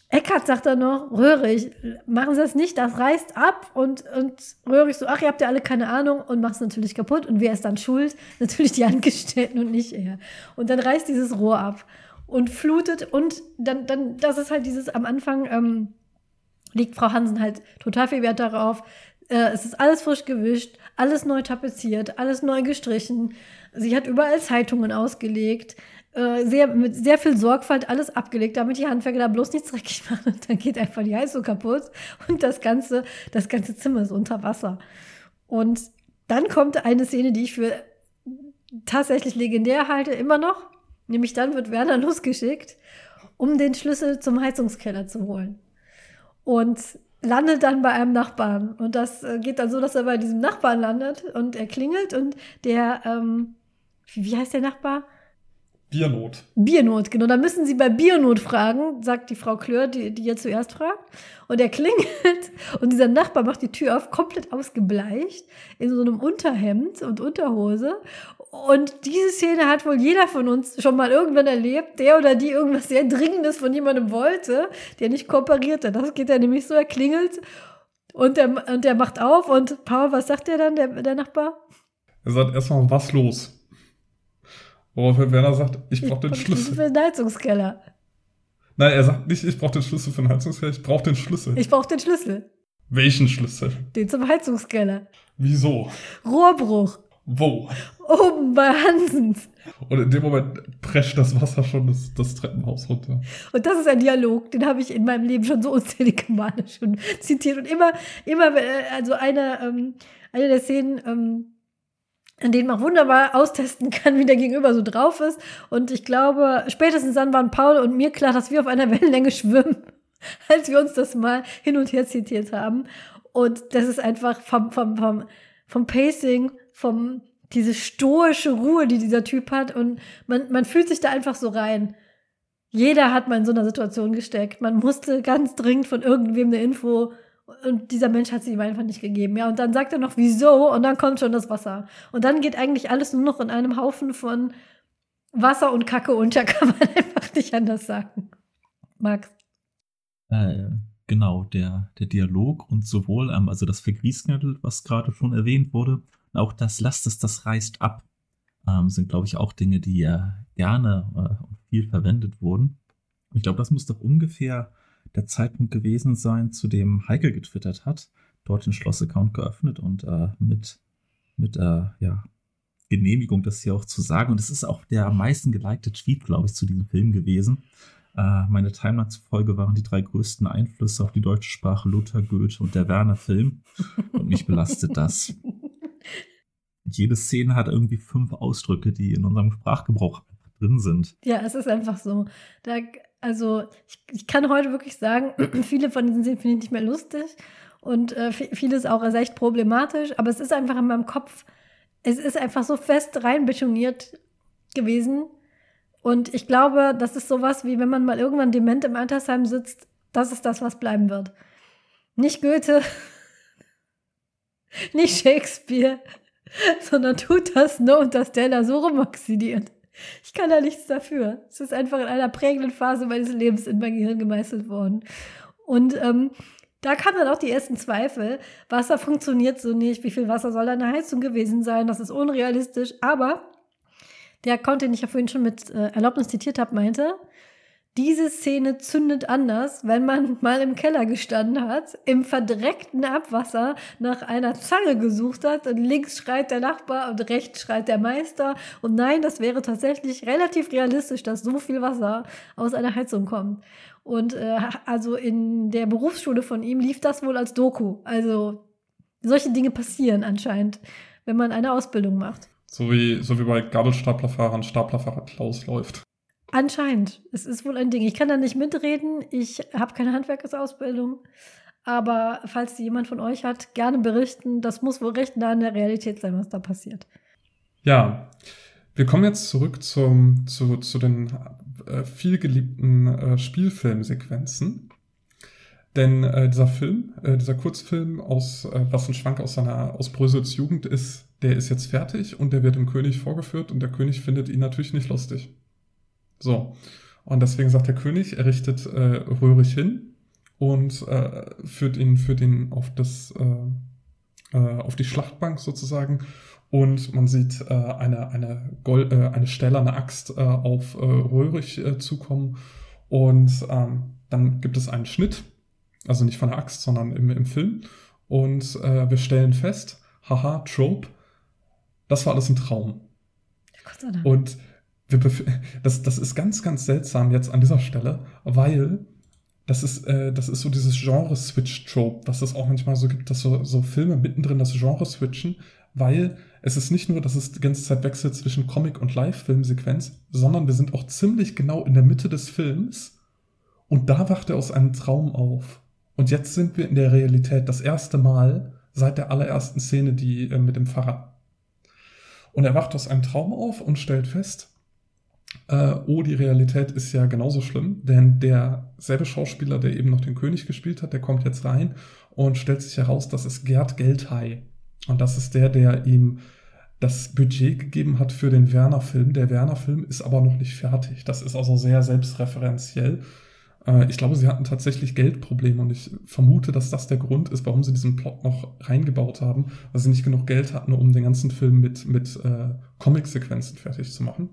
Eckart sagt dann noch, Röhrig, machen Sie das nicht, das reißt ab. Und, und Röhrig so, ach, ihr habt ja alle keine Ahnung und macht es natürlich kaputt. Und wer ist dann schuld? Natürlich die Angestellten und nicht er. Und dann reißt dieses Rohr ab und flutet. Und dann, dann das ist halt dieses am Anfang, ähm, legt Frau Hansen halt total viel Wert darauf. Äh, es ist alles frisch gewischt, alles neu tapeziert, alles neu gestrichen. Sie hat überall Zeitungen ausgelegt. Äh, sehr, mit sehr viel Sorgfalt alles abgelegt, damit die Handwerker da bloß nichts dreckig machen. Und dann geht einfach die Heizung kaputt und das ganze, das ganze Zimmer ist unter Wasser. Und dann kommt eine Szene, die ich für tatsächlich legendär halte, immer noch. Nämlich dann wird Werner losgeschickt, um den Schlüssel zum Heizungskeller zu holen und landet dann bei einem Nachbarn. Und das äh, geht dann so, dass er bei diesem Nachbarn landet und er klingelt und der, ähm, wie heißt der Nachbar? Biernot. Biernot, genau. Da müssen Sie bei Biernot fragen, sagt die Frau Klör, die, die ihr zuerst fragt. Und er klingelt und dieser Nachbar macht die Tür auf, komplett ausgebleicht, in so einem Unterhemd und Unterhose. Und diese Szene hat wohl jeder von uns schon mal irgendwann erlebt, der oder die irgendwas sehr Dringendes von jemandem wollte, der nicht kooperierte. Das geht ja nämlich so, er klingelt und der, und der macht auf und Paul, was sagt der dann, der, der Nachbar? Er sagt erstmal, was los? Woraufhin Werner sagt, ich brauche den Schlüssel. Für den Heizungskeller. Nein, er sagt nicht, ich brauche den Schlüssel für den Heizungskeller, ich brauche den Schlüssel. Ich brauche den Schlüssel. Welchen Schlüssel? Den zum Heizungskeller. Wieso? Rohrbruch. Wo? Oben bei Hansens. Und in dem Moment prescht das Wasser schon das, das Treppenhaus runter. Und das ist ein Dialog, den habe ich in meinem Leben schon so unzählige Male schon zitiert. Und immer, immer, äh, also eine, ähm, eine der Szenen, ähm, denen man wunderbar austesten kann, wie der Gegenüber so drauf ist. Und ich glaube, spätestens dann waren Paul und mir klar, dass wir auf einer Wellenlänge schwimmen, als wir uns das mal hin und her zitiert haben. Und das ist einfach vom, vom, vom, vom Pacing, vom, diese stoische Ruhe, die dieser Typ hat. Und man, man fühlt sich da einfach so rein. Jeder hat mal in so einer Situation gesteckt. Man musste ganz dringend von irgendwem eine Info und dieser Mensch hat sie ihm einfach nicht gegeben. Ja, und dann sagt er noch, wieso? Und dann kommt schon das Wasser. Und dann geht eigentlich alles nur noch in einem Haufen von Wasser und Kacke unter, kann man einfach nicht anders sagen. Max. Äh, genau, der, der Dialog und sowohl, ähm, also das Vergießknödel, was gerade schon erwähnt wurde, auch das Lasst es, das reißt ab, ähm, sind, glaube ich, auch Dinge, die ja gerne äh, und viel verwendet wurden. Ich glaube, das muss doch ungefähr der Zeitpunkt gewesen sein, zu dem Heike getwittert hat, dort den Schloss-Account geöffnet und äh, mit, mit äh, ja, Genehmigung, das hier auch zu sagen. Und es ist auch der am meisten gelikte Tweet, glaube ich, zu diesem Film gewesen. Äh, meine Timeline zufolge waren die drei größten Einflüsse auf die deutsche Sprache Luther, Goethe und der Werner-Film. Und mich belastet das. Jede Szene hat irgendwie fünf Ausdrücke, die in unserem Sprachgebrauch drin sind. Ja, es ist einfach so. Da also ich, ich, kann heute wirklich sagen, viele von diesen Szenen finde ich nicht mehr lustig und äh, vieles auch ist echt problematisch, aber es ist einfach in meinem Kopf, es ist einfach so fest reinbetoniert gewesen. Und ich glaube, das ist sowas, wie wenn man mal irgendwann dement im Altersheim sitzt, das ist das, was bleiben wird. Nicht Goethe, nicht Shakespeare, sondern tut das nur unter Stella so rumoxidiert. Ich kann da nichts dafür. Es ist einfach in einer prägenden Phase meines Lebens in mein Gehirn gemeißelt worden. Und ähm, da kamen dann auch die ersten Zweifel. Wasser funktioniert so nicht. Wie viel Wasser soll da eine Heizung gewesen sein? Das ist unrealistisch. Aber der Account, den ich ja vorhin schon mit äh, Erlaubnis zitiert habe, meinte, diese Szene zündet anders, wenn man mal im Keller gestanden hat, im verdreckten Abwasser nach einer Zange gesucht hat und links schreit der Nachbar und rechts schreit der Meister. Und nein, das wäre tatsächlich relativ realistisch, dass so viel Wasser aus einer Heizung kommt. Und äh, also in der Berufsschule von ihm lief das wohl als Doku. Also solche Dinge passieren anscheinend, wenn man eine Ausbildung macht. So wie, so wie bei Gabelstaplerfahrern Staplerfahrer Klaus läuft. Anscheinend. Es ist wohl ein Ding. Ich kann da nicht mitreden. Ich habe keine Handwerkersausbildung. Aber falls jemand von euch hat, gerne berichten. Das muss wohl recht nah an der Realität sein, was da passiert. Ja, wir kommen jetzt zurück zum, zu, zu den äh, vielgeliebten äh, Spielfilmsequenzen. Denn äh, dieser Film, äh, dieser Kurzfilm aus, äh, was ein Schwank aus seiner, aus Brösels Jugend ist, der ist jetzt fertig und der wird dem König vorgeführt und der König findet ihn natürlich nicht lustig. So. Und deswegen sagt der König, er richtet äh, Röhrig hin und äh, führt ihn, führt ihn auf das, äh, äh, auf die Schlachtbank sozusagen. Und man sieht äh, eine, eine, Gold, äh, eine stählerne Axt äh, auf äh, Röhrig äh, zukommen. Und ähm, dann gibt es einen Schnitt, also nicht von der Axt, sondern im, im Film. Und äh, wir stellen fest, haha, Trope, das war alles ein Traum. Gott sei Dank. Und das, das ist ganz, ganz seltsam jetzt an dieser Stelle, weil das ist, äh, das ist so dieses Genre-Switch-Trope, was es auch manchmal so gibt, dass so, so Filme mittendrin das Genre switchen, weil es ist nicht nur, dass es die ganze Zeit wechselt zwischen Comic- und Live-Filmsequenz, sondern wir sind auch ziemlich genau in der Mitte des Films und da wacht er aus einem Traum auf. Und jetzt sind wir in der Realität das erste Mal seit der allerersten Szene, die äh, mit dem Pfarrer. Und er wacht aus einem Traum auf und stellt fest, äh, oh, die Realität ist ja genauso schlimm, denn derselbe Schauspieler, der eben noch den König gespielt hat, der kommt jetzt rein und stellt sich heraus, das ist Gerd Geldhai. Und das ist der, der ihm das Budget gegeben hat für den Werner-Film. Der Werner-Film ist aber noch nicht fertig. Das ist also sehr selbstreferenziell. Äh, ich glaube, sie hatten tatsächlich Geldprobleme und ich vermute, dass das der Grund ist, warum sie diesen Plot noch reingebaut haben, weil sie nicht genug Geld hatten, um den ganzen Film mit, mit äh, Comic-Sequenzen fertig zu machen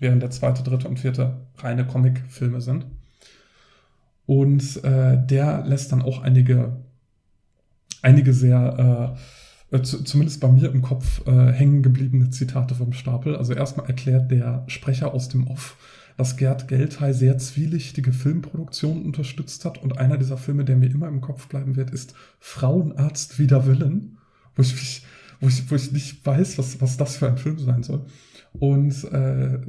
während der zweite, dritte und vierte reine Comic-Filme sind. Und äh, der lässt dann auch einige, einige sehr, äh, äh zumindest bei mir im Kopf, äh, hängen gebliebene Zitate vom Stapel. Also erstmal erklärt der Sprecher aus dem Off, dass Gerd Geldhey sehr zwielichtige Filmproduktionen unterstützt hat. Und einer dieser Filme, der mir immer im Kopf bleiben wird, ist Frauenarzt wider Willen, wo ich, wo ich, wo ich nicht weiß, was, was das für ein Film sein soll. Und äh,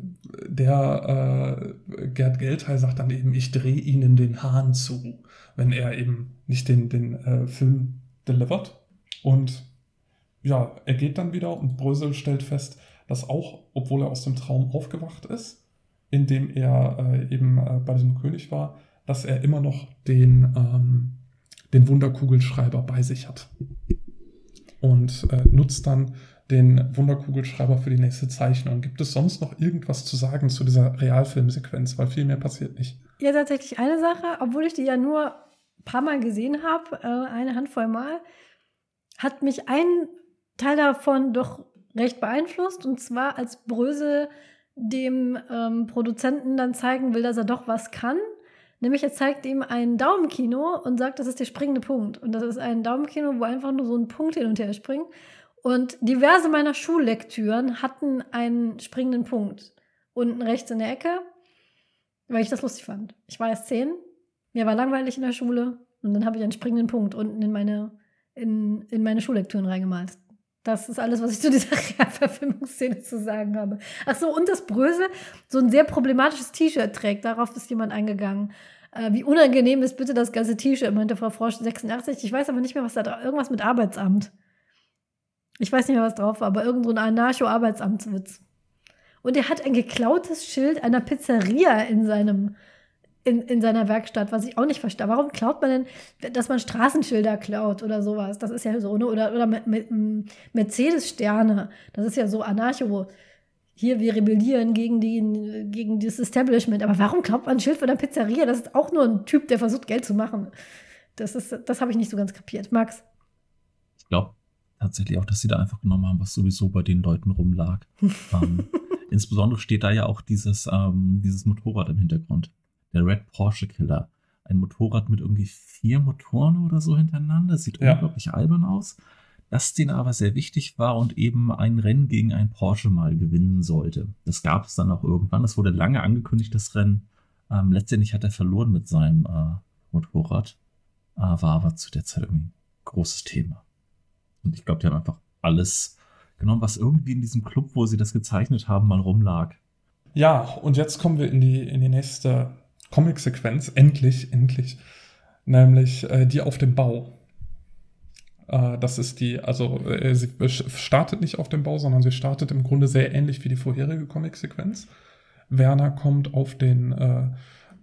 der äh, Gerd Geldhey sagt dann eben, ich drehe ihnen den Hahn zu, wenn er eben nicht den, den äh, Film delivert. Und ja, er geht dann wieder und Brösel stellt fest, dass auch, obwohl er aus dem Traum aufgewacht ist, in dem er äh, eben äh, bei diesem König war, dass er immer noch den, ähm, den Wunderkugelschreiber bei sich hat. Und äh, nutzt dann den Wunderkugelschreiber für die nächste Zeichnung. Gibt es sonst noch irgendwas zu sagen zu dieser Realfilmsequenz? Weil viel mehr passiert nicht. Ja, tatsächlich eine Sache, obwohl ich die ja nur ein paar Mal gesehen habe, äh, eine Handvoll Mal, hat mich ein Teil davon doch recht beeinflusst. Und zwar, als Brösel dem ähm, Produzenten dann zeigen will, dass er doch was kann. Nämlich er zeigt ihm ein Daumenkino und sagt, das ist der springende Punkt. Und das ist ein Daumenkino, wo einfach nur so ein Punkt hin und her springt. Und diverse meiner Schullektüren hatten einen springenden Punkt. Unten rechts in der Ecke, weil ich das lustig fand. Ich war erst zehn, mir war langweilig in der Schule und dann habe ich einen springenden Punkt unten in meine, in, in meine Schullektüren reingemalt. Das ist alles, was ich zu dieser Realverfilmungsszene zu sagen habe. Ach so, und das Brösel so ein sehr problematisches T-Shirt trägt. Darauf ist jemand eingegangen. Äh, wie unangenehm ist bitte das ganze T-Shirt, meinte Frau Frosch 86. Ich weiß aber nicht mehr, was da Irgendwas mit Arbeitsamt. Ich weiß nicht mehr, was drauf war, aber irgend so ein Anarcho-Arbeitsamtswitz. Und er hat ein geklautes Schild einer Pizzeria in seinem in, in seiner Werkstatt, was ich auch nicht verstehe. Warum klaut man denn, dass man Straßenschilder klaut oder sowas? Das ist ja so, ne? Oder, oder Mercedes-Sterne. Das ist ja so Anarcho. hier, wir rebellieren gegen, die, gegen das Establishment. Aber warum glaubt man ein Schild von der Pizzeria? Das ist auch nur ein Typ, der versucht, Geld zu machen. Das, das habe ich nicht so ganz kapiert. Max? Ich glaube tatsächlich auch, dass sie da einfach genommen haben, was sowieso bei den Leuten rumlag. ähm, insbesondere steht da ja auch dieses, ähm, dieses Motorrad im Hintergrund. Der Red Porsche Killer. Ein Motorrad mit irgendwie vier Motoren oder so hintereinander. Sieht ja. unglaublich albern aus das denen aber sehr wichtig war und eben ein Rennen gegen ein Porsche mal gewinnen sollte. Das gab es dann auch irgendwann. Es wurde lange angekündigt, das Rennen. Ähm, letztendlich hat er verloren mit seinem äh, Motorrad, äh, war aber zu der Zeit irgendwie ein großes Thema. Und ich glaube, die haben einfach alles genommen, was irgendwie in diesem Club, wo sie das gezeichnet haben, mal rumlag. Ja, und jetzt kommen wir in die, in die nächste Comic-Sequenz. Endlich, endlich. Nämlich äh, die auf dem Bau. Äh, das ist die, also äh, sie startet nicht auf dem Bau, sondern sie startet im Grunde sehr ähnlich wie die vorherige Comic-Sequenz. Werner kommt auf den, äh,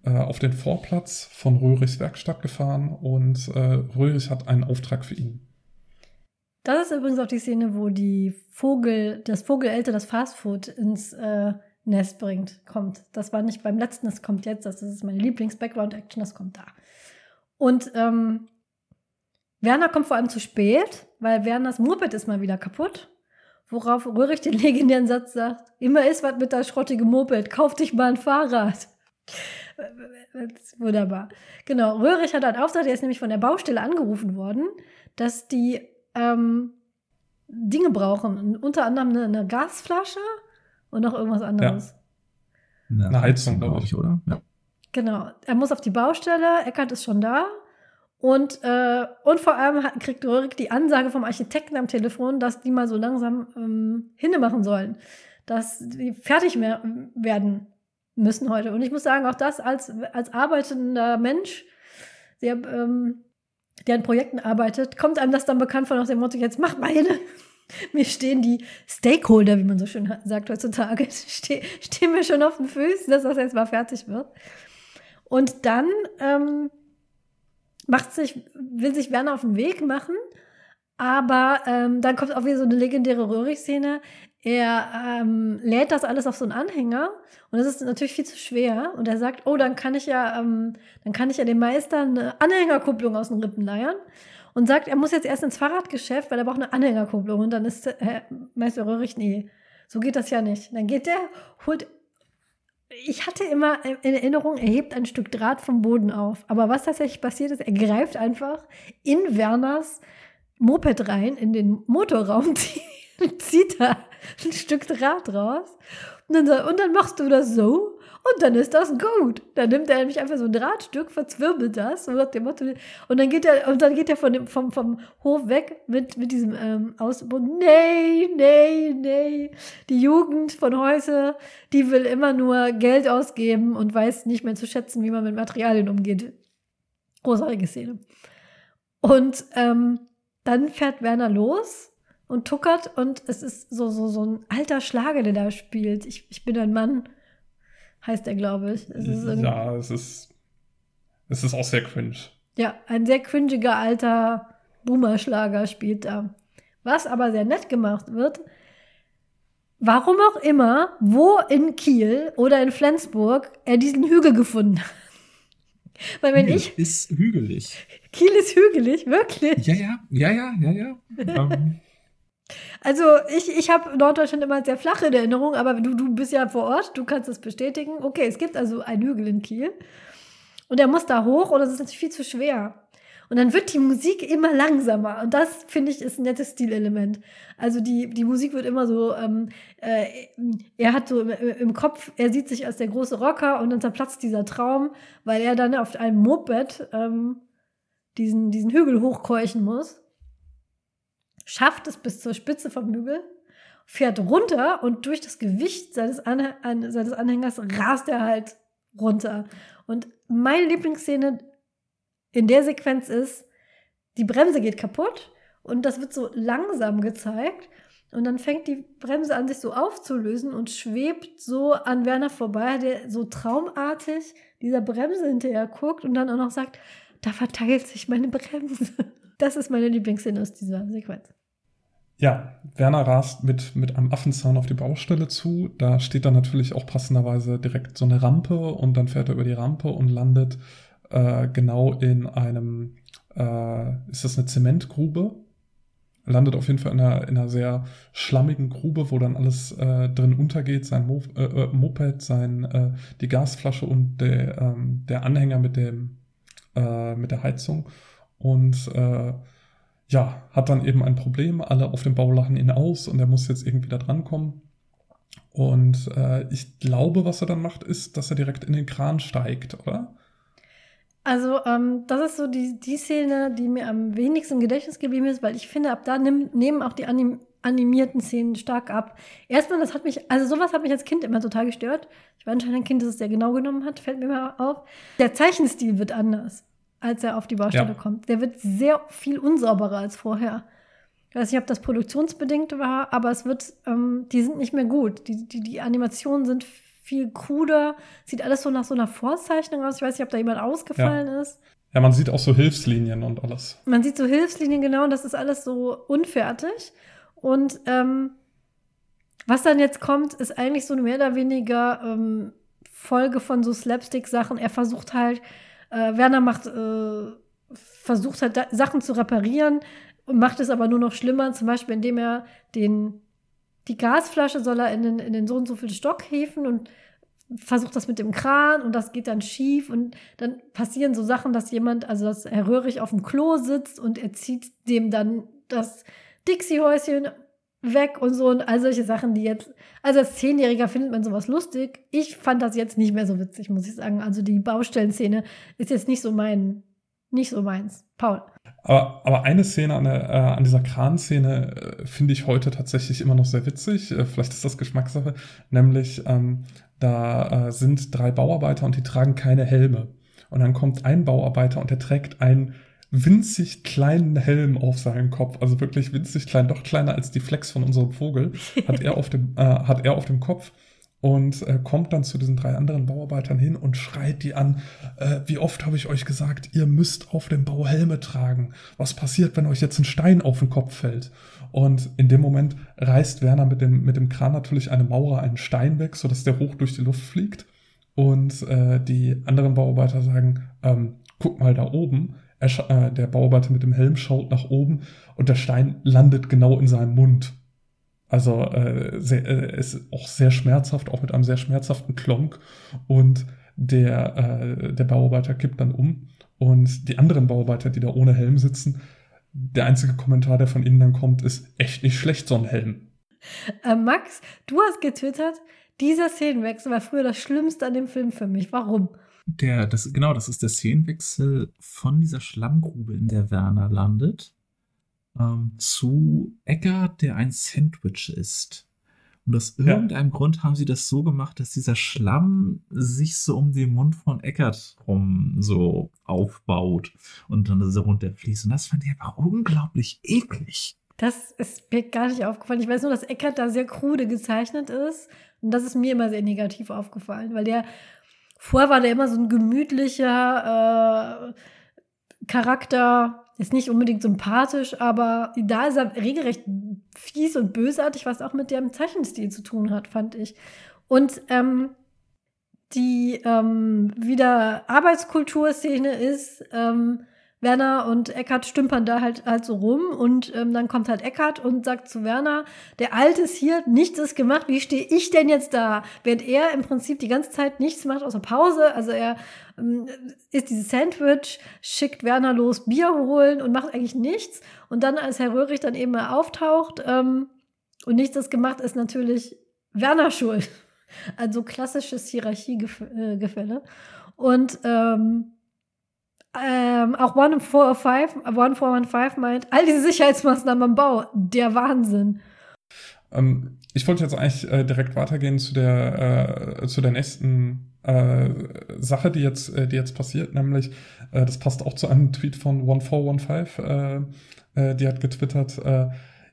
äh, auf den Vorplatz von Röhrichs Werkstatt gefahren und äh, Röhrig hat einen Auftrag für ihn. Das ist übrigens auch die Szene, wo die Vogel, das Vogelelter das Fastfood ins äh, Nest bringt, kommt. Das war nicht beim letzten, das kommt jetzt. Das ist meine Lieblings-Background-Action, das kommt da. Und ähm, Werner kommt vor allem zu spät, weil Werners Moped ist mal wieder kaputt. Worauf Röhrig den legendären Satz sagt: Immer ist was mit der schrottige Moped, kauf dich mal ein Fahrrad. wunderbar. Genau, Röhrig hat einen Auftrag, der ist nämlich von der Baustelle angerufen worden, dass die ähm, Dinge brauchen. Unter anderem eine, eine, Gasflasche und noch irgendwas anderes. Ja. Eine Heizung, glaube ich, oder? Ja. Genau. Er muss auf die Baustelle, Eckert ist schon da. Und, äh, und vor allem hat, kriegt Röhrig die Ansage vom Architekten am Telefon, dass die mal so langsam ähm, hinmachen sollen, dass die fertig mehr werden müssen heute. Und ich muss sagen, auch das als, als arbeitender Mensch, der, ähm, der an Projekten arbeitet, kommt einem das dann bekannt vor nach dem Motto, jetzt mach hin. Mir stehen die Stakeholder, wie man so schön sagt heutzutage, ste stehen mir schon auf den Füßen, dass das jetzt mal fertig wird. Und dann ähm, macht sich, will sich Werner auf den Weg machen, aber ähm, dann kommt auch wieder so eine legendäre Röhrig-Szene. Er ähm, lädt das alles auf so einen Anhänger und das ist natürlich viel zu schwer. Und er sagt, oh, dann kann ich ja, ähm, dann kann ich ja dem Meister eine Anhängerkupplung aus den Rippen leiern. Und sagt, er muss jetzt erst ins Fahrradgeschäft, weil er braucht eine Anhängerkupplung. Und dann ist äh, Meister Röhrig, nee, so geht das ja nicht. Dann geht der, holt ich hatte immer in Erinnerung, er hebt ein Stück Draht vom Boden auf. Aber was tatsächlich passiert ist, er greift einfach in Werners Moped rein, in den Motorraum, zieht da ein Stück Draht raus. Und dann, und dann machst du das so und dann ist das gut. Dann nimmt er nämlich einfach so ein Drahtstück, verzwirbelt das und, Motto, und dann geht er und dann geht er von dem, vom, vom Hof weg mit, mit diesem ähm, Ausbruch. Nee, nee, nee. Die Jugend von heute, die will immer nur Geld ausgeben und weiß nicht mehr zu schätzen, wie man mit Materialien umgeht. Großartige Szene. Und ähm, dann fährt Werner los und tuckert und es ist so, so, so ein alter Schlager, der da spielt. Ich, ich bin ein Mann heißt er, glaube ich. Es ja, es ist, es ist auch sehr cringe. Ja, ein sehr cringiger alter Boomer-Schlager spielt da. Was aber sehr nett gemacht wird, warum auch immer, wo in Kiel oder in Flensburg er diesen Hügel gefunden hat. Weil wenn Kiel ich. ist hügelig. Kiel ist hügelig, wirklich. Ja, ja, ja, ja, ja, ja. Ähm, also ich, ich habe Norddeutschland immer sehr flach in Erinnerung, aber du, du bist ja vor Ort, du kannst das bestätigen. Okay, es gibt also einen Hügel in Kiel und er muss da hoch und das ist natürlich viel zu schwer. Und dann wird die Musik immer langsamer. Und das, finde ich, ist ein nettes Stilelement. Also die, die Musik wird immer so, ähm, äh, er hat so im, im, Kopf, er sieht sich als der große Rocker und dann zerplatzt dieser Traum, weil er dann auf einem Moped ähm, diesen, diesen Hügel hochkeuchen muss schafft es bis zur Spitze vom Hügel, fährt runter und durch das Gewicht seines, Anhäng seines Anhängers rast er halt runter. Und meine Lieblingsszene in der Sequenz ist, die Bremse geht kaputt und das wird so langsam gezeigt. Und dann fängt die Bremse an, sich so aufzulösen und schwebt so an Werner vorbei, der so traumartig dieser Bremse hinterher guckt und dann auch noch sagt, da verteilt sich meine Bremse. Das ist meine Lieblingsszene aus dieser Sequenz. Ja, Werner rast mit, mit einem Affenzahn auf die Baustelle zu. Da steht dann natürlich auch passenderweise direkt so eine Rampe und dann fährt er über die Rampe und landet äh, genau in einem, äh, ist das eine Zementgrube? Landet auf jeden Fall in einer, in einer sehr schlammigen Grube, wo dann alles äh, drin untergeht, sein Mo äh, äh, Moped, sein, äh, die Gasflasche und der, ähm, der Anhänger mit dem, mit der Heizung. Und ja, hat dann eben ein Problem. Alle auf dem Bau lachen ihn aus und er muss jetzt irgendwie da drankommen. Und äh, ich glaube, was er dann macht, ist, dass er direkt in den Kran steigt, oder? Also, ähm, das ist so die, die Szene, die mir am wenigsten im Gedächtnis geblieben ist, weil ich finde, ab da nimm, nehmen auch die anim animierten Szenen stark ab. Erstmal, das hat mich, also sowas hat mich als Kind immer total gestört. Ich war anscheinend ein Kind, das es sehr genau genommen hat, fällt mir mal auf. Der Zeichenstil wird anders als er auf die Baustelle ja. kommt. Der wird sehr viel unsauberer als vorher. Ich weiß nicht, ob das produktionsbedingt war, aber es wird, ähm, die sind nicht mehr gut. Die, die, die Animationen sind viel kruder. Sieht alles so nach so einer Vorzeichnung aus. Ich weiß nicht, ob da jemand ausgefallen ja. ist. Ja, man sieht auch so Hilfslinien und alles. Man sieht so Hilfslinien, genau, und das ist alles so unfertig. Und ähm, was dann jetzt kommt, ist eigentlich so eine mehr oder weniger ähm, Folge von so Slapstick-Sachen. Er versucht halt, äh, Werner macht, äh, versucht halt Sachen zu reparieren und macht es aber nur noch schlimmer, zum Beispiel indem er den, die Gasflasche soll er in den, in den so und so viel Stock hefen und versucht das mit dem Kran und das geht dann schief und dann passieren so Sachen, dass jemand, also dass Herr Röhrig auf dem Klo sitzt und er zieht dem dann das Dixie-Häuschen weg und so und all solche Sachen, die jetzt, also als Zehnjähriger findet man sowas lustig. Ich fand das jetzt nicht mehr so witzig, muss ich sagen. Also die Baustellenszene ist jetzt nicht so mein, nicht so meins. Paul. Aber, aber eine Szene an, der, äh, an dieser Kran-Szene äh, finde ich heute tatsächlich immer noch sehr witzig. Äh, vielleicht ist das Geschmackssache. Nämlich, ähm, da äh, sind drei Bauarbeiter und die tragen keine Helme. Und dann kommt ein Bauarbeiter und der trägt ein winzig kleinen Helm auf seinem Kopf, also wirklich winzig klein, doch kleiner als die Flex von unserem Vogel, hat er auf dem, äh, hat er auf dem Kopf und äh, kommt dann zu diesen drei anderen Bauarbeitern hin und schreit die an, äh, wie oft habe ich euch gesagt, ihr müsst auf dem Bau Helme tragen. Was passiert, wenn euch jetzt ein Stein auf den Kopf fällt? Und in dem Moment reißt Werner mit dem, mit dem Kran natürlich eine Maurer einen Stein weg, sodass der hoch durch die Luft fliegt. Und äh, die anderen Bauarbeiter sagen, ähm, guck mal da oben, er, äh, der Bauarbeiter mit dem Helm schaut nach oben und der Stein landet genau in seinem Mund. Also äh, sehr, äh, ist auch sehr schmerzhaft, auch mit einem sehr schmerzhaften Klonk. Und der, äh, der Bauarbeiter kippt dann um. Und die anderen Bauarbeiter, die da ohne Helm sitzen, der einzige Kommentar, der von ihnen dann kommt, ist echt nicht schlecht, so ein Helm. Äh, Max, du hast getwittert, dieser Szenenwechsel war früher das Schlimmste an dem Film für mich. Warum? Der, das, genau, das ist der Szenenwechsel von dieser Schlammgrube, in der Werner landet, ähm, zu Eckart, der ein Sandwich ist. Und aus irgendeinem ja. Grund haben sie das so gemacht, dass dieser Schlamm sich so um den Mund von Eckart rum so aufbaut und dann so runterfließt. Und das fand ich aber unglaublich eklig. Das ist mir gar nicht aufgefallen. Ich weiß nur, dass Eckart da sehr krude gezeichnet ist. Und das ist mir immer sehr negativ aufgefallen, weil der Vorher war der immer so ein gemütlicher äh, Charakter, ist nicht unbedingt sympathisch, aber da ist er regelrecht fies und bösartig, was auch mit dem Zeichenstil zu tun hat, fand ich. Und ähm, die ähm, wieder Arbeitskulturszene ist, ähm, Werner und Eckart stümpern da halt, halt so rum und ähm, dann kommt halt Eckart und sagt zu Werner, der Alte ist hier, nichts ist gemacht, wie stehe ich denn jetzt da? Während er im Prinzip die ganze Zeit nichts macht außer Pause, also er ähm, isst dieses Sandwich, schickt Werner los Bier holen und macht eigentlich nichts und dann, als Herr Röhrig dann eben mal auftaucht ähm, und nichts ist gemacht, ist natürlich Werner schuld. Also klassisches Hierarchiegefälle. Und ähm, ähm, auch One 405, 1415 meint, all diese Sicherheitsmaßnahmen am Bau, der Wahnsinn. Ähm, ich wollte jetzt eigentlich äh, direkt weitergehen zu der, äh, zu der nächsten äh, Sache, die jetzt, äh, die jetzt passiert, nämlich, äh, das passt auch zu einem Tweet von 1415, äh, die hat getwittert,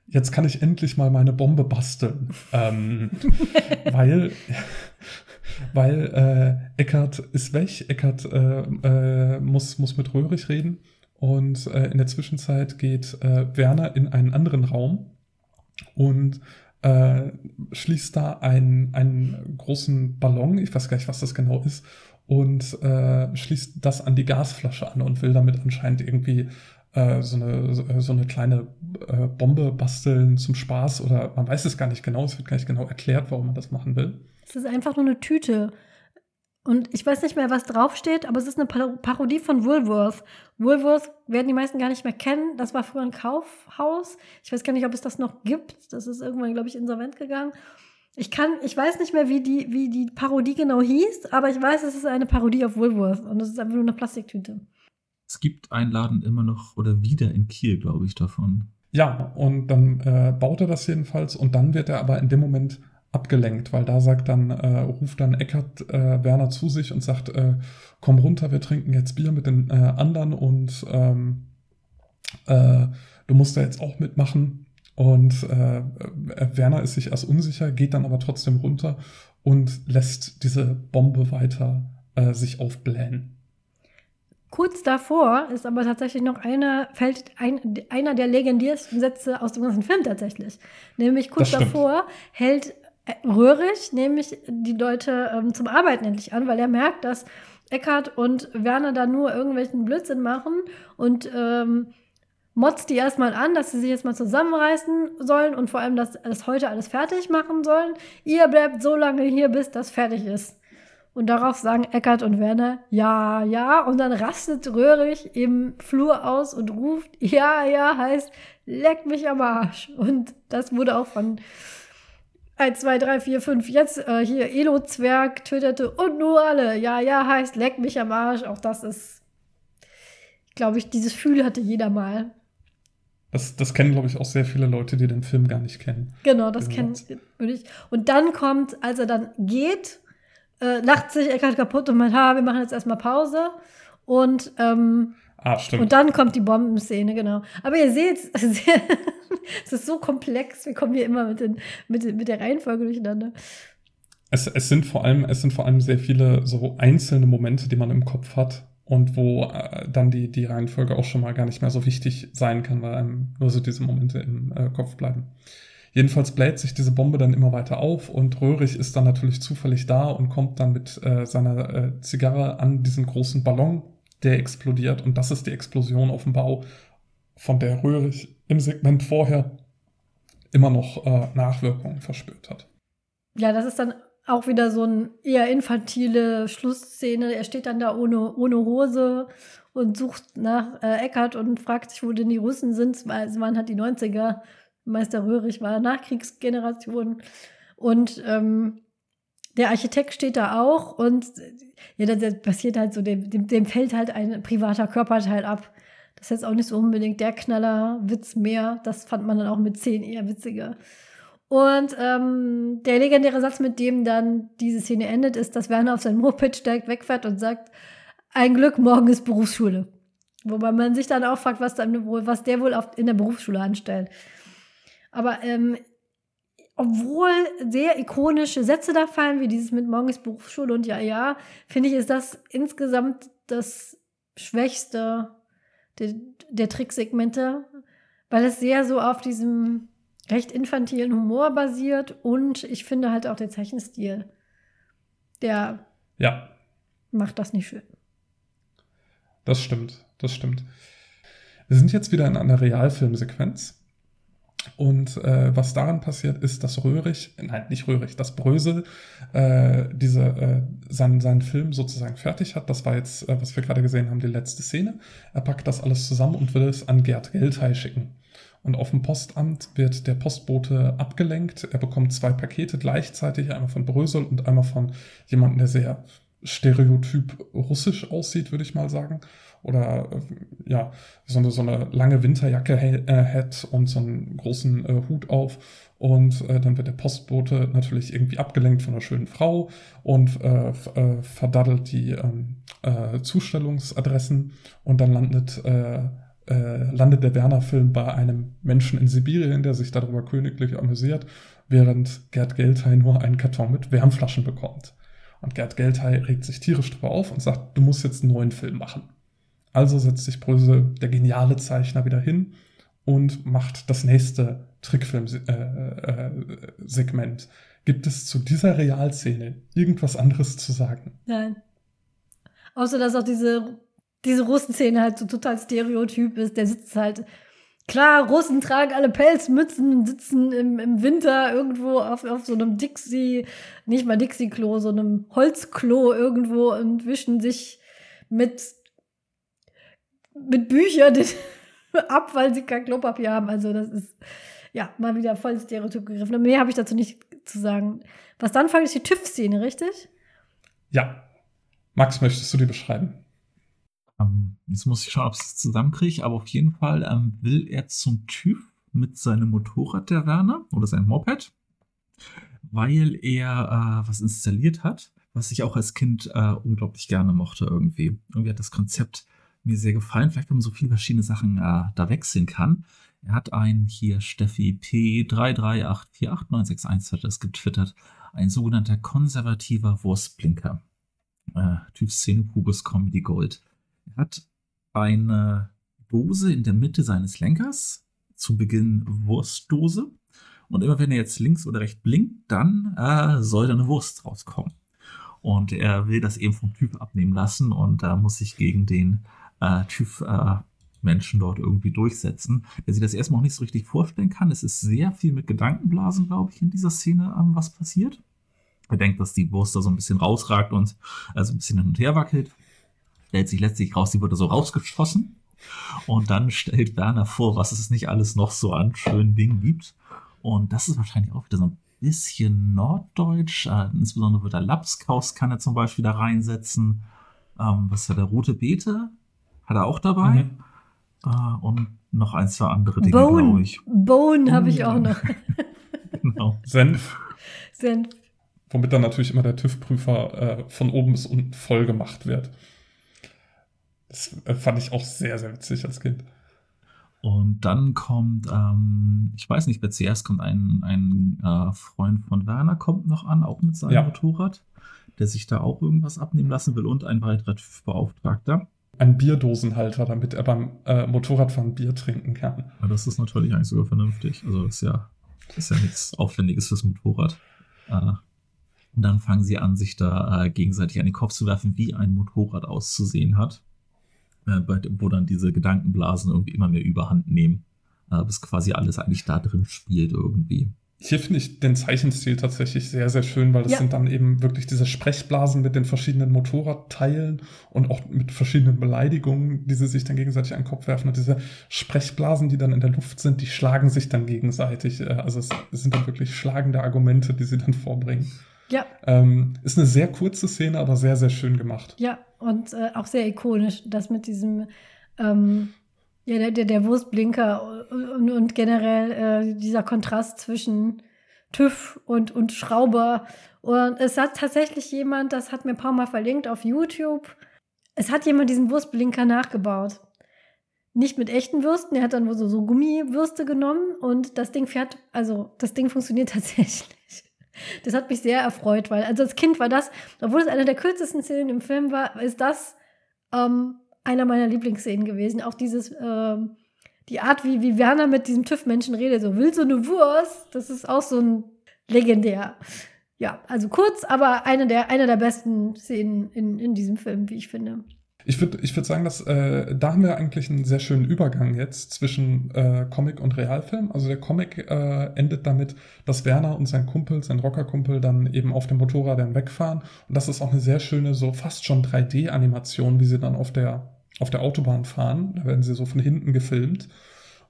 jetzt kann ich endlich mal meine Bombe basteln. ähm, weil weil äh, Eckart ist weg, Eckart äh, äh, muss, muss mit Röhrig reden. Und äh, in der Zwischenzeit geht äh, Werner in einen anderen Raum und äh, schließt da einen, einen großen Ballon, ich weiß gar nicht, was das genau ist, und äh, schließt das an die Gasflasche an und will damit anscheinend irgendwie äh, so, eine, so eine kleine äh, Bombe basteln zum Spaß. Oder man weiß es gar nicht genau, es wird gar nicht genau erklärt, warum man das machen will. Es ist einfach nur eine Tüte. Und ich weiß nicht mehr, was draufsteht, aber es ist eine Parodie von Woolworth. Woolworth werden die meisten gar nicht mehr kennen. Das war früher ein Kaufhaus. Ich weiß gar nicht, ob es das noch gibt. Das ist irgendwann, glaube ich, insolvent gegangen. Ich kann, ich weiß nicht mehr, wie die, wie die Parodie genau hieß, aber ich weiß, es ist eine Parodie auf Woolworth und es ist einfach nur eine Plastiktüte. Es gibt einen Laden immer noch oder wieder in Kiel, glaube ich, davon. Ja, und dann äh, baut er das jedenfalls und dann wird er aber in dem Moment abgelenkt, weil da sagt dann, äh, ruft dann Eckert äh, Werner zu sich und sagt, äh, komm runter, wir trinken jetzt Bier mit den äh, anderen und ähm, äh, du musst da jetzt auch mitmachen. Und äh, Werner ist sich erst unsicher, geht dann aber trotzdem runter und lässt diese Bombe weiter sich aufblähen. Kurz davor ist aber tatsächlich noch einer, fällt ein, einer der legendärsten Sätze aus dem ganzen Film tatsächlich. Nämlich kurz davor hält Röhrig nämlich die Leute ähm, zum Arbeiten endlich an, weil er merkt, dass Eckhard und Werner da nur irgendwelchen Blödsinn machen und ähm, motzt die erstmal an, dass sie sich jetzt mal zusammenreißen sollen und vor allem, dass das heute alles fertig machen sollen. Ihr bleibt so lange hier, bis das fertig ist. Und darauf sagen Eckart und Werner, ja, ja. Und dann rastet Röhrig im Flur aus und ruft, ja, ja, heißt, leck mich am Arsch. Und das wurde auch von 1, 2, 3, 4, 5. Jetzt äh, hier Elo-Zwerg tötete und nur alle. Ja, ja, heißt leck mich am Arsch. Auch das ist, glaube ich, dieses Gefühl hatte jeder mal. Das, das kennen, glaube ich, auch sehr viele Leute, die den Film gar nicht kennen. Genau, das kennen würde ich. Und dann kommt, als er dann geht, äh, lacht sich Eckart kaputt und meint, ha, wir machen jetzt erstmal Pause. Und ähm, Ah, stimmt. Und dann kommt die Bombenszene, genau. Aber ihr seht, es ist so komplex. Wir kommen hier immer mit, den, mit, mit der Reihenfolge durcheinander. Es, es, sind vor allem, es sind vor allem sehr viele so einzelne Momente, die man im Kopf hat und wo äh, dann die, die Reihenfolge auch schon mal gar nicht mehr so wichtig sein kann, weil einem nur so diese Momente im äh, Kopf bleiben. Jedenfalls bläht sich diese Bombe dann immer weiter auf und Röhrig ist dann natürlich zufällig da und kommt dann mit äh, seiner äh, Zigarre an diesen großen Ballon der explodiert. Und das ist die Explosion auf dem Bau, von der Röhrig im Segment vorher immer noch äh, Nachwirkungen verspürt hat. Ja, das ist dann auch wieder so eine eher infantile Schlussszene. Er steht dann da ohne, ohne Hose und sucht nach äh, Eckart und fragt sich, wo denn die Russen sind. Es waren halt die 90er. Meister Röhrig war Nachkriegsgeneration. Und ähm, der Architekt steht da auch und ja, das, passiert halt so, dem, dem, dem, fällt halt ein privater Körperteil ab. Das ist jetzt auch nicht so unbedingt der Knallerwitz mehr. Das fand man dann auch mit 10 eher witziger. Und ähm, der legendäre Satz, mit dem dann diese Szene endet, ist, dass Werner auf sein Moped steigt, wegfährt und sagt, ein Glück, morgen ist Berufsschule. Wobei man sich dann auch fragt, was, dann wohl, was der wohl auf, in der Berufsschule anstellt. Aber ähm, obwohl sehr ikonische Sätze da fallen, wie dieses mit morgens Berufsschule und ja, ja, finde ich, ist das insgesamt das schwächste der, der Tricksegmente, weil es sehr so auf diesem recht infantilen Humor basiert und ich finde halt auch der Zeichenstil, der ja. macht das nicht schön. Das stimmt, das stimmt. Wir sind jetzt wieder in einer Realfilmsequenz. Und äh, was daran passiert, ist, dass Röhrig, nein, nicht Röhrig, dass Brösel äh, diese, äh, seinen, seinen Film sozusagen fertig hat. Das war jetzt, äh, was wir gerade gesehen haben, die letzte Szene. Er packt das alles zusammen und will es an Gerd Geldhey schicken. Und auf dem Postamt wird der Postbote abgelenkt. Er bekommt zwei Pakete gleichzeitig, einmal von Brösel und einmal von jemandem, der sehr stereotyp russisch aussieht, würde ich mal sagen oder äh, ja, so eine, so eine lange Winterjacke äh, hat und so einen großen äh, Hut auf. Und äh, dann wird der Postbote natürlich irgendwie abgelenkt von einer schönen Frau und äh, äh, verdaddelt die ähm, Zustellungsadressen und dann landet, landet der Werner-Film bei einem Menschen in Sibirien, der sich darüber königlich amüsiert, während Gerd Geldhey nur einen Karton mit Wärmflaschen bekommt. Und Gerd Geldhey regt sich tierisch drüber auf und sagt, du musst jetzt einen neuen Film machen. Also setzt sich Brösel, der geniale Zeichner, wieder hin und macht das nächste Trickfilm-Segment. Äh, äh, Gibt es zu dieser Realszene irgendwas anderes zu sagen? Nein. Außer, dass auch diese, diese Russenszene halt so total stereotyp ist. Der sitzt halt Klar, Russen tragen alle Pelzmützen und sitzen im, im Winter irgendwo auf, auf so einem Dixie, nicht mal Dixie-Klo, so einem Holzklo irgendwo und wischen sich mit, mit Büchern ab, weil sie kein Klopapier haben. Also das ist ja mal wieder voll Stereotyp gegriffen. Mehr habe ich dazu nicht zu sagen. Was dann fand ich die TÜV-Szene, richtig? Ja. Max, möchtest du die beschreiben? Ähm, jetzt muss ich schauen, ob ich es zusammenkriege, aber auf jeden Fall ähm, will er zum TÜV mit seinem Motorrad, der Werner, oder sein Moped, weil er äh, was installiert hat, was ich auch als Kind äh, unglaublich gerne mochte irgendwie. Irgendwie hat das Konzept mir sehr gefallen, vielleicht weil man so viele verschiedene Sachen äh, da wechseln kann. Er hat einen hier, Steffi P338489161 hat das getwittert, ein sogenannter konservativer Wurstblinker. Äh, TÜV Szene Pures Comedy Gold. Er hat eine Dose in der Mitte seines Lenkers, zu Beginn Wurstdose. Und immer wenn er jetzt links oder rechts blinkt, dann äh, soll da eine Wurst rauskommen. Und er will das eben vom Typ abnehmen lassen und da äh, muss sich gegen den äh, Typ äh, Menschen dort irgendwie durchsetzen, der sich das erstmal auch nicht so richtig vorstellen kann. Es ist sehr viel mit Gedankenblasen, glaube ich, in dieser Szene, ähm, was passiert. Er denkt, dass die Wurst da so ein bisschen rausragt und also ein bisschen hin und her wackelt stellt sich letztlich raus, sie wurde so rausgeschossen. Und dann stellt Werner vor, was es nicht alles noch so an schönen Dingen gibt. Und das ist wahrscheinlich auch wieder so ein bisschen norddeutsch. Äh, insbesondere wird der Lapskaus kann er zum Beispiel da reinsetzen. Ähm, was ja der rote Beete? Hat er auch dabei. Mhm. Äh, und noch ein, zwei andere Dinge, glaube ich. Bone habe ich auch noch. genau. Senf. Senf. Womit dann natürlich immer der TÜV-Prüfer äh, von oben bis unten voll gemacht wird. Das äh, fand ich auch sehr, sehr witzig als Kind. Und dann kommt, ähm, ich weiß nicht, wer zuerst kommt, ein, ein äh, Freund von Werner kommt noch an, auch mit seinem ja. Motorrad, der sich da auch irgendwas abnehmen lassen will und ein weiterer Beauftragter. Ein Bierdosenhalter, damit er beim äh, Motorradfahren Bier trinken kann. Ja, das ist natürlich eigentlich sogar vernünftig. Also das ist ja, ist ja nichts Aufwendiges fürs Motorrad. Äh, und dann fangen sie an, sich da äh, gegenseitig an den Kopf zu werfen, wie ein Motorrad auszusehen hat äh, wo dann diese Gedankenblasen irgendwie immer mehr überhand nehmen, äh, bis quasi alles eigentlich da drin spielt irgendwie. Hier finde ich den Zeichenstil tatsächlich sehr, sehr schön, weil das ja. sind dann eben wirklich diese Sprechblasen mit den verschiedenen Motorradteilen und auch mit verschiedenen Beleidigungen, die sie sich dann gegenseitig an den Kopf werfen. Und diese Sprechblasen, die dann in der Luft sind, die schlagen sich dann gegenseitig. Äh, also es sind dann wirklich schlagende Argumente, die sie dann vorbringen. Ja. Ähm, ist eine sehr kurze Szene, aber sehr, sehr schön gemacht. Ja, und äh, auch sehr ikonisch, das mit diesem, ähm, ja, der, der, der Wurstblinker und, und generell äh, dieser Kontrast zwischen TÜV und, und Schrauber. Und es hat tatsächlich jemand, das hat mir ein paar Mal verlinkt auf YouTube, es hat jemand diesen Wurstblinker nachgebaut. Nicht mit echten Würsten, er hat dann so, so Gummiwürste genommen und das Ding fährt, also das Ding funktioniert tatsächlich. Das hat mich sehr erfreut, weil also als Kind war das, obwohl es eine der kürzesten Szenen im Film war, ist das ähm, einer meiner Lieblingsszenen gewesen. Auch dieses, ähm, die Art, wie, wie Werner mit diesem TÜV-Menschen redet, so, will so eine Wurst, das ist auch so ein legendär. Ja, also kurz, aber eine der, eine der besten Szenen in, in diesem Film, wie ich finde. Ich würde ich würd sagen, dass äh, da haben wir eigentlich einen sehr schönen Übergang jetzt zwischen äh, Comic und Realfilm. Also der Comic äh, endet damit, dass Werner und sein Kumpel, sein Rockerkumpel, dann eben auf dem Motorrad dann wegfahren. Und das ist auch eine sehr schöne, so fast schon 3D-Animation, wie sie dann auf der, auf der Autobahn fahren. Da werden sie so von hinten gefilmt.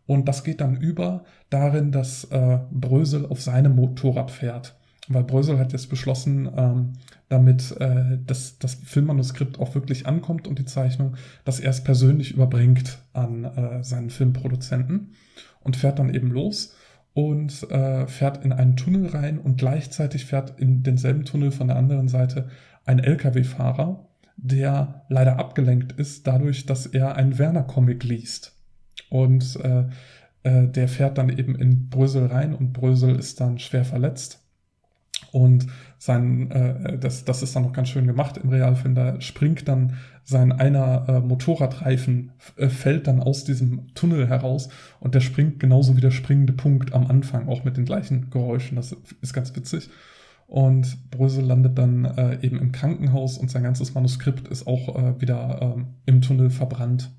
Und das geht dann über darin, dass äh, Brösel auf seinem Motorrad fährt weil Brösel hat jetzt beschlossen, ähm, damit äh, das, das Filmmanuskript auch wirklich ankommt und die Zeichnung, dass er es persönlich überbringt an äh, seinen Filmproduzenten und fährt dann eben los und äh, fährt in einen Tunnel rein und gleichzeitig fährt in denselben Tunnel von der anderen Seite ein LKW-Fahrer, der leider abgelenkt ist dadurch, dass er einen Werner-Comic liest. Und äh, äh, der fährt dann eben in Brösel rein und Brösel ist dann schwer verletzt Und sein, äh, das, das ist dann noch ganz schön gemacht im Realfilm. Da springt dann sein einer äh, Motorradreifen, äh, fällt dann aus diesem Tunnel heraus und der springt genauso wie der springende Punkt am Anfang, auch mit den gleichen Geräuschen. Das ist ganz witzig. Und Brösel landet dann äh, eben im Krankenhaus und sein ganzes Manuskript ist auch äh, wieder ähm, im Tunnel verbrannt,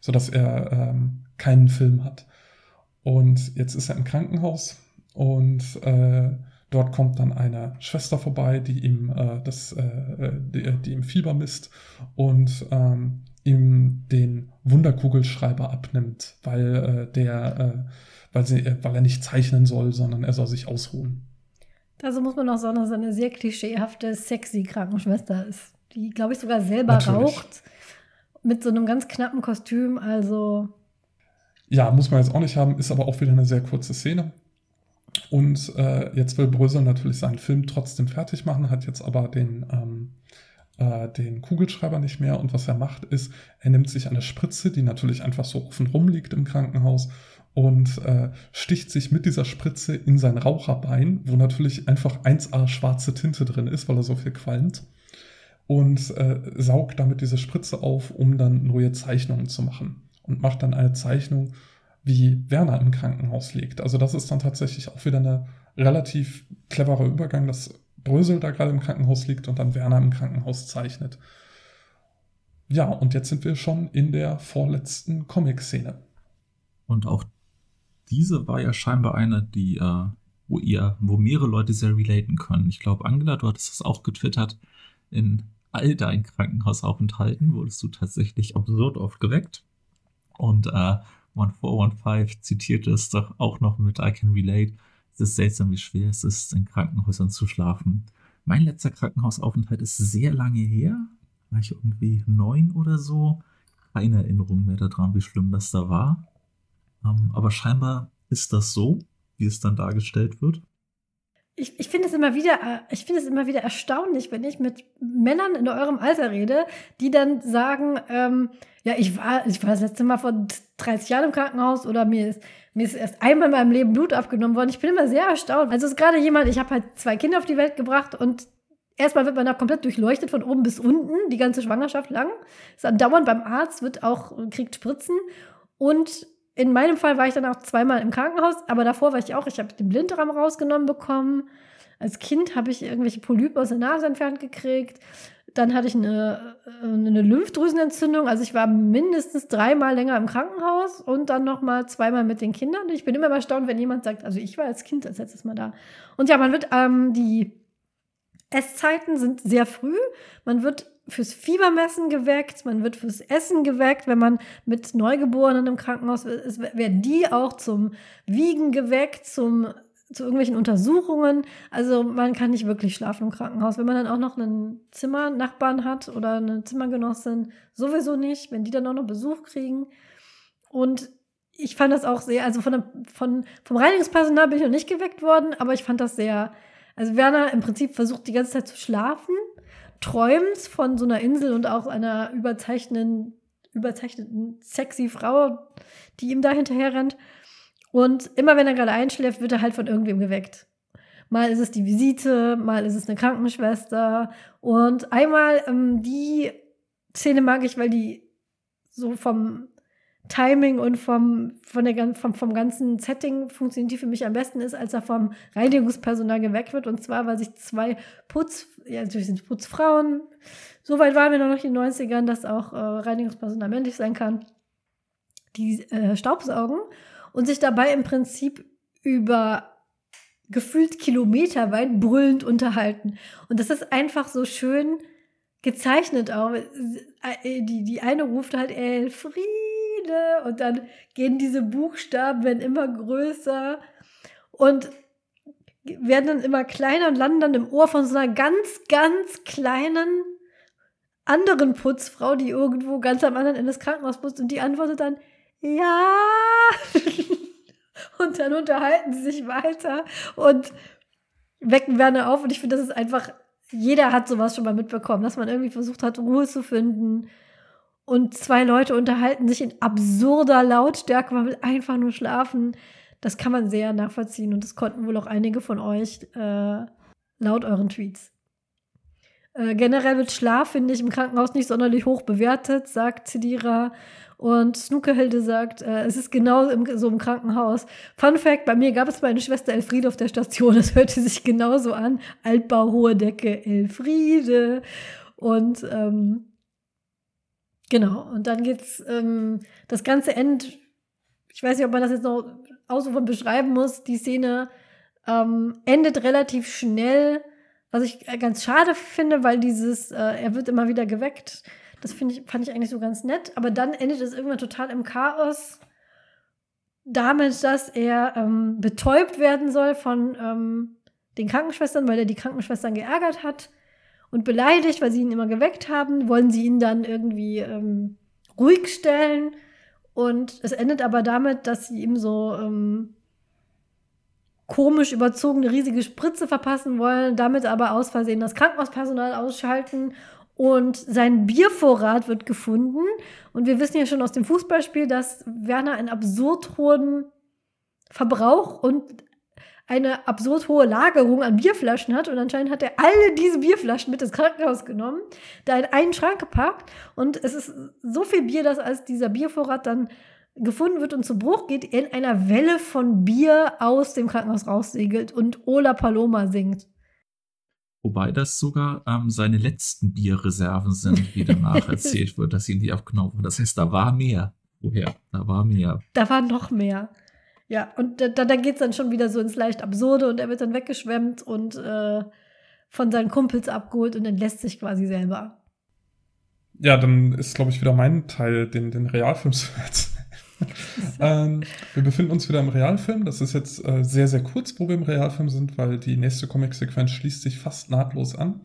sodass er ähm, keinen Film hat. Und jetzt ist er im Krankenhaus und äh, dort kommt dann eine Schwester vorbei, die ihm äh, das, äh, äh die, die, ihm Fieber misst und ähm, ihm den Wunderkugelschreiber abnimmt, weil äh, der, äh, weil sie, äh, weil er nicht zeichnen soll, sondern er soll sich ausruhen. Also muss man auch sagen, dass er eine sehr klischeehafte, sexy Krankenschwester ist, die, glaube ich, sogar selber Natürlich. raucht mit so einem ganz knappen Kostüm. Also ja, muss man jetzt auch nicht haben, ist aber auch wieder eine sehr kurze Szene. Und äh, jetzt will Brösel natürlich seinen Film trotzdem fertig machen, hat jetzt aber den, ähm, äh, den Kugelschreiber nicht mehr. Und was er macht, ist, er nimmt sich eine Spritze, die natürlich einfach so offen rumliegt im Krankenhaus, und äh, sticht sich mit dieser Spritze in sein Raucherbein, wo natürlich einfach 1A schwarze Tinte drin ist, weil er so viel qualmt. Und äh, saugt damit diese Spritze auf, um dann neue Zeichnungen zu machen. Und macht dann eine Zeichnung wie Werner im Krankenhaus liegt. Also das ist dann tatsächlich auch wieder eine relativ cleverer Übergang, dass Brösel da gerade im Krankenhaus liegt und dann Werner im Krankenhaus zeichnet. Ja, und jetzt sind wir schon in der vorletzten Comic-Szene. Und auch diese war ja scheinbar eine, die, äh, wo ihr, wo mehrere Leute sehr relaten können. Ich glaube, Angela, du hattest das auch getwittert. In all deinen Krankenhausaufenthalten wurdest du tatsächlich absurd oft geweckt. Und äh, 1415 zitiert es doch auch noch mit I can relate. Es ist seltsam, wie schwer es ist, in Krankenhäusern zu schlafen. Mein letzter Krankenhausaufenthalt ist sehr lange her. War ich irgendwie neun oder so. Keine Erinnerung mehr daran, wie schlimm das da war. Ähm, aber scheinbar ist das so, wie es dann dargestellt wird ich, ich finde es immer wieder, äh, ich finde es immer wieder erstaunlich, wenn ich mit Männern in eurem Alter rede, die dann sagen, ähm, ja, ich war, ich war das letzte Mal vor 30 Jahren im Krankenhaus oder mir ist, mir ist erst einmal in meinem Leben Blut abgenommen worden. Ich bin immer sehr erstaunt. Also es ist gerade jemand, ich habe halt zwei Kinder auf die Welt gebracht und erstmal wird man da komplett durchleuchtet von oben bis unten, die ganze Schwangerschaft lang. Ist andauernd beim Arzt, wird auch, kriegt Spritzen und in meinem Fall war ich dann auch zweimal im Krankenhaus, aber davor war ich auch, ich habe den Blindraum rausgenommen bekommen. Als Kind habe ich irgendwelche Polypen aus der Nase entfernt gekriegt. Dann hatte ich eine, äh, eine Lymphdrüsenentzündung. Also ich war mindestens dreimal länger im Krankenhaus und dann noch mal zweimal mit den Kindern. Ich bin immer erstaunt, wenn jemand sagt, also ich war als Kind als letztes Mal da. Und ja, man wird ähm, die Esszeiten sind sehr früh. Man wird fürs Fiebermessen geweckt, man wird fürs Essen geweckt. Wenn man mit Neugeborenen im Krankenhaus ist, werden die auch zum Wiegen geweckt, zum, zu irgendwelchen Untersuchungen. Also man kann nicht wirklich schlafen im Krankenhaus. Wenn man dann auch noch einen Zimmernachbarn hat oder eine Zimmergenossin, sowieso nicht, wenn die dann auch noch Besuch kriegen. Und ich fand das auch sehr, also von, von vom Reinigungspersonal bin ich noch nicht geweckt worden, aber ich fand das sehr, also Werner im Prinzip versucht die ganze Zeit zu schlafen träumt von so einer Insel und auch einer überzeichneten, überzeichneten sexy Frau, die ihm da hinterher rennt. Und immer wenn er gerade einschläft, wird er halt von irgendwem geweckt. Mal ist es die Visite, mal ist es eine Krankenschwester. Und einmal ähm, die Szene mag ich, weil die so vom Timing und vom, von der, vom, vom ganzen Setting funktioniert die für mich am besten ist, als er vom Reinigungspersonal geweckt wird. Und zwar, weil sich zwei Putz, ja, natürlich sind Putzfrauen. So weit waren wir noch in den 90ern, dass auch äh, Reinigungspersonal männlich sein kann. Die äh, Staubsaugen und sich dabei im Prinzip über gefühlt Kilometer weit brüllend unterhalten. Und das ist einfach so schön gezeichnet auch. Äh, die, die eine ruft halt Elfriede und dann gehen diese Buchstaben, werden immer größer und werden dann immer kleiner und landen dann im Ohr von so einer ganz, ganz kleinen anderen Putzfrau, die irgendwo ganz am anderen Ende des Krankenhauses muss und die antwortet dann, ja. und dann unterhalten sie sich weiter und wecken Werner auf und ich finde, das ist einfach jeder hat sowas schon mal mitbekommen, dass man irgendwie versucht hat, Ruhe zu finden. Und zwei Leute unterhalten sich in absurder Lautstärke, man will einfach nur schlafen. Das kann man sehr nachvollziehen und das konnten wohl auch einige von euch äh, laut euren Tweets. Äh, generell wird Schlaf, finde ich, im Krankenhaus nicht sonderlich hoch bewertet, sagt Zedira. Und Snookerhilde sagt, äh, es ist genau im, so im Krankenhaus. Fun Fact: Bei mir gab es meine Schwester Elfriede auf der Station. Es hörte sich genauso an. Altbau, hohe Decke, Elfriede. Und ähm, genau, und dann geht's ähm, das ganze End. Ich weiß nicht, ob man das jetzt noch ausufern beschreiben muss. Die Szene ähm, endet relativ schnell, was ich äh, ganz schade finde, weil dieses, äh, er wird immer wieder geweckt das ich, fand ich eigentlich so ganz nett. Aber dann endet es irgendwann total im Chaos. Damit, dass er ähm, betäubt werden soll von ähm, den Krankenschwestern, weil er die Krankenschwestern geärgert hat und beleidigt, weil sie ihn immer geweckt haben, wollen sie ihn dann irgendwie ähm, ruhig stellen. Und es endet aber damit, dass sie ihm so ähm, komisch überzogene riesige Spritze verpassen wollen, damit aber aus Versehen das Krankenhauspersonal ausschalten und sein Biervorrat wird gefunden. Und wir wissen ja schon aus dem Fußballspiel, dass Werner einen absurd hohen Verbrauch und eine absurd hohe Lagerung an Bierflaschen hat. Und anscheinend hat er alle diese Bierflaschen mit ins Krankenhaus genommen, da in einen Schrank gepackt. Und es ist so viel Bier, dass als dieser Biervorrat dann gefunden wird und zu Bruch geht, in einer Welle von Bier aus dem Krankenhaus raussegelt und Ola Paloma singt. Wobei das sogar ähm, seine letzten Bierreserven sind, wie danach erzählt wird, dass ihn die abgenommen haben. Das heißt, da war mehr. Woher? Da war mehr. Da war noch mehr. Ja, und da, da geht es dann schon wieder so ins leicht Absurde und er wird dann weggeschwemmt und äh, von seinen Kumpels abgeholt und entlässt sich quasi selber. Ja, dann ist, glaube ich, wieder mein Teil, den, den Realfilm zu erzählen. ähm, wir befinden uns wieder im Realfilm. Das ist jetzt äh, sehr, sehr kurz, wo wir im Realfilm sind, weil die nächste Comic-Sequenz schließt sich fast nahtlos an.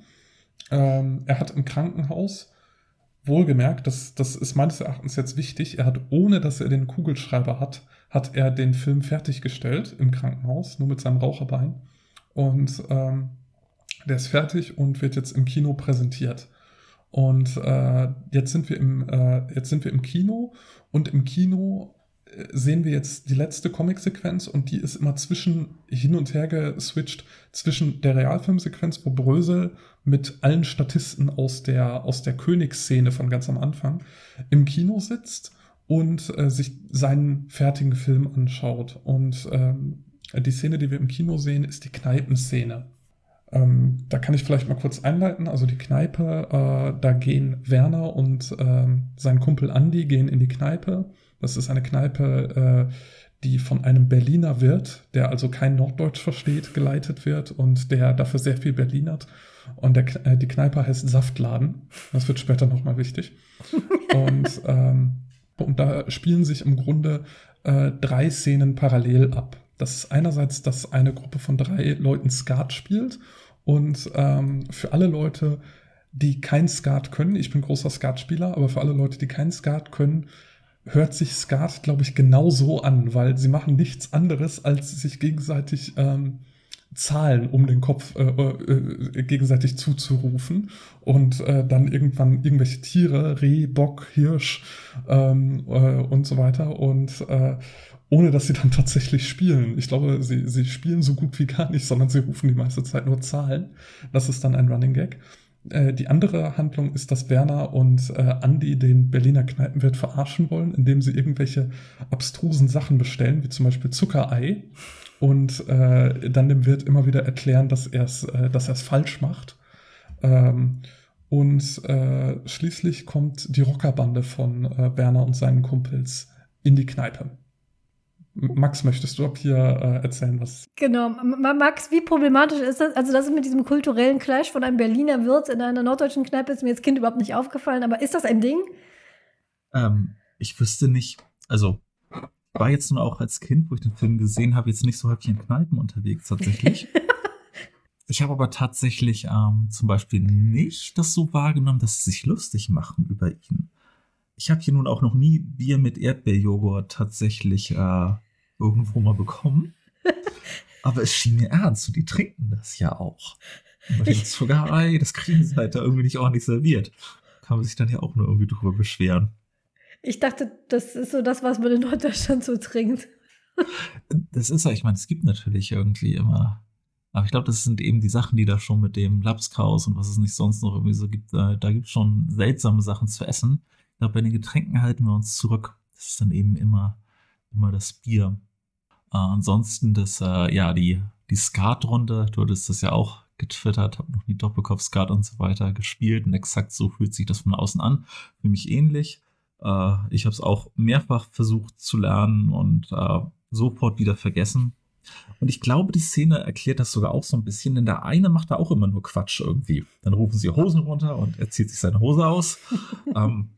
Ähm, er hat im Krankenhaus, wohlgemerkt, das, das ist meines Erachtens jetzt wichtig, er hat, ohne dass er den Kugelschreiber hat, hat er den Film fertiggestellt im Krankenhaus, nur mit seinem Raucherbein. Und ähm, der ist fertig und wird jetzt im Kino präsentiert. Und äh, jetzt sind wir im äh, jetzt sind wir im Kino und im Kino äh, sehen wir jetzt die letzte Comic-Sequenz und die ist immer zwischen hin und her geswitcht zwischen der Realfilmsequenz, wo Brösel mit allen Statisten aus der aus der Königsszene von ganz am Anfang im Kino sitzt und äh, sich seinen fertigen Film anschaut. Und ähm, die Szene, die wir im Kino sehen, ist die Kneipenszene. Ähm, da kann ich vielleicht mal kurz einleiten. Also die Kneipe, äh, da gehen Werner und äh, sein Kumpel Andy gehen in die Kneipe. Das ist eine Kneipe, äh, die von einem Berliner Wirt, der also kein Norddeutsch versteht, geleitet wird und der dafür sehr viel Berlinert. Und der, äh, die Kneipe heißt Saftladen. Das wird später nochmal wichtig. und, ähm, und da spielen sich im Grunde äh, drei Szenen parallel ab. Das ist einerseits, dass eine Gruppe von drei Leuten Skat spielt und ähm, für alle Leute, die kein Skat können, ich bin großer Skatspieler, aber für alle Leute, die kein Skat können, hört sich Skat, glaube ich, genau so an, weil sie machen nichts anderes, als sich gegenseitig ähm, Zahlen um den Kopf äh, äh, gegenseitig zuzurufen und äh, dann irgendwann irgendwelche Tiere, Reh, Bock, Hirsch ähm, äh, und so weiter und äh, ohne dass sie dann tatsächlich spielen. Ich glaube, sie, sie spielen so gut wie gar nicht, sondern sie rufen die meiste Zeit nur Zahlen. Das ist dann ein Running Gag. Äh, die andere Handlung ist, dass Werner und äh, Andy den Berliner Kneipenwirt verarschen wollen, indem sie irgendwelche abstrusen Sachen bestellen, wie zum Beispiel Zuckerei, und äh, dann dem Wirt immer wieder erklären, dass er es äh, dass er's falsch macht. Ähm, und äh, schließlich kommt die Rockerbande von äh, Werner und seinen Kumpels in die Kneipe. Max, möchtest du ab hier äh, erzählen, was. Genau. Max, wie problematisch ist das? Also, das ist mit diesem kulturellen Clash von einem Berliner Wirt in einer norddeutschen Kneipe, ist mir als Kind überhaupt nicht aufgefallen, aber ist das ein Ding? Ähm, ich wüsste nicht, also, war jetzt nur auch als Kind, wo ich den Film gesehen habe, jetzt nicht so häufig in Kneipen unterwegs, tatsächlich. ich habe aber tatsächlich ähm, zum Beispiel nicht das so wahrgenommen, dass sie sich lustig machen über ihn. Ich habe hier nun auch noch nie Bier mit Erdbeerjoghurt tatsächlich äh, irgendwo mal bekommen. Aber es schien mir ernst, so die trinken das ja auch. Und ich sogar, ey, das kriegen sie halt da irgendwie nicht ordentlich serviert. Kann man sich dann ja auch nur irgendwie drüber beschweren. Ich dachte, das ist so das, was man in Norddeutschland so trinkt. Das ist ja, ich meine, es gibt natürlich irgendwie immer Aber ich glaube, das sind eben die Sachen, die da schon mit dem Lapskaus und was es nicht sonst noch irgendwie so gibt. Da, da gibt es schon seltsame Sachen zu essen. Ich glaube, bei den Getränken halten wir uns zurück. Das ist dann eben immer, immer das Bier. Äh, ansonsten das, äh, ja, die, die Skatrunde, du hattest das ja auch getwittert, habe noch die Doppelkopf-Skat und so weiter gespielt und exakt so fühlt sich das von außen an. Für mich ähnlich. Äh, ich habe es auch mehrfach versucht zu lernen und äh, sofort wieder vergessen. Und ich glaube, die Szene erklärt das sogar auch so ein bisschen, denn der eine macht da auch immer nur Quatsch irgendwie. Dann rufen sie Hosen runter und er zieht sich seine Hose aus. ähm,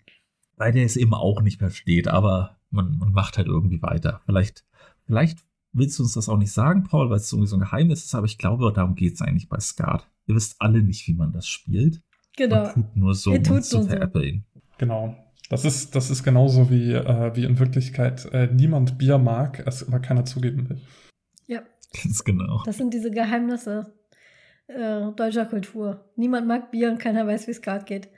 weil der es eben auch nicht versteht, aber man, man macht halt irgendwie weiter. Vielleicht, vielleicht willst du uns das auch nicht sagen, Paul, weil es irgendwie so ein Geheimnis ist, aber ich glaube, darum geht es eigentlich bei Skat. Ihr wisst alle nicht, wie man das spielt. Genau. Man tut nur so, Ihr tut um zu nur so. veräppeln. Genau. Das ist, das ist genauso wie, äh, wie in Wirklichkeit äh, niemand Bier mag, es aber keiner zugeben will. Ja, Ganz genau. das sind diese Geheimnisse äh, deutscher Kultur. Niemand mag Bier und keiner weiß, wie es gerade geht.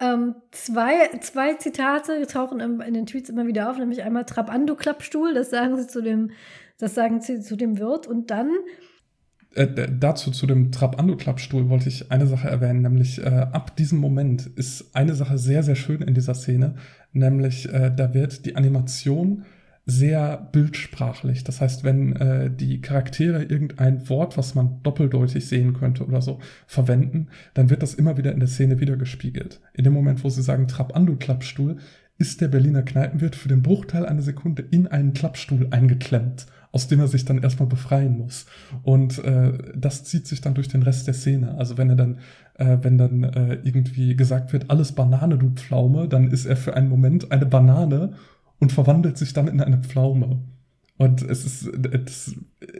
Ähm, zwei, zwei Zitate tauchen im, in den Tweets immer wieder auf, nämlich einmal Trabando Klappstuhl, das sagen sie zu dem, das sagen sie zu dem Wirt und dann Äh, dazu zu dem Trabando-Klappstuhl wollte ich eine Sache erwähnen, nämlich äh, ab diesem Moment ist eine Sache sehr, sehr schön in dieser Szene, nämlich äh, da wird die Animation sehr bildsprachlich. Das heißt, wenn äh, die Charaktere irgendein Wort, was man doppeldeutig sehen könnte oder so, verwenden, dann wird das immer wieder in der Szene wiedergespiegelt. In dem Moment, wo sie sagen Trabando-Klappstuhl, ist der Berliner Kneipenwirt für den Bruchteil einer Sekunde in einen Klappstuhl eingeklemmt, aus dem er sich dann erstmal befreien muss. Und äh, das zieht sich dann durch den Rest der Szene. Also wenn er dann, äh, wenn dann äh, irgendwie gesagt wird, alles Banane, du Pflaume, dann ist er für einen Moment eine Banane und verwandelt sich dann in eine Pflaume. Und es ist, das,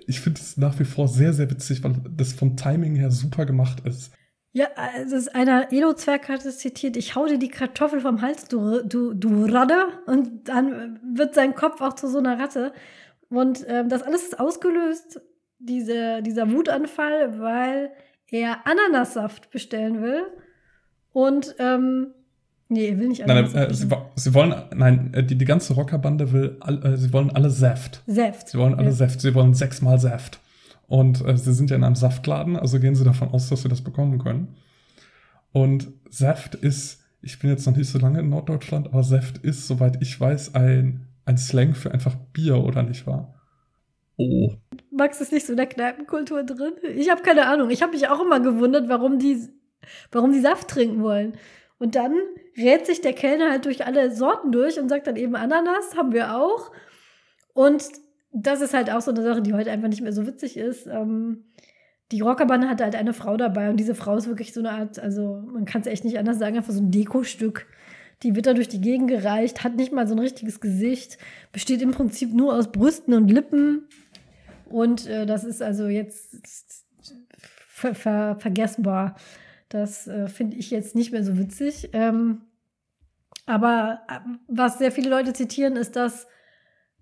ich finde es nach wie vor sehr, sehr witzig, weil das vom Timing her super gemacht ist. Ja, also es ist einer Elo-Zwerg hat es zitiert, ich hau dir die Kartoffel vom Hals, du, du, du Radde. Und dann wird sein Kopf auch zu so einer Ratte. Und ähm, das alles ist ausgelöst, diese, dieser Wutanfall, weil er Ananassaft bestellen will. Und, ähm, nee, er will nicht Nein, Ananassaft äh, sie, sie wollen, nein, äh, die, die ganze Rockerbande will, all, äh, sie wollen alle Saft. Saft. Sie wollen alle Ja. Saft, sie wollen sechsmal Saft. Und äh, sie sind ja in einem Saftladen, also gehen sie davon aus, dass sie das bekommen können. Und Saft ist, ich bin jetzt noch nicht so lange in Norddeutschland, aber Saft ist, soweit ich weiß, ein, ein Slang für einfach Bier, oder nicht wahr? Oh, Max ist nicht so in der Kneipenkultur drin. Ich habe keine Ahnung. Ich habe mich auch immer gewundert, warum die, warum die Saft trinken wollen. Und dann rät sich der Kellner halt durch alle Sorten durch und sagt dann eben Ananas, haben wir auch. Und das ist halt auch so eine Sache, die heute einfach nicht mehr so witzig ist. Ähm, die Rockerbande hatte halt eine Frau dabei und diese Frau ist wirklich so eine Art, also man kann es echt nicht anders sagen, einfach so ein Dekostück. Die wird da durch die Gegend gereicht, hat nicht mal so ein richtiges Gesicht, besteht im Prinzip nur aus Brüsten und Lippen. Und äh, das ist also jetzt ver ver vergessbar. Das äh, finde ich jetzt nicht mehr so witzig. Ähm, aber äh, was sehr viele Leute zitieren, ist, dass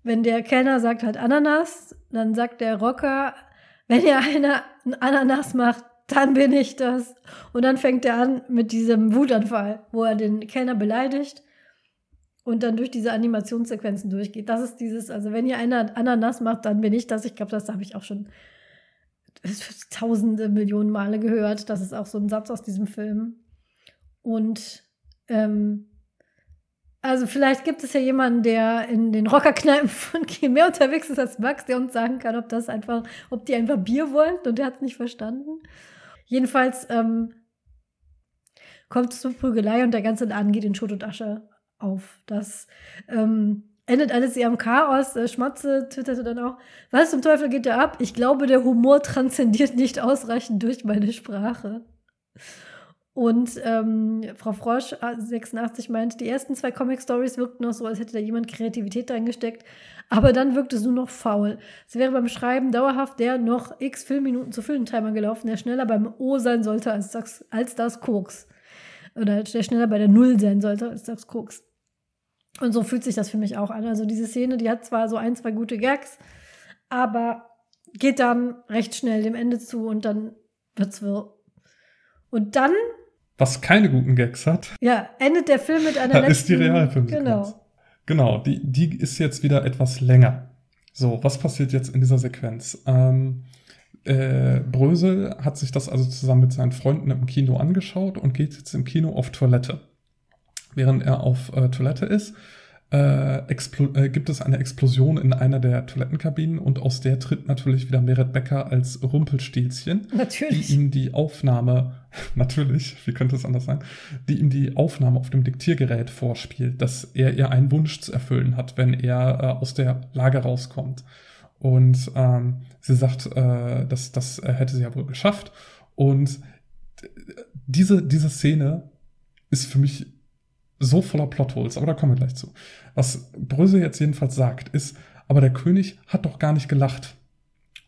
wenn der Kellner sagt halt Ananas, dann sagt der Rocker, wenn ihr einer ein Ananas macht, dann bin ich das. Und dann fängt er an mit diesem Wutanfall, wo er den Kellner beleidigt und dann durch diese Animationssequenzen durchgeht. Das ist dieses, also wenn ihr einer Ananas macht, dann bin ich das. Ich glaube, das habe ich auch schon tausende Millionen Male gehört. Das ist auch so ein Satz aus diesem Film. Und ähm, also vielleicht gibt es ja jemanden, der in den Rockerkneipen von Kiel mehr unterwegs ist als Max, der uns sagen kann, ob das einfach, ob die einfach Bier wollen und der hat es nicht verstanden. Jedenfalls ähm, kommt es zur Prügelei und der ganze Laden geht in Schutt und Asche auf. Das ähm, endet alles eher im Chaos. Schmatze twitterte dann auch, was zum Teufel geht da ab? Ich glaube, der Humor transzendiert nicht ausreichend durch meine Sprache. Und ähm, Frau Frosch, äh, 86, meint, die ersten zwei Comic-Stories wirkten noch so, als hätte da jemand Kreativität reingesteckt. Aber dann wirkte es nur noch faul. Es wäre beim Schreiben dauerhaft der noch x Filmminuten zu füllen Timer gelaufen, der schneller beim O sein sollte als das, als das Koks. Oder der schneller bei der Null sein sollte als das Koks. Und so fühlt sich das für mich auch an. Also diese Szene, die hat zwar so ein, zwei gute Gags, aber geht dann recht schnell dem Ende zu und dann wird's wirr. Und dann Was keine guten Gags hat, ja, endet der Film mit einer letzten... ist die Realfilmsequenz. Genau. Genau, die, die ist jetzt wieder etwas länger. So, was passiert jetzt in dieser Sequenz? Ähm, äh, Brösel hat sich das also zusammen mit seinen Freunden im Kino angeschaut und geht jetzt im Kino auf Toilette. Während er auf äh, Toilette ist, äh, äh, gibt es eine Explosion in einer der Toilettenkabinen und aus der tritt natürlich wieder Meret Becker als Rumpelstilzchen. Natürlich. Die ihm die Aufnahme, natürlich, wie könnte es anders sein, die ihm die Aufnahme auf dem Diktiergerät vorspielt, dass er ihr einen Wunsch zu erfüllen hat, wenn er äh, aus der Lage rauskommt. Und ähm, sie sagt, äh, dass das hätte sie ja wohl geschafft. Und diese, diese Szene ist für mich so voller Plotholes, aber da kommen wir gleich zu. Was Brösel jetzt jedenfalls sagt, ist, aber der König hat doch gar nicht gelacht.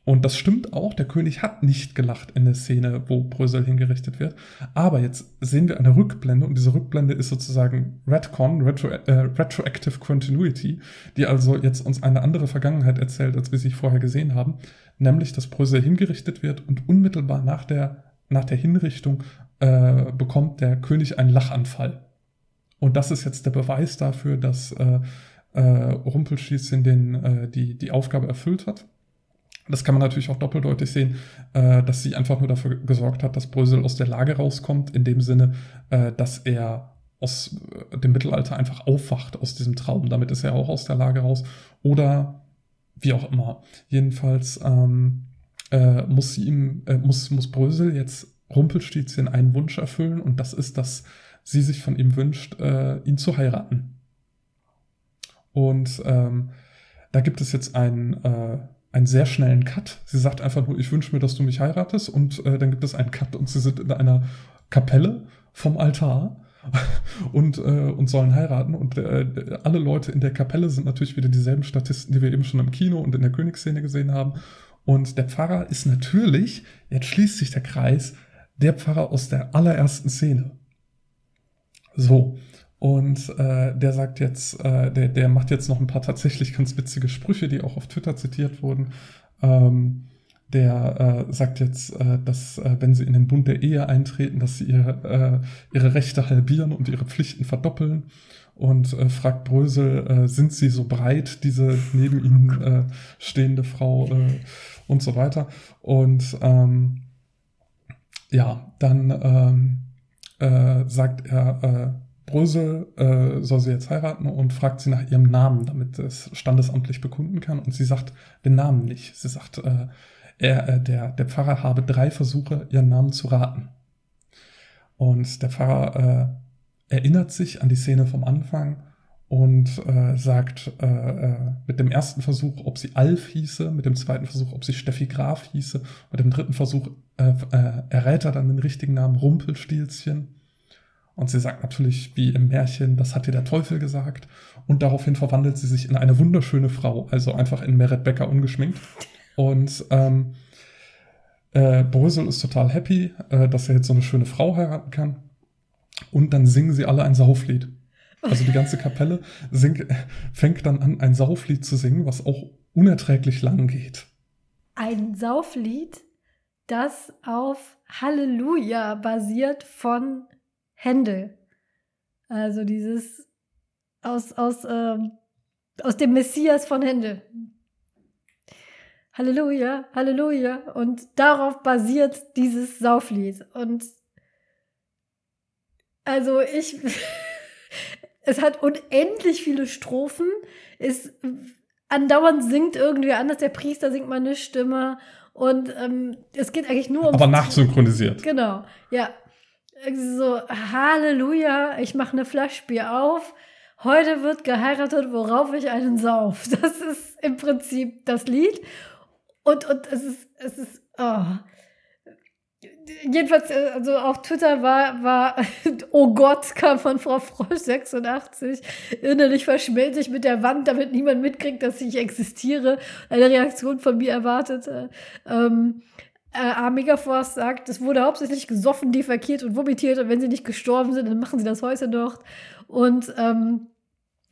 Und das stimmt auch, der König hat nicht gelacht in der Szene, wo Brösel hingerichtet wird. Aber jetzt sehen wir eine Rückblende und diese Rückblende ist sozusagen Redcon, Retro, äh, Retroactive Continuity, die also jetzt uns eine andere Vergangenheit erzählt, als wir sie vorher gesehen haben. Nämlich, dass Brösel hingerichtet wird und unmittelbar nach der, nach der Hinrichtung äh, bekommt der König einen Lachanfall. Und das ist jetzt der Beweis dafür, dass äh, äh, Rumpelstilzchen den, äh, die, die Aufgabe erfüllt hat. Das kann man natürlich auch doppeldeutig sehen, äh, dass sie einfach nur dafür gesorgt hat, dass Brösel aus der Lage rauskommt, in dem Sinne, äh, dass er aus äh, dem Mittelalter einfach aufwacht aus diesem Traum. Damit ist er auch aus der Lage raus. Oder wie auch immer. Jedenfalls ähm, äh, muss sie ihm, äh, muss, muss Brösel jetzt Rumpelstilzchen einen Wunsch erfüllen und das ist, dass sie sich von ihm wünscht, äh, ihn zu heiraten. Und ähm, da gibt es jetzt einen, äh, einen sehr schnellen Cut. Sie sagt einfach nur, ich wünsche mir, dass du mich heiratest. Und äh, dann gibt es einen Cut und sie sind in einer Kapelle vom Altar und, äh, und sollen heiraten. Und äh, alle Leute in der Kapelle sind natürlich wieder dieselben Statisten, die wir eben schon im Kino und in der Königsszene gesehen haben. Und der Pfarrer ist natürlich, jetzt schließt sich der Kreis, der Pfarrer aus der allerersten Szene. So. Und äh, der sagt jetzt, äh, der, der macht jetzt noch ein paar tatsächlich ganz witzige Sprüche, die auch auf Twitter zitiert wurden. Ähm, der äh, sagt jetzt, äh, dass äh, wenn sie in den Bund der Ehe eintreten, dass sie ihre, äh, ihre Rechte halbieren und ihre Pflichten verdoppeln. Und äh, fragt Brösel, äh, sind sie so breit, diese neben ihnen äh, stehende Frau äh, und so weiter. Und ähm, ja, dann ähm, äh, sagt er, äh, Brösel äh, soll sie jetzt heiraten und fragt sie nach ihrem Namen, damit es standesamtlich bekunden kann. Und sie sagt den Namen nicht. Sie sagt, äh, er, äh, der, der Pfarrer habe drei Versuche, ihren Namen zu raten. Und der Pfarrer äh, erinnert sich an die Szene vom Anfang und äh, sagt äh, äh, mit dem ersten Versuch, ob sie Alf hieße, mit dem zweiten Versuch, ob sie Steffi Graf hieße, mit dem dritten Versuch äh, äh, errät er dann den richtigen Namen Rumpelstilzchen. Und sie sagt natürlich, wie im Märchen, das hat ihr der Teufel gesagt. Und daraufhin verwandelt sie sich in eine wunderschöne Frau, also einfach in Meret Becker ungeschminkt. Und ähm, äh, Brösel ist total happy, äh, dass er jetzt so eine schöne Frau heiraten kann. Und dann singen sie alle ein Sauflied. Also die ganze Kapelle sing, fängt dann an, ein Sauflied zu singen, was auch unerträglich lang geht. Ein Sauflied, das auf Halleluja basiert von Händel. Also dieses aus, aus, ähm, aus dem Messias von Händel. Halleluja, Halleluja. Und darauf basiert dieses Sauflied. Und also ich, es hat unendlich viele Strophen. Es andauernd singt irgendwie anders. Der Priester singt mal eine Stimme. Und ähm, es geht eigentlich nur um. Aber nachsynchronisiert. Genau, ja. So, Halleluja, ich mache eine Flasche Bier auf. Heute wird geheiratet, worauf ich einen sauf. Das ist im Prinzip das Lied. Und, und es ist, es ist, oh jedenfalls, äh, also auf Twitter war, war, oh Gott, kam von Frau Frosch 86. Innerlich verschmelze ich mit der Wand, damit niemand mitkriegt, dass ich existiere. Eine Reaktion von mir erwartet. Ähm, äh, Force sagt, es wurde hauptsächlich gesoffen, defekiert und vomitiert und wenn sie nicht gestorben sind, dann machen sie das Häuschen dort. Und ähm,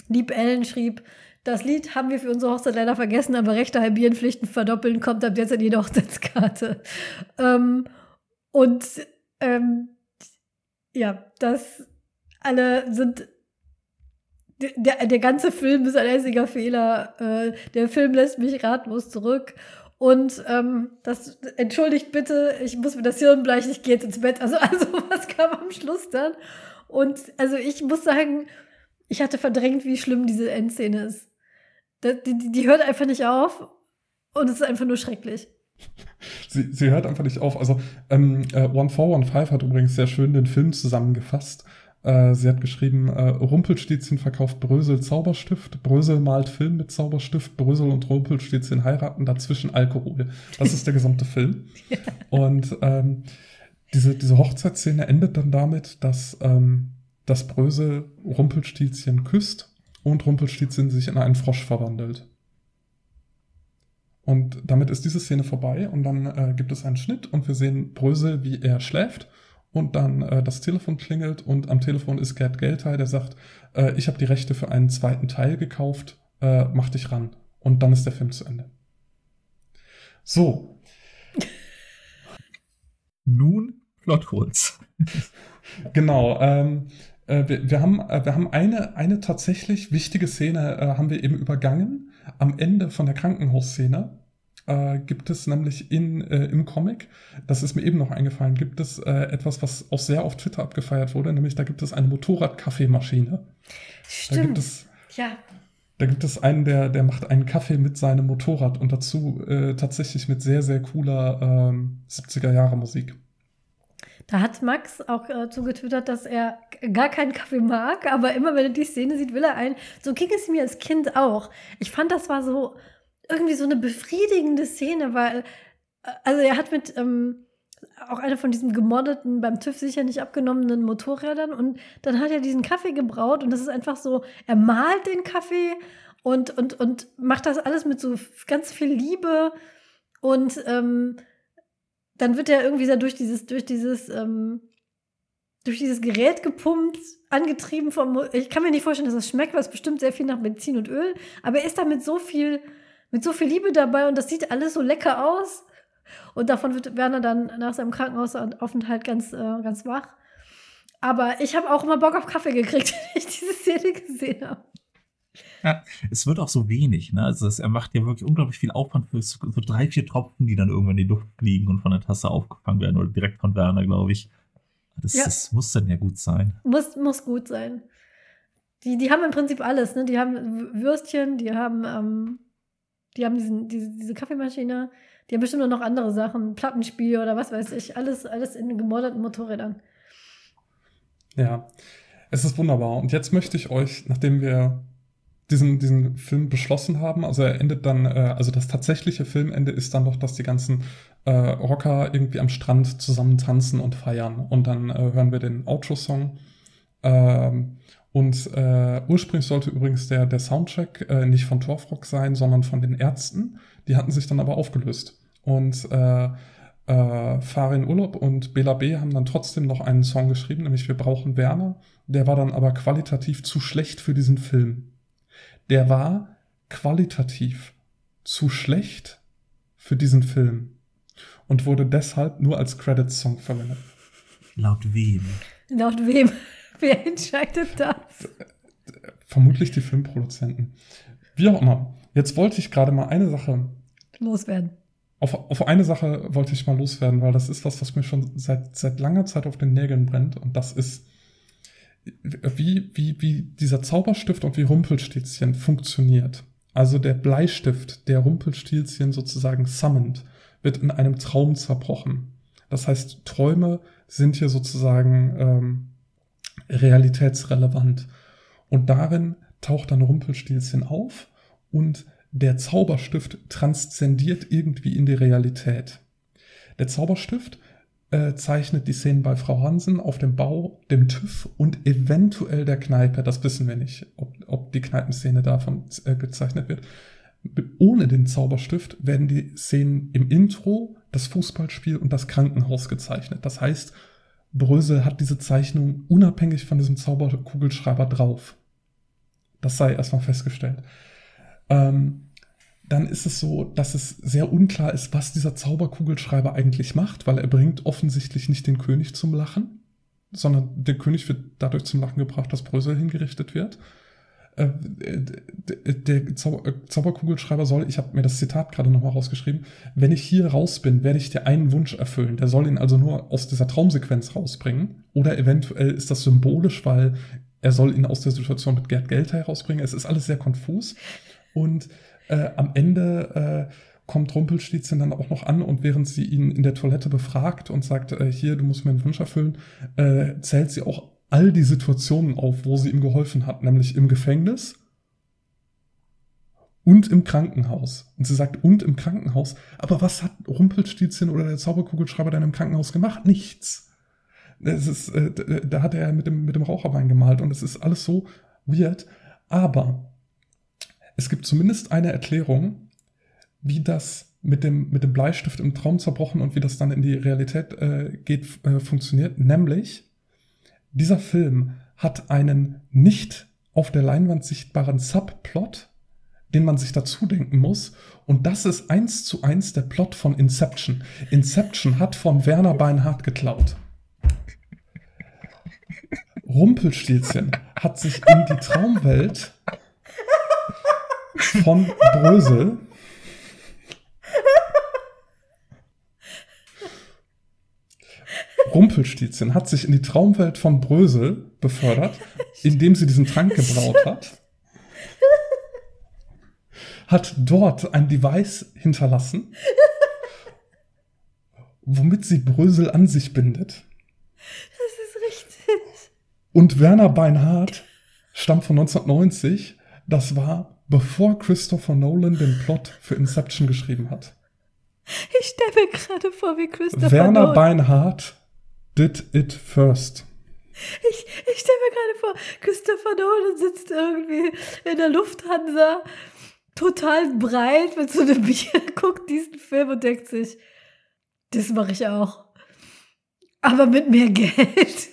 Lieb Ellen schrieb, das Lied haben wir für unsere Hochzeit leider vergessen, aber Rechte halbieren, Pflichten verdoppeln, kommt ab jetzt in jede Hochzeitskarte. Ähm, und ähm, ja, das alle sind. Der, der ganze Film ist ein einziger Fehler. Äh, der Film lässt mich ratlos zurück. Und ähm, das entschuldigt bitte, ich muss mir das Hirn bleichen, ich gehe jetzt ins Bett. Also, also was kam am Schluss dann? Und also ich muss sagen, ich hatte verdrängt, wie schlimm diese Endszene ist. Die, die, die hört einfach nicht auf und es ist einfach nur schrecklich. Sie, sie hört einfach nicht auf. Also ähm, äh, One Four One Five hat übrigens sehr schön den Film zusammengefasst. Äh, sie hat geschrieben, äh, Rumpelstilzchen verkauft Brösel Zauberstift, Brösel malt Film mit Zauberstift, Brösel und Rumpelstilzchen heiraten, dazwischen Alkohol. Das ist der gesamte Film. ja. Und ähm, diese, diese Hochzeitsszene endet dann damit, dass, ähm, dass Brösel Rumpelstilzchen küsst und Rumpelstilzchen sich in einen Frosch verwandelt. Und damit ist diese Szene vorbei und dann äh, gibt es einen Schnitt und wir sehen Brösel, wie er schläft und dann äh, das Telefon klingelt und am Telefon ist Gerd Geltei, der sagt, äh, ich habe die Rechte für einen zweiten Teil gekauft, äh, mach dich ran. Und dann ist der Film zu Ende. So. Nun Plotholes. genau. Ähm, äh, wir, wir, haben, äh, wir haben eine, eine tatsächlich wichtige Szene, äh, haben wir eben übergangen. Am Ende von der Krankenhausszene äh, gibt es nämlich in, äh, im Comic, das ist mir eben noch eingefallen, gibt es äh, etwas, was auch sehr auf Twitter abgefeiert wurde, nämlich da gibt es eine Motorrad-Kaffeemaschine. Stimmt. Da gibt es, ja. Da gibt es einen, der, der macht einen Kaffee mit seinem Motorrad und dazu äh, tatsächlich mit sehr, sehr cooler ähm, 70er-Jahre-Musik. Da hat Max auch äh, zugetwittert, dass er gar keinen Kaffee mag, aber immer wenn er die Szene sieht, will er einen. So ging es mir als Kind auch. Ich fand, das war so irgendwie so eine befriedigende Szene, weil, äh, also er hat mit ähm, auch eine von diesen gemoddeten, beim TÜV sicher nicht abgenommenen Motorrädern und dann hat er diesen Kaffee gebraut und das ist einfach so, er malt den Kaffee und, und, und macht das alles mit so ganz viel Liebe und ähm, dann wird er irgendwie so durch dieses, durch dieses, ähm, durch dieses Gerät gepumpt, angetrieben vom. Ich kann mir nicht vorstellen, dass das schmeckt, weil es bestimmt sehr viel nach Benzin und Öl. Aber er ist da mit so viel, mit so viel Liebe dabei und das sieht alles so lecker aus. Und davon wird Werner dann nach seinem Krankenhausaufenthalt ganz, äh, ganz wach. Aber ich habe auch immer Bock auf Kaffee gekriegt, wenn ich diese Szene gesehen habe. Ja, es wird auch so wenig, ne? Also das, er macht ja wirklich unglaublich viel Aufwand für so, so, drei, vier Tropfen, die dann irgendwann in die Luft fliegen und von der Tasse aufgefangen werden oder direkt von Werner, glaube ich. Das, ja. das, muss dann ja gut sein. Muss, muss gut sein. Die, die haben im Prinzip alles, ne? Die haben Würstchen, die haben, ähm, die haben diesen, diese, diese Kaffeemaschine, die haben bestimmt noch andere Sachen, Plattenspiel oder was weiß ich, alles, alles in gemodderten Motorrädern. Ja, es ist wunderbar. Und jetzt möchte ich euch, nachdem wir diesen, diesen Film beschlossen haben. Also er endet dann, äh, also das tatsächliche Filmende ist dann doch, dass die ganzen äh, Rocker irgendwie am Strand zusammen tanzen und feiern. Und dann äh, hören wir den Outro-Song. Ähm, und äh, ursprünglich sollte übrigens der, der Soundtrack äh, nicht von Torfrock sein, sondern von den Ärzten. Die hatten sich dann aber aufgelöst. Und äh, äh, Farin Urlaub und Bela B haben dann trotzdem noch einen Song geschrieben, nämlich Wir brauchen Werner. Der war dann aber qualitativ zu schlecht für diesen Film der war qualitativ zu schlecht für diesen Film und wurde deshalb nur als Credits-Song verwendet. Laut wem? Laut wem? Wer entscheidet das? Vermutlich die Filmproduzenten. Wie auch immer. Jetzt wollte ich gerade mal eine Sache loswerden. Auf, auf eine Sache wollte ich mal loswerden, weil das ist was, was mir schon seit, seit langer Zeit auf den Nägeln brennt. Und das ist wie, wie, wie dieser Zauberstift und wie Rumpelstilzchen funktioniert. Also der Bleistift, der Rumpelstilzchen sozusagen summont, wird in einem Traum zerbrochen. Das heißt, Träume sind hier sozusagen ähm, realitätsrelevant. Und darin taucht dann Rumpelstilzchen auf und der Zauberstift transzendiert irgendwie in die Realität. Der Zauberstift äh, zeichnet die Szenen bei Frau Hansen auf dem Bau, dem TÜV und eventuell der Kneipe. Das wissen wir nicht, ob, ob die Kneipenszene davon äh, gezeichnet wird. Ohne den Zauberstift werden die Szenen im Intro, das Fußballspiel und das Krankenhaus gezeichnet. Das heißt, Brösel hat diese Zeichnung unabhängig von diesem Zauberkugelschreiber drauf. Das sei erstmal festgestellt. Ähm, dann ist es so, dass es sehr unklar ist, was dieser Zauberkugelschreiber eigentlich macht, weil er bringt offensichtlich nicht den König zum Lachen, sondern der König wird dadurch zum Lachen gebracht, dass Brösel hingerichtet wird. äh, der äh, Zauberkugelschreiber soll, ich habe mir das Zitat gerade nochmal rausgeschrieben, wenn ich hier raus bin, werde ich dir einen Wunsch erfüllen. Der soll ihn also nur aus dieser Traumsequenz rausbringen. Oder eventuell ist das symbolisch, weil er soll ihn aus der Situation mit Gerd Geld herausbringen. Es ist alles sehr konfus. Und äh, am Ende äh, kommt Rumpelstilzchen dann auch noch an und während sie ihn in der Toilette befragt und sagt, äh, hier, du musst mir einen Wunsch erfüllen, äh, zählt sie auch all die Situationen auf, wo sie ihm geholfen hat, nämlich im Gefängnis und im Krankenhaus. Und sie sagt, und im Krankenhaus. Aber was hat Rumpelstilzchen oder der Zauberkugelschreiber denn im Krankenhaus gemacht? Nichts. Es ist, äh, da hat er mit dem, mit dem Raucherbein gemalt und es ist alles so weird. Aber es gibt zumindest eine Erklärung, wie das mit dem, mit dem Bleistift im Traum zerbrochen und wie das dann in die Realität äh, geht, äh, funktioniert. Nämlich, dieser Film hat einen nicht auf der Leinwand sichtbaren Subplot, den man sich dazu denken muss. Und das ist eins zu eins der Plot von Inception. Inception hat von Werner Beinhardt geklaut. Rumpelstilzchen hat sich in die Traumwelt von Brösel Rumpelstilzchen hat sich in die Traumwelt von Brösel befördert, indem sie diesen Trank gebraut hat. Hat dort ein Device hinterlassen, womit sie Brösel an sich bindet. Das ist richtig. Und Werner Beinhardt stammt von 1990. Das war bevor Christopher Nolan den Plot für Inception geschrieben hat. Ich stelle mir gerade vor, wie Christopher Werner Nolan. Beinhardt did it first. Ich, ich stelle mir gerade vor, Christopher Nolan sitzt irgendwie in der Lufthansa, total breit mit so einem Bier, guckt diesen Film und denkt sich, das mache ich auch. Aber mit mehr Geld.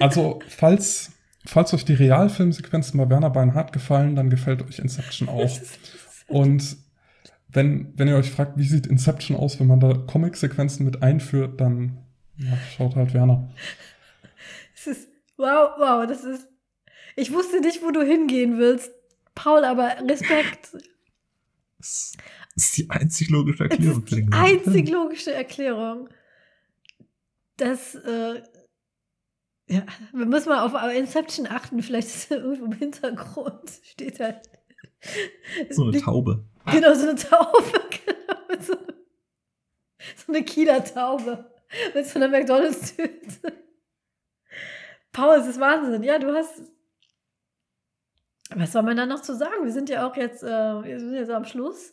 Also, falls, falls euch die Realfilmsequenzen bei Werner Beinhardt gefallen, dann gefällt euch Inception auch. Und wenn, wenn ihr euch fragt, wie sieht Inception aus, wenn man da Comic-Sequenzen mit einführt, dann ja, schaut halt Werner. Es ist, wow, wow, das ist, ich wusste nicht, wo du hingehen willst. Paul, aber Respekt. Das ist die einzig logische Das Erklärung ist für die einzig logische Erklärung. Das, äh, ja, wir müssen mal auf Inception achten. Vielleicht ist da irgendwo im Hintergrund steht da. So eine Taube. Genau, so eine Taube. Genau, so, so eine Kieler Taube. Mit so einer McDonalds-Tüte. Paul, es ist Wahnsinn. Ja, du hast. Was soll man da noch zu sagen? Wir sind ja auch jetzt, äh, wir sind jetzt am Schluss.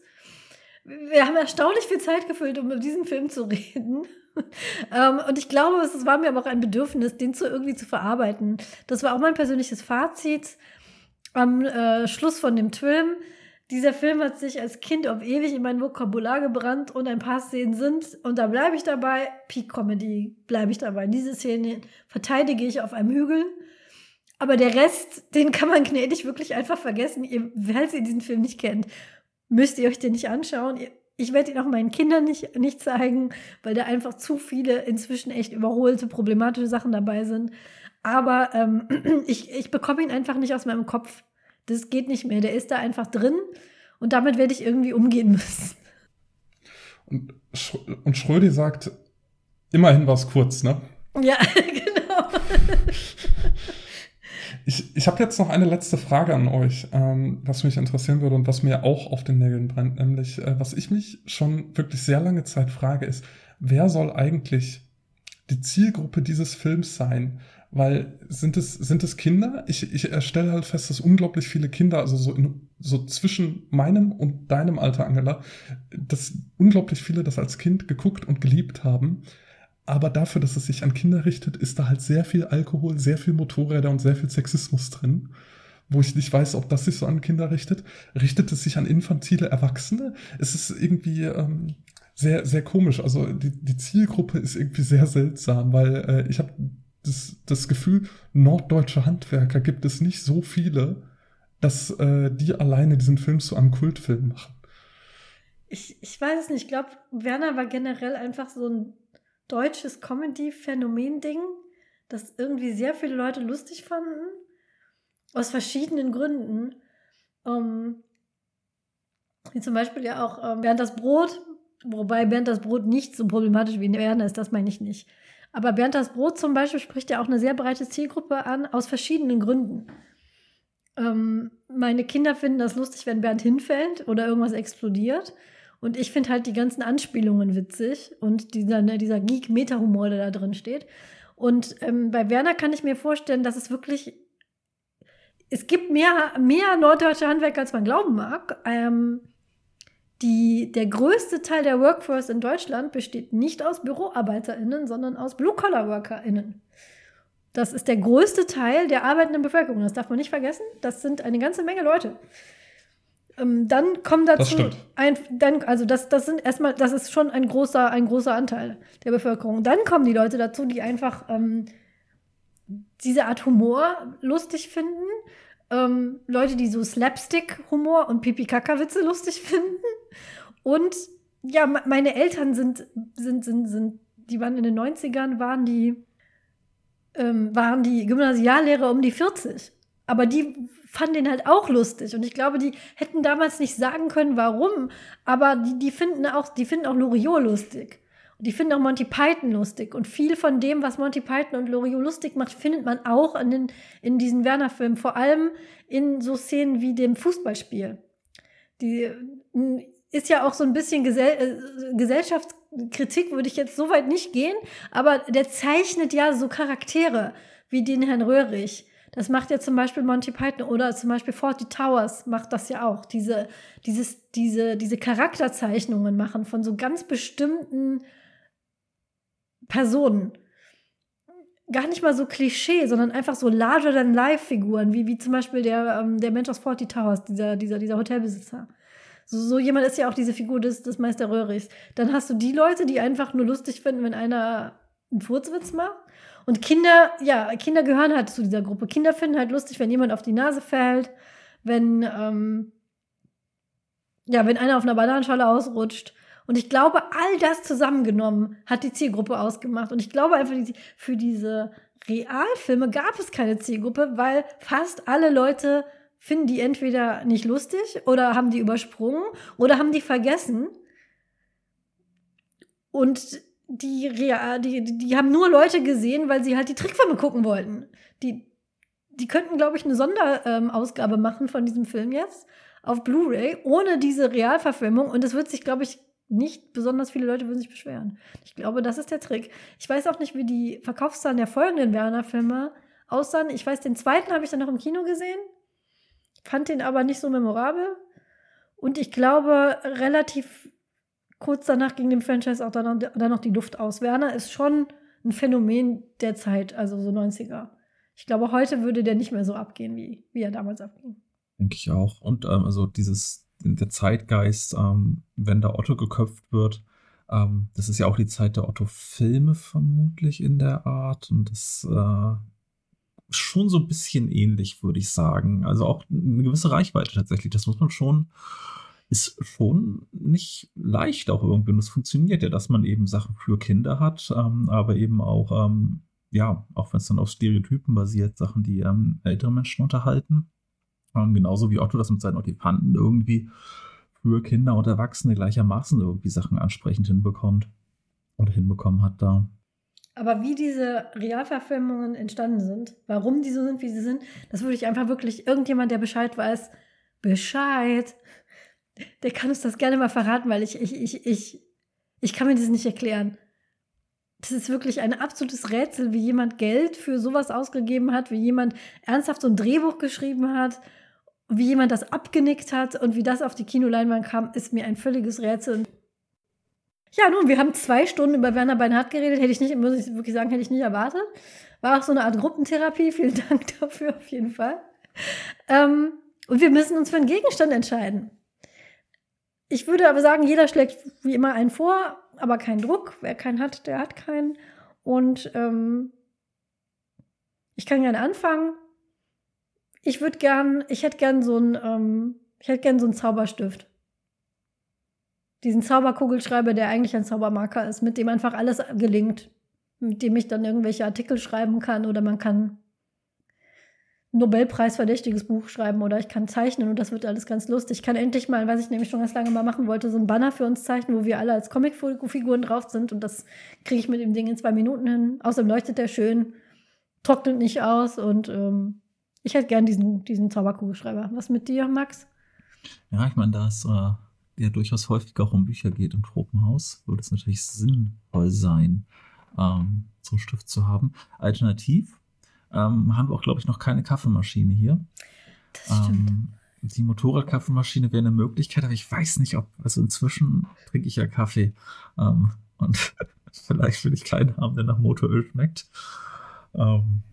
Wir haben erstaunlich viel Zeit gefüllt, um über diesen Film zu reden. ähm, und ich glaube, es war mir aber auch ein Bedürfnis, den zu irgendwie zu verarbeiten. Das war auch mein persönliches Fazit am äh, Schluss von dem Film. Dieser Film hat sich als Kind auf ewig in mein Vokabular gebrannt und ein paar Szenen sind, und da bleibe ich dabei, Peak Comedy bleibe ich dabei. Diese Szene verteidige ich auf einem Hügel. Aber der Rest, den kann man gnädig wirklich einfach vergessen. Ihr, falls ihr diesen Film nicht kennt, müsst ihr euch den nicht anschauen. Ihr- Ich werde ihn auch meinen Kindern nicht, nicht zeigen, weil da einfach zu viele inzwischen echt überholte, problematische Sachen dabei sind. Aber ähm, ich, ich bekomme ihn einfach nicht aus meinem Kopf. Das geht nicht mehr. Der ist da einfach drin und damit werde ich irgendwie umgehen müssen. Und, Sch und Schrödi sagt, immerhin war es kurz, ne? Ja, genau. Ich, ich habe jetzt noch eine letzte Frage an euch, ähm, was mich interessieren würde und was mir auch auf den Nägeln brennt. Nämlich, äh, was ich mich schon wirklich sehr lange Zeit frage, ist, wer soll eigentlich die Zielgruppe dieses Films sein? Weil sind es, sind es Kinder? Ich, ich stelle halt fest, dass unglaublich viele Kinder, also so, in, so zwischen meinem und deinem Alter, Angela, dass unglaublich viele das als Kind geguckt und geliebt haben. Aber dafür, dass es sich an Kinder richtet, ist da halt sehr viel Alkohol, sehr viel Motorräder und sehr viel Sexismus drin. Wo ich nicht weiß, ob das sich so an Kinder richtet. Richtet es sich an infantile Erwachsene? Es ist irgendwie ähm, sehr, sehr komisch. Also die, die Zielgruppe ist irgendwie sehr seltsam, weil äh, ich habe das, das Gefühl, norddeutsche Handwerker gibt es nicht so viele, dass äh, die alleine diesen Film zu einem Kultfilm machen. Ich, ich weiß es nicht. Ich glaube, Werner war generell einfach so ein deutsches Comedy-Phänomen-Ding. das irgendwie sehr viele Leute lustig fanden. Aus verschiedenen Gründen. Ähm, wie zum Beispiel ja auch ähm, Bernd das Brot, wobei Bernd das Brot nicht so problematisch wie Werner ist, das meine ich nicht. Aber Bernd das Brot zum Beispiel spricht ja auch eine sehr breite Zielgruppe an, aus verschiedenen Gründen. Ähm, meine Kinder finden das lustig, wenn Bernd hinfällt oder irgendwas explodiert. Und ich finde halt die ganzen Anspielungen witzig und dieser, ne, dieser Geek-Meta-Humor, der da drin steht. Und ähm, bei Werner kann ich mir vorstellen, dass es wirklich. Es gibt mehr, mehr norddeutsche Handwerker, als man glauben mag. Ähm, die, der größte Teil der Workforce in Deutschland besteht nicht aus BüroarbeiterInnen, sondern aus Blue-Collar-WorkerInnen. Das ist der größte Teil der arbeitenden Bevölkerung. Das darf man nicht vergessen. Das sind eine ganze Menge Leute. Ähm, dann kommen dazu ein, dann, also das, das sind erstmal, das ist schon ein großer, ein großer Anteil der Bevölkerung. Dann kommen die Leute dazu, die einfach ähm, diese Art Humor lustig finden. Ähm, Leute, die so Slapstick-Humor und Pipi-Kaka-Witze lustig finden. Und ja, meine Eltern sind, sind, sind, sind, die waren in den 90ern, waren die, ähm, waren die Gymnasiallehrer um die 40. Aber die fanden den halt auch lustig. Und ich glaube, die hätten damals nicht sagen können, warum. Aber die, die finden auch, die finden auch Loriot lustig. Und die finden auch Monty Python lustig. Und viel von dem, was Monty Python und Loriot lustig macht, findet man auch in, den, in diesen Werner-Filmen. Vor allem in so Szenen wie dem Fußballspiel. Die ist ja auch so ein bisschen Gesell äh, Gesellschaftskritik, würde ich jetzt so weit nicht gehen. Aber der zeichnet ja so Charaktere wie den Herrn Röhrig das macht ja zum Beispiel Monty Python oder zum Beispiel Forty Towers macht das ja auch. Diese, dieses, diese, diese Charakterzeichnungen machen von so ganz bestimmten Personen. Gar nicht mal so Klischee, sondern einfach so larger-than-life-Figuren, wie, wie zum Beispiel der, ähm, der Mensch aus Forty Towers, dieser, dieser, dieser Hotelbesitzer. So, so jemand ist ja auch diese Figur des, des Meister Röhrichs. Dann hast du die Leute, die einfach nur lustig finden, wenn einer einen Furzwitz macht. Und Kinder, ja, Kinder gehören halt zu dieser Gruppe. Kinder finden halt lustig, wenn jemand auf die Nase fällt, wenn, ähm, ja, wenn einer auf einer Bananenschale ausrutscht. Und ich glaube, all das zusammengenommen hat die Zielgruppe ausgemacht. Und ich glaube einfach, für diese Realfilme gab es keine Zielgruppe, weil fast alle Leute finden die entweder nicht lustig oder haben die übersprungen oder haben die vergessen. Und die, die, die haben nur Leute gesehen, weil sie halt die Trickfilme gucken wollten. Die, die könnten, glaube ich, eine Sonderausgabe ähm, machen von diesem Film jetzt auf Blu-ray ohne diese Realverfilmung und es wird sich, glaube ich, nicht besonders viele Leute würden sich beschweren. Ich glaube, das ist der Trick. Ich weiß auch nicht, wie die Verkaufszahlen der folgenden Werner-Filme aussahen. Ich weiß, den zweiten habe ich dann noch im Kino gesehen, fand den aber nicht so memorabel. Und ich glaube, relativ kurz danach ging dem Franchise auch dann, dann noch die Luft aus. Werner ist schon ein Phänomen der Zeit, also so 90er. Ich glaube, heute würde der nicht mehr so abgehen, wie, wie er damals abging. Denke ich auch. Und ähm, also dieses, der Zeitgeist, ähm, wenn da Otto geköpft wird, ähm, das ist ja auch die Zeit der Otto-Filme vermutlich in der Art. Und das äh, schon so ein bisschen ähnlich, würde ich sagen. Also auch eine gewisse Reichweite tatsächlich. Das muss man schon ist schon nicht leicht auch irgendwie. Und es funktioniert ja, dass man eben Sachen für Kinder hat, ähm, aber eben auch, ähm, ja, auch wenn es dann auf Stereotypen basiert, Sachen, die ähm, ältere Menschen unterhalten. Ähm, genauso wie Otto das mit seinen Otipanten irgendwie für Kinder und Erwachsene gleichermaßen irgendwie Sachen ansprechend hinbekommt oder hinbekommen hat da. Aber wie diese Realverfilmungen entstanden sind, warum die so sind, wie sie sind, das würde ich einfach wirklich irgendjemand, der Bescheid weiß, Bescheid der kann uns das gerne mal verraten, weil ich, ich, ich, ich, ich kann mir das nicht erklären. Das ist wirklich ein absolutes Rätsel, wie jemand Geld für sowas ausgegeben hat, wie jemand ernsthaft so ein Drehbuch geschrieben hat, wie jemand das abgenickt hat und wie das auf die Kinoleinwand kam, ist mir ein völliges Rätsel. Ja, nun, wir haben zwei Stunden über Werner Beinhardt geredet, hätte ich nicht, muss ich wirklich sagen, hätte ich nicht erwartet. War auch so eine Art Gruppentherapie, vielen Dank dafür auf jeden Fall. Ähm, und wir müssen uns für einen Gegenstand entscheiden. Ich würde aber sagen, jeder schlägt wie immer einen vor, aber keinen Druck. Wer keinen hat, der hat keinen. Und ähm, ich kann gerne anfangen. Ich würde gern, ich hätte gern so ein, ähm, ich hätte gern so einen Zauberstift. Diesen Zauberkugelschreiber, der eigentlich ein Zaubermarker ist, mit dem einfach alles gelingt. mit dem ich dann irgendwelche Artikel schreiben kann oder man kann Nobelpreis-verdächtiges Buch schreiben oder ich kann zeichnen und das wird alles ganz lustig. Ich kann endlich mal, was ich nämlich schon ganz lange mal machen wollte, so ein Banner für uns zeichnen, wo wir alle als Comicfiguren drauf sind und das kriege ich mit dem Ding in zwei Minuten hin. Außerdem leuchtet der schön, trocknet nicht aus und ähm, ich hätte gern diesen, diesen Zauberkugelschreiber. Was mit dir, Max? Ja, ich meine, da es äh, ja durchaus häufig auch um Bücher geht im Tropenhaus, würde es natürlich sinnvoll sein, ähm, so einen Stift zu haben. Alternativ ähm, haben wir auch, glaube ich, noch keine Kaffeemaschine hier. Das stimmt. Ähm, die Motorradkaffeemaschine wäre eine Möglichkeit, aber ich weiß nicht, ob, also inzwischen trinke ich ja Kaffee. Ähm, und vielleicht will ich keinen haben, der nach Motoröl schmeckt. Ähm,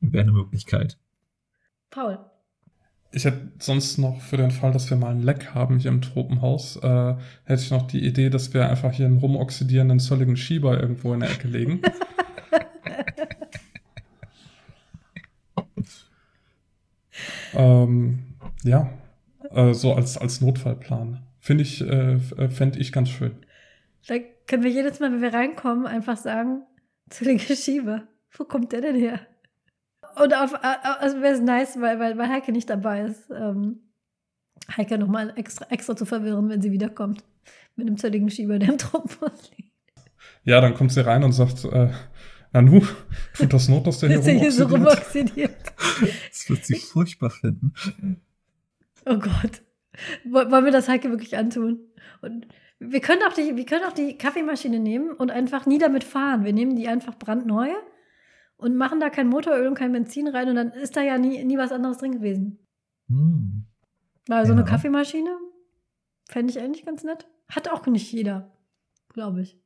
wäre eine Möglichkeit. Paul. Ich hätte sonst noch für den Fall, dass wir mal ein Leck haben hier im Tropenhaus, äh, hätte ich noch die Idee, dass wir einfach hier einen rumoxidierenden zölligen Schieber irgendwo in der Ecke legen. ähm, ja, äh, so als, als Notfallplan. Finde ich, äh, fände ich ganz schön. Da können wir jedes Mal, wenn wir reinkommen, einfach sagen, zöllige Schieber. Wo kommt der denn her? Und auf, also wäre es nice, weil, weil, weil Heike nicht dabei ist, ähm, Heike nochmal extra, extra zu verwirren, wenn sie wiederkommt. Mit einem zölligen Schieber, der im Truppenhaus liegt. Ja, dann kommt sie rein und sagt, äh, Nanu, tut das Not, dass der hier Ist er hier so rumoxidiert? Das wird sie furchtbar finden. Oh Gott. Woll- Wollen wir das Heike wirklich antun? Und wir können auch die, wir können auch die Kaffeemaschine nehmen und einfach nie damit fahren. Wir nehmen die einfach brandneu und machen da kein Motoröl und kein Benzin rein und dann ist da ja nie, nie was anderes drin gewesen. Hm. Weil so eine Ja. Kaffeemaschine fände ich eigentlich ganz nett. Hat auch nicht jeder, glaube ich.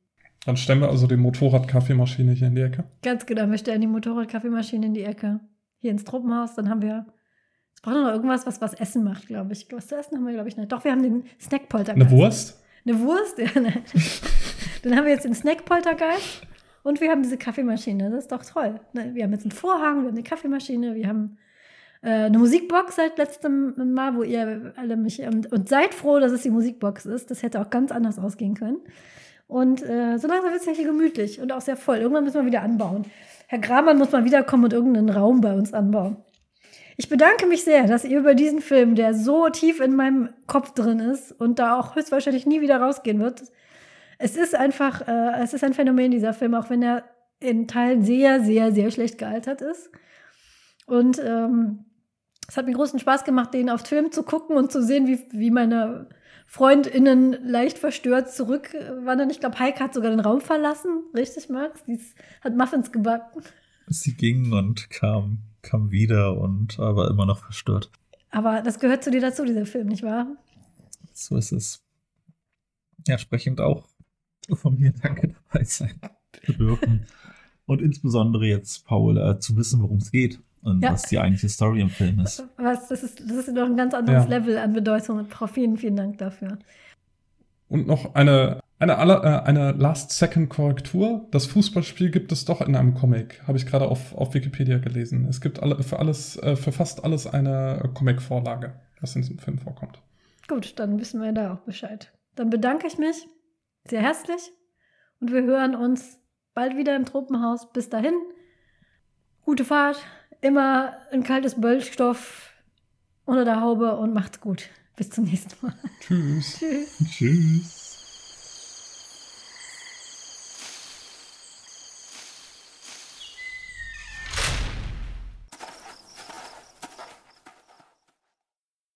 Dann stellen wir also die Motorrad-Kaffeemaschine hier in die Ecke. Ganz genau, wir stellen die Motorrad-Kaffeemaschine in die Ecke. Hier ins Truppenhaus, dann haben wir. Brauchen wir noch irgendwas, was was Essen macht, glaube ich. Was zu essen haben wir, glaube ich, nicht. Doch, wir haben den Snackpoltergeist. Eine Wurst? Eine Wurst? Ja, nein. Dann haben wir jetzt den Snackpoltergeist und wir haben diese Kaffeemaschine. Das ist doch toll. Ne, Wir haben jetzt einen Vorhang, wir haben eine Kaffeemaschine, wir haben äh, eine Musikbox seit letztem Mal, wo ihr alle mich. Und seid froh, dass es die Musikbox ist. Das hätte auch ganz anders ausgehen können. Und äh, so langsam wird es ja hier gemütlich und auch sehr voll. Irgendwann müssen wir wieder anbauen. Herr Gramann muss mal wiederkommen und irgendeinen Raum bei uns anbauen. Ich bedanke mich sehr, dass ihr über diesen Film, der so tief in meinem Kopf drin ist und da auch höchstwahrscheinlich nie wieder rausgehen wird. Es ist einfach, äh, es ist ein Phänomen, dieser Film, auch wenn er in Teilen sehr, sehr, sehr schlecht gealtert ist. Und ähm, es hat mir großen Spaß gemacht, den auf Film zu gucken und zu sehen, wie, wie meine FreundInnen leicht verstört zurückwandern. Ich glaube, Heike hat sogar den Raum verlassen. Richtig, Max? Die ist- hat Muffins gebacken. Sie ging und kam, kam wieder und war immer noch verstört. Aber das gehört zu dir dazu, dieser Film, nicht wahr? So ist es. Ja, sprechend auch von mir danke dabei sein zu dürfen. Und insbesondere jetzt, Paul, äh, zu wissen, worum es geht und Ja. was die eigentliche Story im Film ist. Was, das, ist, das ist noch ein ganz anderes Ja. Level an Bedeutung. Frau, vielen, vielen Dank dafür. Und noch eine, eine, aller- äh, eine Last-Second-Korrektur. Das Fußballspiel gibt es doch in einem Comic. Habe ich gerade auf, auf Wikipedia gelesen. Es gibt alle, für alles, äh, für fast alles eine Comic-Vorlage, was in diesem Film vorkommt. Gut, dann wissen wir da auch Bescheid. Dann bedanke ich mich sehr herzlich und wir hören uns bald wieder im Tropenhaus. Bis dahin, gute Fahrt, immer ein kaltes Böllstoff unter der Haube und macht's gut. Bis zum nächsten Mal. Tschüss. Tschüss. Tschüss.